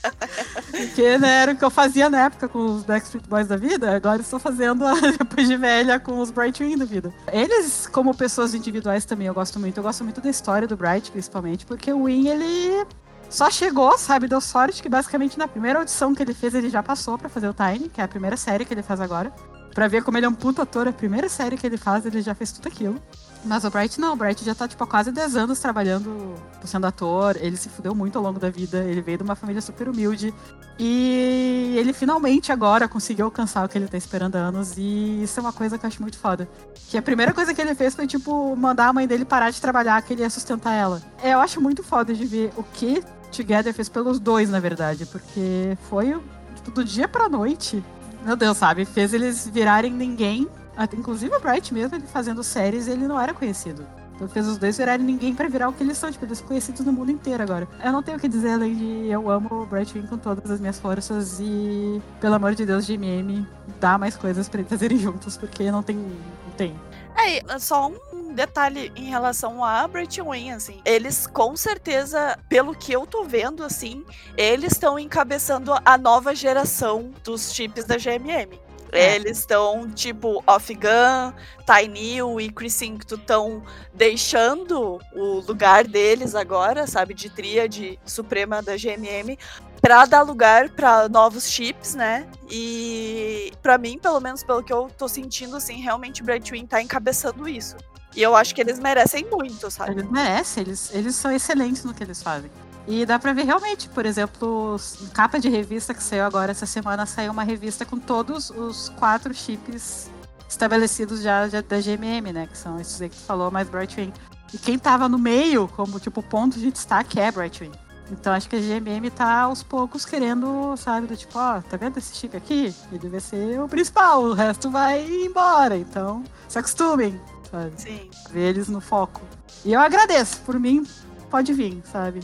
Porque né, era o que eu fazia na época com os Backstreet Boys da vida, agora estou fazendo depois de velha com os Bright da vida. Eles, como pessoas individuais também, eu gosto muito. Eu gosto muito da história do Bright, principalmente, porque o Win, ele só chegou, sabe, deu sorte que basicamente na primeira audição que ele fez, ele já passou para fazer o Tiny, que é a primeira série que ele faz agora. Pra ver como ele é um puto ator, a primeira série que ele faz, ele já fez tudo aquilo. Mas o Bright não, o Bright já tá, tipo, há quase 10 anos trabalhando, sendo ator. Ele se fudeu muito ao longo da vida, ele veio de uma família super humilde. E ele finalmente agora conseguiu alcançar o que ele tá esperando há anos. E isso é uma coisa que eu acho muito foda. Que a primeira coisa que ele fez foi, tipo, mandar a mãe dele parar de trabalhar, que ele ia sustentar ela. É, eu acho muito foda de ver o que Together fez pelos dois, na verdade. Porque foi, tipo, do dia pra noite meu Deus, sabe? Fez eles virarem ninguém. Inclusive o Bright mesmo, ele fazendo séries, ele não era conhecido. Então fez os dois virarem ninguém para virar o que eles são. Tipo, eles são conhecidos no mundo inteiro agora. Eu não tenho o que dizer além de eu amo o Brightwing com todas as minhas forças e, pelo amor de Deus, GMM, dá mais coisas para eles fazerem juntos, porque não tem. Não tem. É, só um detalhe em relação a Brightwing, assim. Eles, com certeza, pelo que eu tô vendo, assim, eles estão encabeçando a nova geração dos chips da GMM. É. Eles estão, tipo, Off-Gun, Tynil e Crisinto estão deixando o lugar deles agora, sabe, de tríade suprema da GMM Pra dar lugar pra novos chips, né? E pra mim, pelo menos pelo que eu tô sentindo, assim, realmente Brightwing tá encabeçando isso. E eu acho que eles merecem muito, sabe? Eles merecem, eles, eles são excelentes no que eles fazem. E dá pra ver realmente, por exemplo, capa de revista que saiu agora essa semana, saiu uma revista com todos os quatro chips estabelecidos já, já da GMM, né? Que são esses aí que tu falou, mais Brightwing. E quem tava no meio, como tipo ponto de destaque, é Brightwing. Então acho que a GMM tá aos poucos querendo, sabe, do tipo, ó, tá vendo esse chip aqui? Ele vai ser o principal, o resto vai embora. Então, se acostumem, sabe? Sim. Ver eles no foco. E eu agradeço, por mim, pode vir, sabe?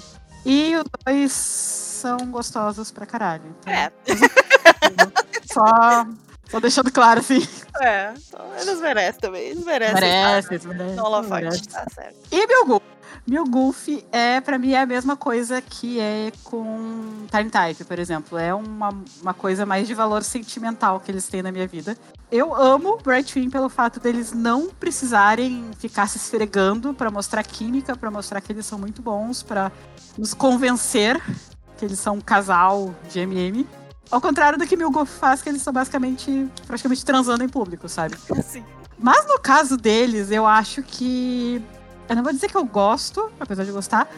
E os dois são gostosos pra caralho. Então, É. Só, só deixando claro, assim. É. Então, eles merecem também. Eles merecem. Merece, tá? eles merecem, holofote, merece. tá certo. E Milgulf? Milgulf é, pra mim, é a mesma coisa que é com Time Type, por exemplo. É uma, uma coisa mais de valor sentimental que eles têm na minha vida. Eu amo Brightwing pelo fato deles não precisarem ficar se esfregando pra mostrar química, pra mostrar que eles são muito bons, pra nos convencer que eles são um casal de MM. Ao contrário do que Milgulf faz, que eles estão basicamente, praticamente transando em público, sabe? Assim. Mas no caso deles, eu acho que. Eu não vou dizer que eu gosto, apesar de gostar,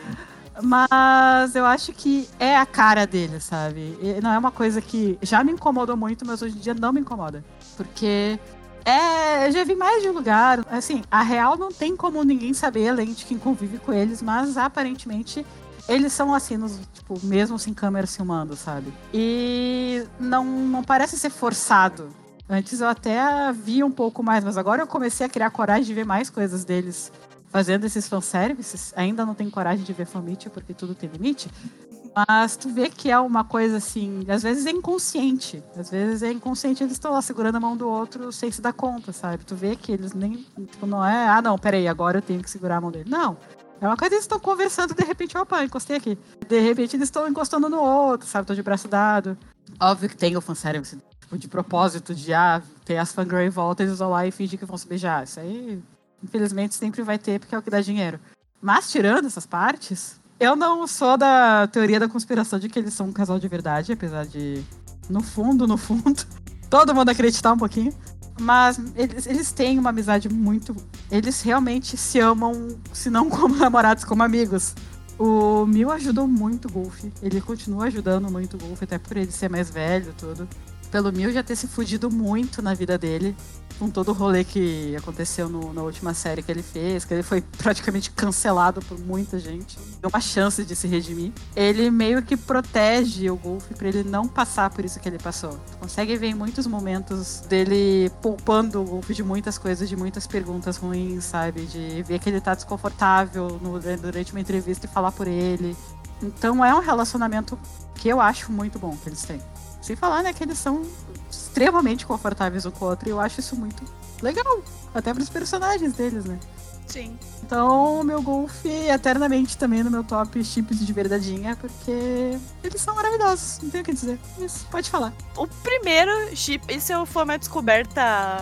mas eu acho que é a cara deles, sabe? E não é uma coisa que já me incomodou muito, mas hoje em dia não me incomoda. Porque é. Eu já vi mais de um lugar. Assim, a real não tem como ninguém saber, além de quem convive com eles, mas aparentemente. Eles são assim, nos, tipo, mesmo sem câmera filmando, sabe? E não, não parece ser forçado. Antes eu até via um pouco mais, mas agora eu comecei a criar coragem de ver mais coisas deles fazendo esses fanservices. Ainda não tenho coragem de ver fanmit, porque tudo tem limite. Mas tu vê que é uma coisa assim, às vezes é inconsciente. Às vezes é inconsciente, eles estão lá segurando a mão do outro sem se dar conta, sabe? Tu vê que eles nem. Tipo, não é, ah, não, peraí, agora eu tenho que segurar a mão dele. Não. É uma coisa que eles estão conversando de repente, opa, encostei aqui. De repente eles estão encostando no outro, sabe? Tô de braço dado. Óbvio que tem o fanservice, tipo, de propósito, de ah, ter as fangirl em volta, eles vão lá e fingem que vão se beijar. Isso aí, infelizmente, sempre vai ter, porque é o que dá dinheiro. Mas, tirando essas partes, eu não sou da teoria da conspiração de que eles são um casal de verdade, apesar de, no fundo, no fundo, todo mundo acreditar um pouquinho. Mas eles, eles têm uma amizade muito. Eles realmente se amam, se não como namorados, como amigos. O Mil ajudou muito o Golf. Ele continua ajudando muito o Golf, até por ele ser mais velho tudo. Pelo Mil já ter se fudido muito na vida dele. Com todo o rolê que aconteceu no- na última série que ele fez, que ele foi praticamente cancelado por muita gente. Deu uma chance de se redimir. Ele meio que protege o Golf pra ele não passar por isso que ele passou. Tu consegue ver em muitos momentos dele poupando o Golf de muitas coisas, de muitas perguntas ruins, sabe? De ver que ele tá desconfortável no- durante uma entrevista e falar por ele. Então é um relacionamento que eu acho muito bom que eles têm. Sem falar, né, que eles são extremamente confortáveis um com o outro. E eu acho isso muito legal. Até pros personagens deles, né? Sim. Então, meu Golf é eternamente também no meu top chips de verdadeinha, porque eles são maravilhosos. Não tenho o que dizer. Isso, pode falar. O primeiro chip, isso foi uma descoberta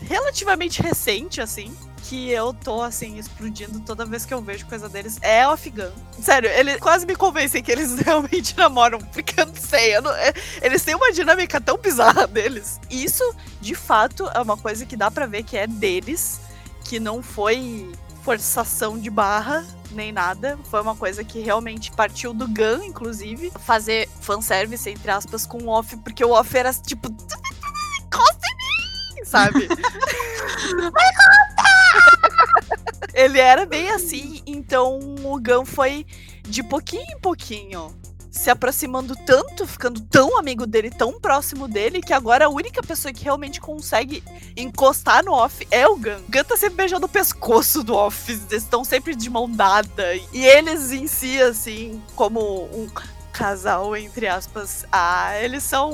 relativamente recente, assim. Que eu tô, assim, explodindo toda vez que eu vejo coisa deles. É Afghan. Sério, eles quase me convencem que eles realmente namoram. Porque eu não sei. eu não- é- eles têm uma dinâmica tão bizarra deles. Isso, de fato, é uma coisa que dá pra ver que é deles. Que não foi forçação de barra nem nada. Foi uma coisa que realmente partiu do Gun, inclusive. Fazer fanservice, entre aspas, com o off, porque o off era tipo. em mim! Sabe? Ele era bem assim, então o Gun foi de pouquinho em pouquinho se aproximando tanto, ficando tão amigo dele, tão próximo dele, que agora a única pessoa que realmente consegue encostar no off é o Gun. O Gun tá sempre beijando o pescoço do off, eles estão sempre de mão dada. E eles em si, assim, como um casal, entre aspas, ah, eles são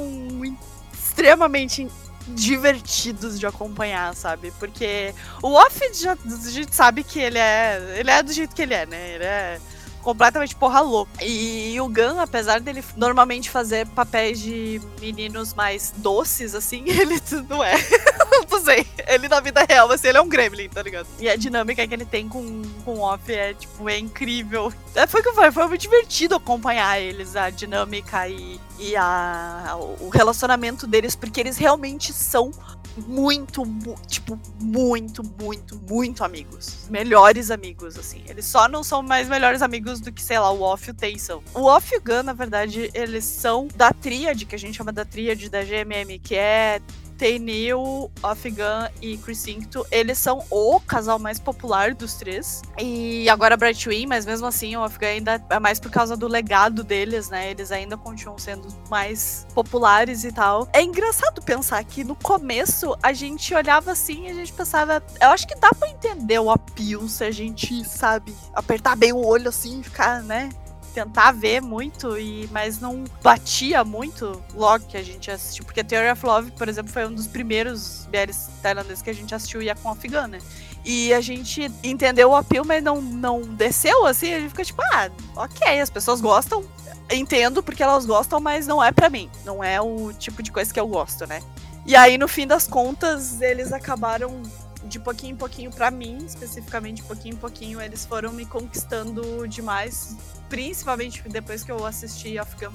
extremamente divertidos de acompanhar, sabe? Porque o Off já, a gente sabe que ele é. Ele é do jeito que ele é, né? Ele é completamente porra louca. E o Gun, apesar dele normalmente fazer papéis de meninos mais doces, assim, ele não é. não sei. Ele na vida real, assim, ele é um gremlin, tá ligado? E a dinâmica que ele tem com, com o Off é, tipo, é incrível. É, foi que falei, foi muito divertido acompanhar eles, a dinâmica e, e a, o relacionamento deles, porque eles realmente são muito, mu tipo, muito, muito, muito amigos. Melhores amigos, assim. Eles só não são mais melhores amigos do que, sei lá, o Off e o Tay. O Off e o Gun, na verdade, eles são da tríade, que a gente chama da tríade da GMM, que é Tainil, Afghan e Crisinto, eles são o casal mais popular dos três. E agora Brightwing, mas mesmo assim o Afghan ainda é mais por causa do legado deles, né? Eles ainda continuam sendo mais populares e tal. É engraçado pensar que no começo a gente olhava assim e a gente pensava, eu acho que dá para entender o appeal se a gente, sabe, apertar bem o olho assim e ficar, né? Tentar ver muito, e mas não batia muito logo que a gente assistiu. Porque Theory of Love, por exemplo, foi um dos primeiros BLs tailandeses que a gente assistiu e é com afegã, né? E a gente entendeu o apelo, mas não, não desceu, assim, a gente fica tipo, ah, ok, as pessoas gostam, entendo porque elas gostam, mas não é para mim. Não é o tipo de coisa que eu gosto, né? E aí, no fim das contas, eles acabaram de pouquinho em pouquinho, para mim, especificamente, de pouquinho em pouquinho, eles foram me conquistando demais principalmente depois que eu assisti Afghan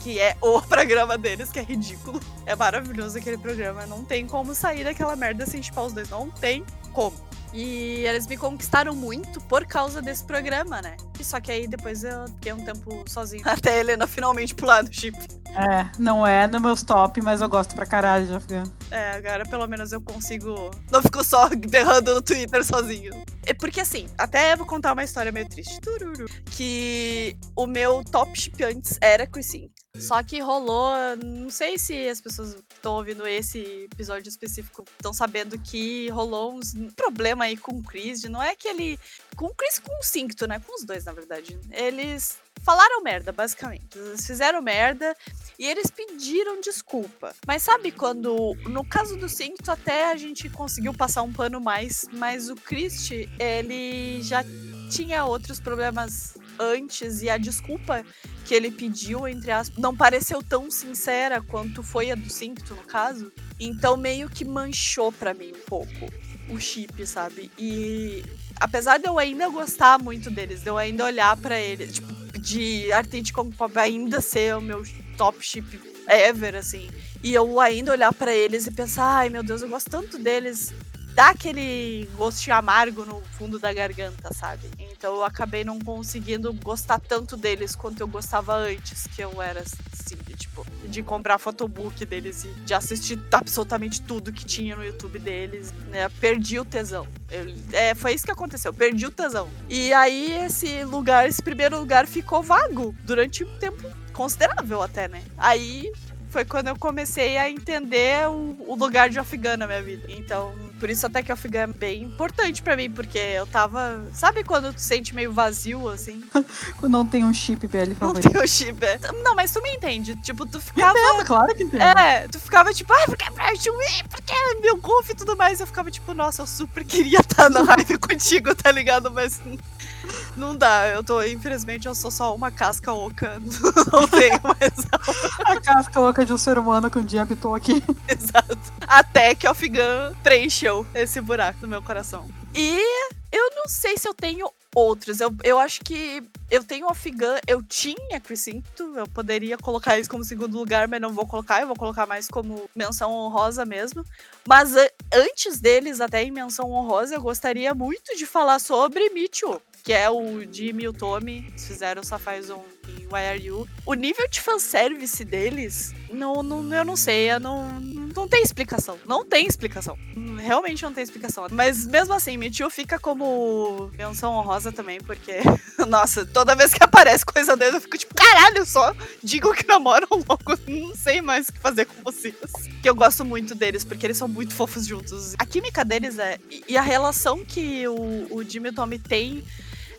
que é o programa deles, que é ridículo. É maravilhoso aquele programa. Não tem como sair daquela merda sem chipar os dois. Não tem como. E eles me conquistaram muito por causa desse programa, né? Só que aí depois eu fiquei um tempo sozinho. Até a Helena finalmente pular do chip. É, não é no meus top, mas eu gosto pra caralho de Afghan. É, agora pelo menos eu consigo. Não fico só berrando no Twitter sozinho. É porque assim, até vou contar uma história meio triste. Tururu, que o meu top chip antes era Chrissy. Só que rolou. Não sei se as pessoas que estão ouvindo esse episódio específico estão sabendo que rolou um problema aí com o Chris. Não é que ele. Com o Chris com o Cincto, né? Com os dois, na verdade. Eles falaram merda, basicamente. Eles fizeram merda e eles pediram desculpa. Mas sabe quando, no caso do Cincto, até a gente conseguiu passar um pano mais, mas o Christ, ele já tinha outros problemas antes e a desculpa que ele pediu, entre aspas, não pareceu tão sincera quanto foi a do Cincto, no caso. Então meio que manchou para mim um pouco o chip, sabe? E apesar de eu ainda gostar muito deles, de eu ainda olhar para eles, tipo, de Arctic Kong Pop ainda ser o meu top chip ever, assim. E eu ainda olhar para eles e pensar, ai meu Deus, eu gosto tanto deles dá aquele gostinho amargo no fundo da garganta, sabe? Então eu acabei não conseguindo gostar tanto deles quanto eu gostava antes, que eu era assim, de, tipo, de comprar fotobook deles e de assistir absolutamente tudo que tinha no YouTube deles, né? Perdi o tesão. Eu, é, foi isso que aconteceu, perdi o tesão. E aí esse lugar, esse primeiro lugar ficou vago durante um tempo considerável até, né? Aí foi quando eu comecei a entender o, o lugar de Afghan na minha vida. Então, por isso até que Afghan é bem importante para mim, porque eu tava. Sabe quando tu sente meio vazio, assim? quando não tem um chip BL Não tem um chip. É. Não, mas tu me entende. Tipo, tu ficava. Entendo, claro que entendo. É, tu ficava tipo, ah, porque é Wii, porque é meu golfe e tudo mais. Eu ficava tipo, nossa, eu super queria estar na live contigo, tá ligado? Mas não dá, eu tô, infelizmente, eu sou só uma casca oca. Não tenho mais. A casca oca de um ser humano que um dia habitou aqui. Exato. Até que o Afghan preencheu esse buraco no meu coração. E eu não sei se eu tenho outros. Eu, eu acho que eu tenho Afghan, eu tinha Crisinto, eu poderia colocar isso como segundo lugar, mas não vou colocar, eu vou colocar mais como menção honrosa mesmo. Mas antes deles, até em menção honrosa, eu gostaria muito de falar sobre Micho que é o Jimmy e o Tommy, fizeram Sapphire Zone em Why Are You. O nível de fanservice deles, não, não, eu não sei, eu não, não tem explicação. Não tem explicação. Realmente não tem explicação. Mas mesmo assim, Mewtwo fica como menção honrosa também, porque, nossa, toda vez que aparece coisa dele, eu fico tipo, caralho, só digo que namoram logo, não sei mais o que fazer com vocês. Que eu gosto muito deles, porque eles são muito fofos juntos. A química deles é. E a relação que o, o Jimmy e o Tommy têm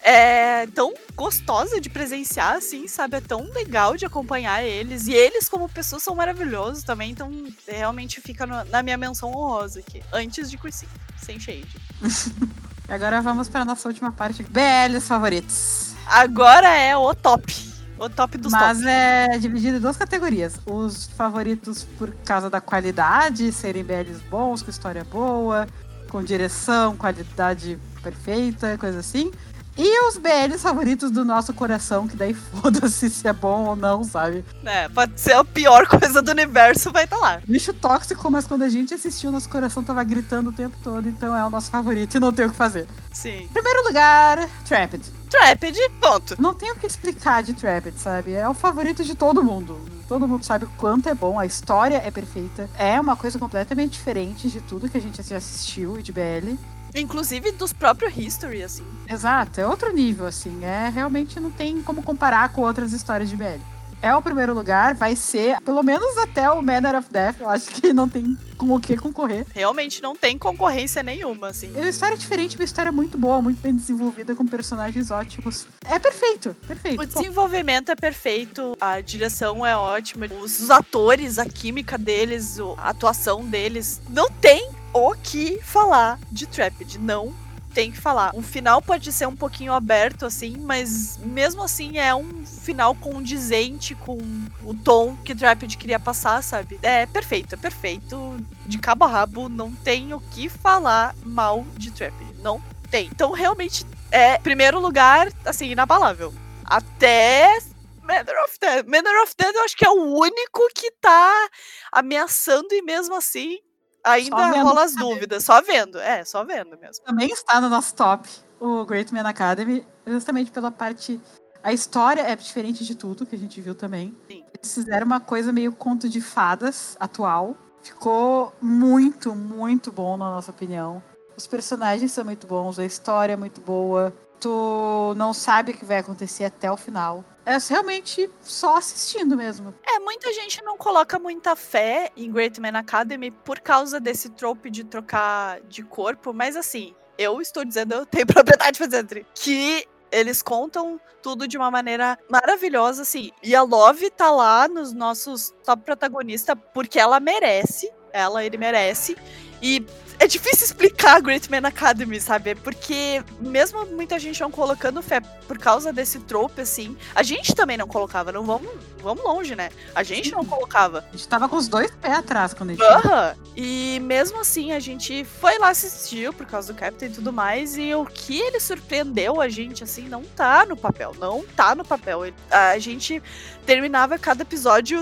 é tão gostosa de presenciar, assim, sabe? É tão legal de acompanhar eles. E eles, como pessoas, são maravilhosos também. Então, realmente fica no, na minha menção honrosa aqui. Antes de cursinho, sem shade. Agora vamos para nossa última parte. BLs favoritos. Agora é o top. O top dos Mas top. é dividido em duas categorias. Os favoritos por causa da qualidade, serem BLs bons, com história boa, com direção, qualidade perfeita, coisa assim. E os BLs favoritos do nosso coração, que daí foda-se se é bom ou não, sabe? É, pode ser a pior coisa do universo, vai estar tá lá. Bicho tóxico, mas quando a gente assistiu, nosso coração tava gritando o tempo todo, então é o nosso favorito e não tem o que fazer. Sim. Primeiro lugar, Trapped. Trapped, ponto. Não tem o que explicar de Trapped, sabe? É o favorito de todo mundo. Todo mundo sabe o quanto é bom, a história é perfeita. É uma coisa completamente diferente de tudo que a gente já assistiu e de BL. Inclusive dos próprios History, assim. Exato, é outro nível, assim. É realmente não tem como comparar com outras histórias de BL. É o primeiro lugar, vai ser, pelo menos até o Manner of Death, eu acho que não tem com o que concorrer. Realmente não tem concorrência nenhuma, assim. É uma história diferente, uma história muito boa, muito bem desenvolvida, com personagens ótimos. É perfeito, perfeito. O desenvolvimento é perfeito, a direção é ótima, os atores, a química deles, a atuação deles. Não tem o que falar de Trapped. Não tem que falar. O final pode ser um pouquinho aberto, assim, mas mesmo assim é um final condizente com o tom que Trapped queria passar, sabe? É perfeito, é perfeito. De cabo a rabo, não tem o que falar mal de Trapped. Não tem. Então, realmente, é primeiro lugar, assim, inabalável. Até Manor of Dead. Manor of Dead eu acho que é o único que tá ameaçando e mesmo assim ainda rola as dúvidas. Só vendo, é, só vendo mesmo. Também está no nosso top o Great Man Academy, justamente pela parte. A história é diferente de tudo que a gente viu também. Sim. Eles fizeram uma coisa meio conto de fadas atual. Ficou muito, muito bom, na nossa opinião. Os personagens são muito bons, a história é muito boa. Tu não sabe o que vai acontecer até o final. É realmente só assistindo mesmo. É, muita gente não coloca muita fé em Great Man Academy por causa desse trope de trocar de corpo, mas assim, eu estou dizendo, eu tenho propriedade pra dizer que eles contam tudo de uma maneira maravilhosa, assim. E a Love tá lá nos nossos top protagonistas porque ela merece. Ela, ele merece. E é difícil explicar Great Man Academy, sabe? Porque mesmo muita gente não colocando fé por causa desse trope, assim, a gente também não colocava, não vamos, vamos longe, né? A gente não colocava. A gente tava com os dois pés atrás quando a gente. Aham. E mesmo assim, a gente foi lá assistir por causa do Captain e tudo mais, e o que ele surpreendeu a gente, assim, não tá no papel. Não tá no papel. A gente terminava cada episódio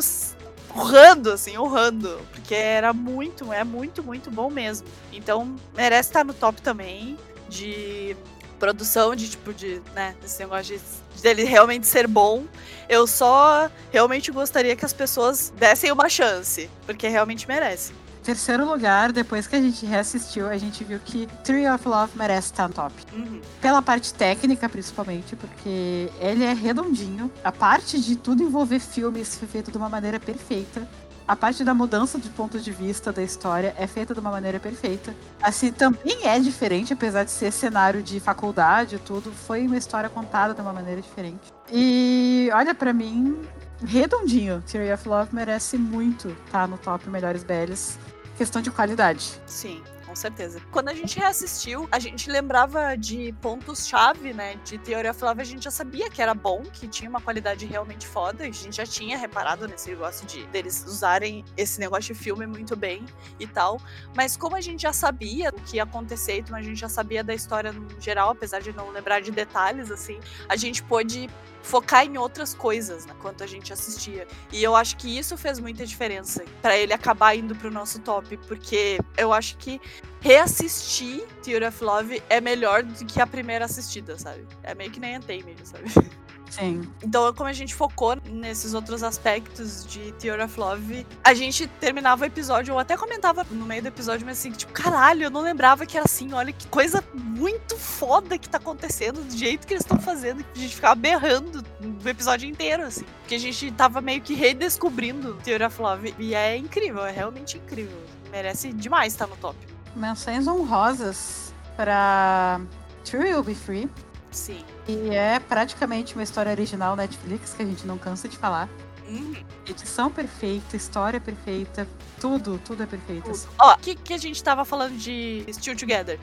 urrando, assim, urrando. Porque era muito, é muito, muito bom mesmo. Então, merece estar no top também de produção, de tipo, de, né, esse negócio de dele realmente ser bom. Eu só realmente gostaria que as pessoas dessem uma chance, porque realmente merece. Terceiro lugar, depois que a gente reassistiu, a gente viu que Tree of Love merece estar no top. Uhum. Pela parte técnica, principalmente, porque ele é redondinho. A parte de tudo envolver filmes foi feita de uma maneira perfeita. A parte da mudança de ponto de vista da história é feita de uma maneira perfeita. Assim, também é diferente, apesar de ser cenário de faculdade e tudo. Foi uma história contada de uma maneira diferente. E olha, para mim, redondinho. Theory of Love merece muito estar no top melhores BLs questão de qualidade. Sim, com certeza. Quando a gente reassistiu, a gente lembrava de pontos-chave, né? De Theory of Love, a gente já sabia que era bom, que tinha uma qualidade realmente foda. A gente já tinha reparado nesse negócio de deles usarem esse negócio de filme muito bem e tal. Mas como a gente já sabia o que ia acontecer, então a gente já sabia da história no geral, apesar de não lembrar de detalhes, assim, a gente pôde focar em outras coisas né, enquanto a gente assistia. E eu acho que isso fez muita diferença para ele acabar indo pro nosso top, porque eu acho que reassistir Theory of Love é melhor do que a primeira assistida, sabe? É meio que nem Untamed, sabe? Sim. Então, como a gente focou nesses outros aspectos de Theory of Love, a gente terminava o episódio, ou até comentava no meio do episódio, mas assim, tipo, caralho, eu não lembrava que era assim, olha que coisa muito foda que tá acontecendo, do jeito que eles estão fazendo, que a gente ficava berrando o episódio inteiro, assim. Porque a gente tava meio que redescobrindo Theory of Love, e é incrível, é realmente incrível. Merece demais estar no top. Menções honrosas para True Will Be Free. Sim. E é praticamente uma história original Netflix, que a gente não cansa de falar. Uhum. Edição perfeita, história perfeita, tudo, tudo é perfeito. assim. Ó, o que, que a gente tava falando de Still Together?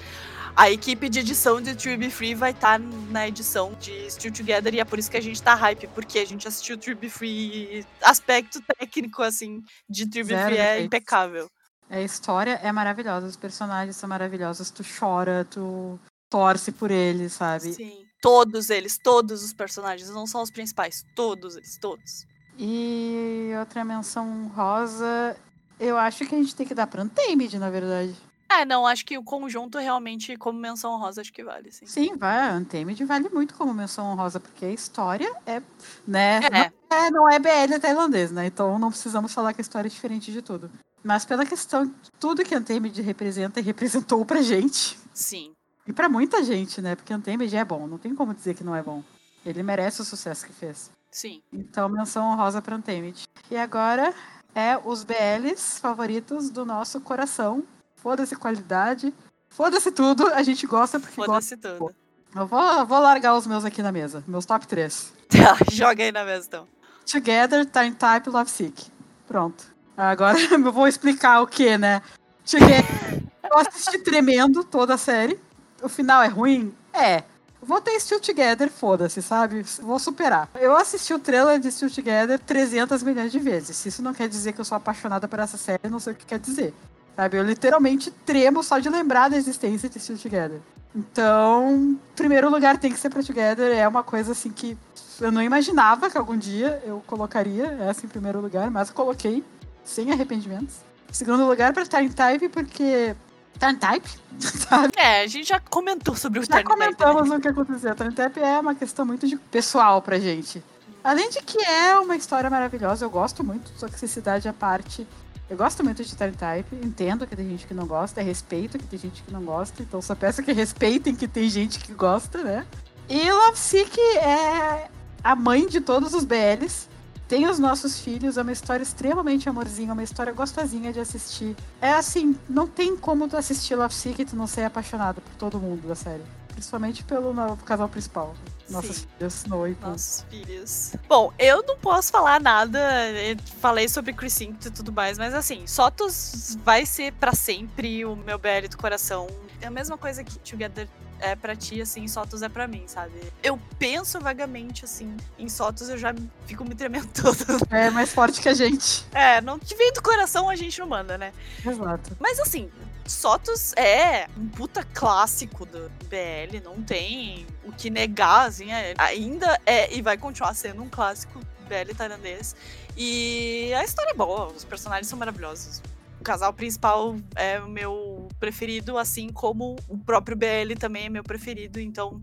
A equipe de edição de Be Free vai estar na edição de Still Together e é por isso que a gente tá hype, porque a gente assistiu Be Free e aspecto técnico, assim, de Be Zero Free é defeitos. impecável. A história é maravilhosa, os personagens são maravilhosos, tu chora, tu torce por eles, sabe? Sim. Todos eles, todos os personagens, não são os principais, todos eles, todos. E outra menção rosa, eu acho que a gente tem que dar pra Untamed, na verdade. É, não, acho que o conjunto realmente, como menção rosa, acho que vale, sim. Sim, vai, Untamed vale muito como menção honrosa, porque a história é, né, É. não é, não é BL tailandês, né, então não precisamos falar que a história é diferente de tudo. Mas pela questão de tudo que a Untamed representa e representou pra gente, Sim. E pra muita gente, né, porque Untamed é bom, não tem como dizer que não é bom. Ele merece o sucesso que fez. Sim. Então, menção honrosa pra Untamed. E agora é os BLs favoritos do nosso coração. Foda-se qualidade, foda-se tudo, a gente gosta porque gosta. Foda-se tudo. Eu vou, vou largar os meus aqui na mesa, meus top 3. Tá, joga aí na mesa então. Together, Time Type, Love Sick. Pronto. Agora eu vou explicar o que, né? Together, eu assisti tremendo toda a série. O final é ruim? É. Vou ter Still Together, foda-se, sabe? Vou superar. Eu assisti o trailer de Still Together 300 milhões de vezes. Isso não quer dizer que eu sou apaixonada por essa série, não sei o que quer dizer. Sabe? Eu literalmente tremo só de lembrar da existência de Still Together. Então, primeiro lugar tem que ser pra Together. É uma coisa assim que eu não imaginava que algum dia eu colocaria essa em primeiro lugar, mas coloquei sem arrependimentos. Segundo lugar pra Time porque. Time Type, sabe? É, a gente já comentou sobre o Já Back, né? comentamos o que aconteceu. Time Type é uma questão muito de pessoal pra gente. Além de que é uma história maravilhosa, eu gosto muito, só que cidade à parte. Eu gosto muito de Time Type, entendo que tem gente que não gosta, respeito que tem gente que não gosta, então só peço que respeitem que tem gente que gosta, né? E Love Sick é a mãe de todos os BLs. Tem os nossos filhos, é uma história extremamente amorzinha, uma história gostosinha de assistir. É assim, não tem como tu assistir Love Sick e tu não ser apaixonado por todo mundo da série. Principalmente pelo no- casal principal. Nossas Sim. filhas, Pooh. Nossos filhos. Bom, eu não posso falar nada. eu Falei sobre Crescent e tudo mais, mas assim, Sotos vai ser pra sempre o meu BL do coração. É a mesma coisa que Together é pra ti, assim, Sotos é pra mim, sabe? Eu penso vagamente, assim, em Sotos, eu já fico me tremendo toda. É mais forte que a gente. É, não que vem do coração a gente não manda, né? Exato. Mas assim, Sotos é um puta clássico do BL, não tem o que negar, assim, é- ainda é e vai continuar sendo um clássico BL tailandês. E a história é boa, os personagens são maravilhosos. O casal principal é o meu preferido, assim como o próprio BL também é meu preferido. Então,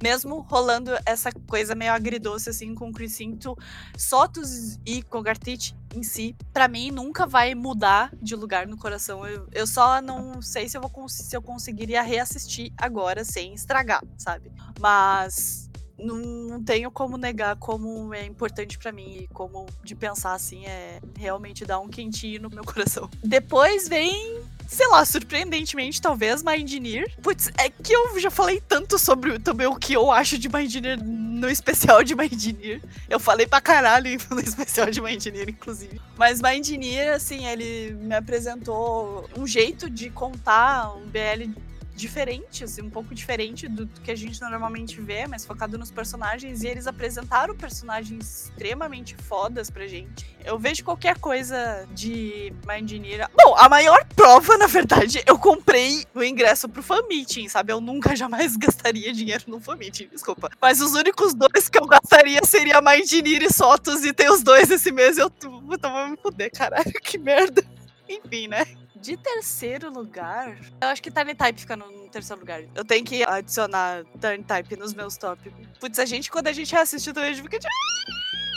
mesmo rolando essa coisa meio agridoce, assim, com o Crisinto, Sotos e Kogartich em si, pra mim, nunca vai mudar de lugar no coração. Eu, eu só não sei se eu, vou, se eu conseguiria reassistir agora sem estragar, sabe? Mas não, não tenho como negar como é importante pra mim e como de pensar assim é realmente dar um quentinho no meu coração. Depois vem sei lá, surpreendentemente, talvez, Mindneer. Putz, é que eu já falei tanto sobre também o que eu acho de Mindneer no especial de Mindneer. Eu falei pra caralho no especial de Mindneer, inclusive. Mas Mindneer, assim, ele me apresentou um jeito de contar um BL diferente, assim, um pouco diferente do, que a gente normalmente vê, mas focado nos personagens. E eles apresentaram personagens extremamente fodas pra gente. Eu vejo qualquer coisa de Mindneer. Bom, a maior prova, na verdade, eu comprei o ingresso pro fan meeting, sabe? Eu nunca jamais gastaria dinheiro no fan meeting, desculpa. Mas os únicos dois que eu gastaria seria Mindneer e Sotos, e tem os dois esse mês. Eu puta, vou me fuder, caralho, que merda. Enfim, né? De terceiro lugar, eu acho que Tiny Type fica no no terceiro lugar. Eu tenho que adicionar Tiny Type nos meus top. Putz, a gente, quando a gente assistiu, também a gente fica de.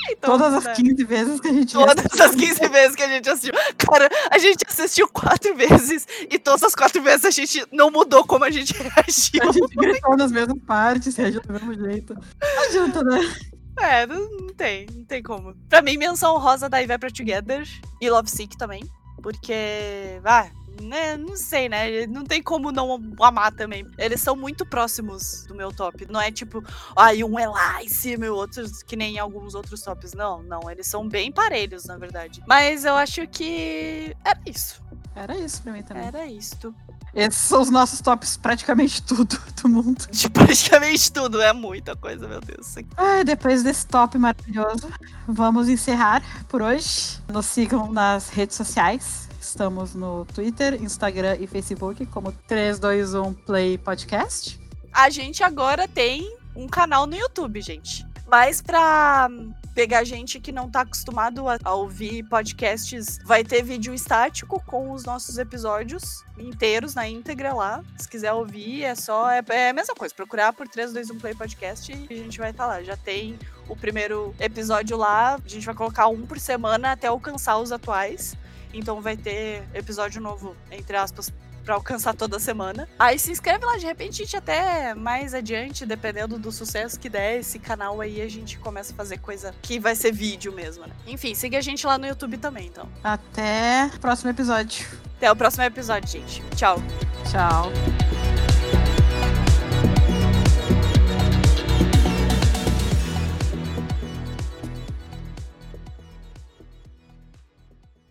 Então, Todas né? as 15 vezes que a gente Todas as 15 vezes que a gente assistiu. Cara, a gente assistiu quatro vezes e todas as quatro vezes a gente não mudou como a gente reagiu. A gente gritou nas mesmas partes, reagiu do mesmo jeito. Não adianta, né? É, não, tem, não tem como. Pra mim, menção rosa daí vai pra Together e Love Sick também. Porque, ah, né, não sei, né? Não tem como não amar também. Eles são muito próximos do meu top. Não é tipo, ai, um é lá em cima e o outro que nem alguns outros tops. Não, não. Eles são bem parelhos, na verdade. Mas eu acho que era isso. Era isso pra mim também. Era isto. Esses são os nossos tops, praticamente tudo do mundo. De praticamente tudo, é muita coisa, meu Deus. Ah, depois desse top maravilhoso, vamos encerrar por hoje. Nos sigam nas redes sociais. Estamos no Twitter, Instagram e Facebook como 321 Play Podcast. A gente agora tem um canal no YouTube, gente. Mas pra pegar gente que não tá acostumado a, a, ouvir podcasts, vai ter vídeo estático com os nossos episódios inteiros na íntegra lá. Se quiser ouvir, é só. É, é a mesma coisa, procurar por 321 Play Podcast e a gente vai estar tá lá. Já tem o primeiro episódio lá, a gente vai colocar um por semana até alcançar os atuais. Então vai ter episódio novo, entre aspas, para alcançar toda semana. Aí se inscreve lá, de repente a gente até mais adiante, dependendo do sucesso que der esse canal aí, a gente começa a fazer coisa que vai ser vídeo mesmo, né? Enfim, siga a gente lá no YouTube também, então. Até o próximo episódio. Até o próximo episódio, gente. Tchau. Tchau.